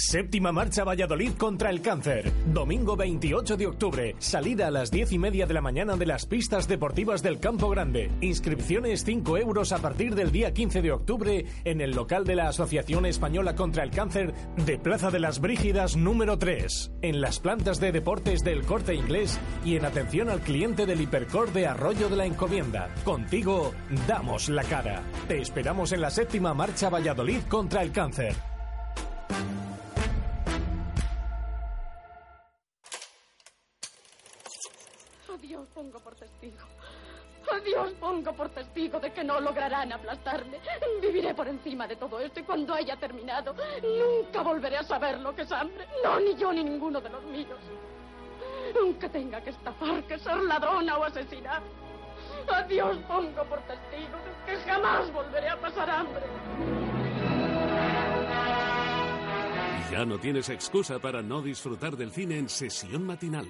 S16: Séptima marcha Valladolid contra el cáncer. Domingo 28 de octubre. Salida a las 10 y media de la mañana de las pistas deportivas del Campo Grande. Inscripciones 5 euros a partir del día 15 de octubre en el local de la Asociación Española contra el Cáncer de Plaza de las Brígidas número 3. En las plantas de deportes del corte inglés y en atención al cliente del Hipercor de Arroyo de la Encomienda. Contigo damos la cara. Te esperamos en la séptima marcha Valladolid contra el cáncer.
S52: Pongo por testigo. A Dios pongo por testigo de que no lograrán aplastarme. Viviré por encima de todo esto y cuando haya terminado, nunca volveré a saber lo que es hambre. No, ni yo ni ninguno de los míos. Aunque tenga que estafar, que ser ladrona o asesinar. A Dios pongo por testigo de que jamás volveré a pasar hambre.
S25: Ya no tienes excusa para no disfrutar del cine en sesión matinal.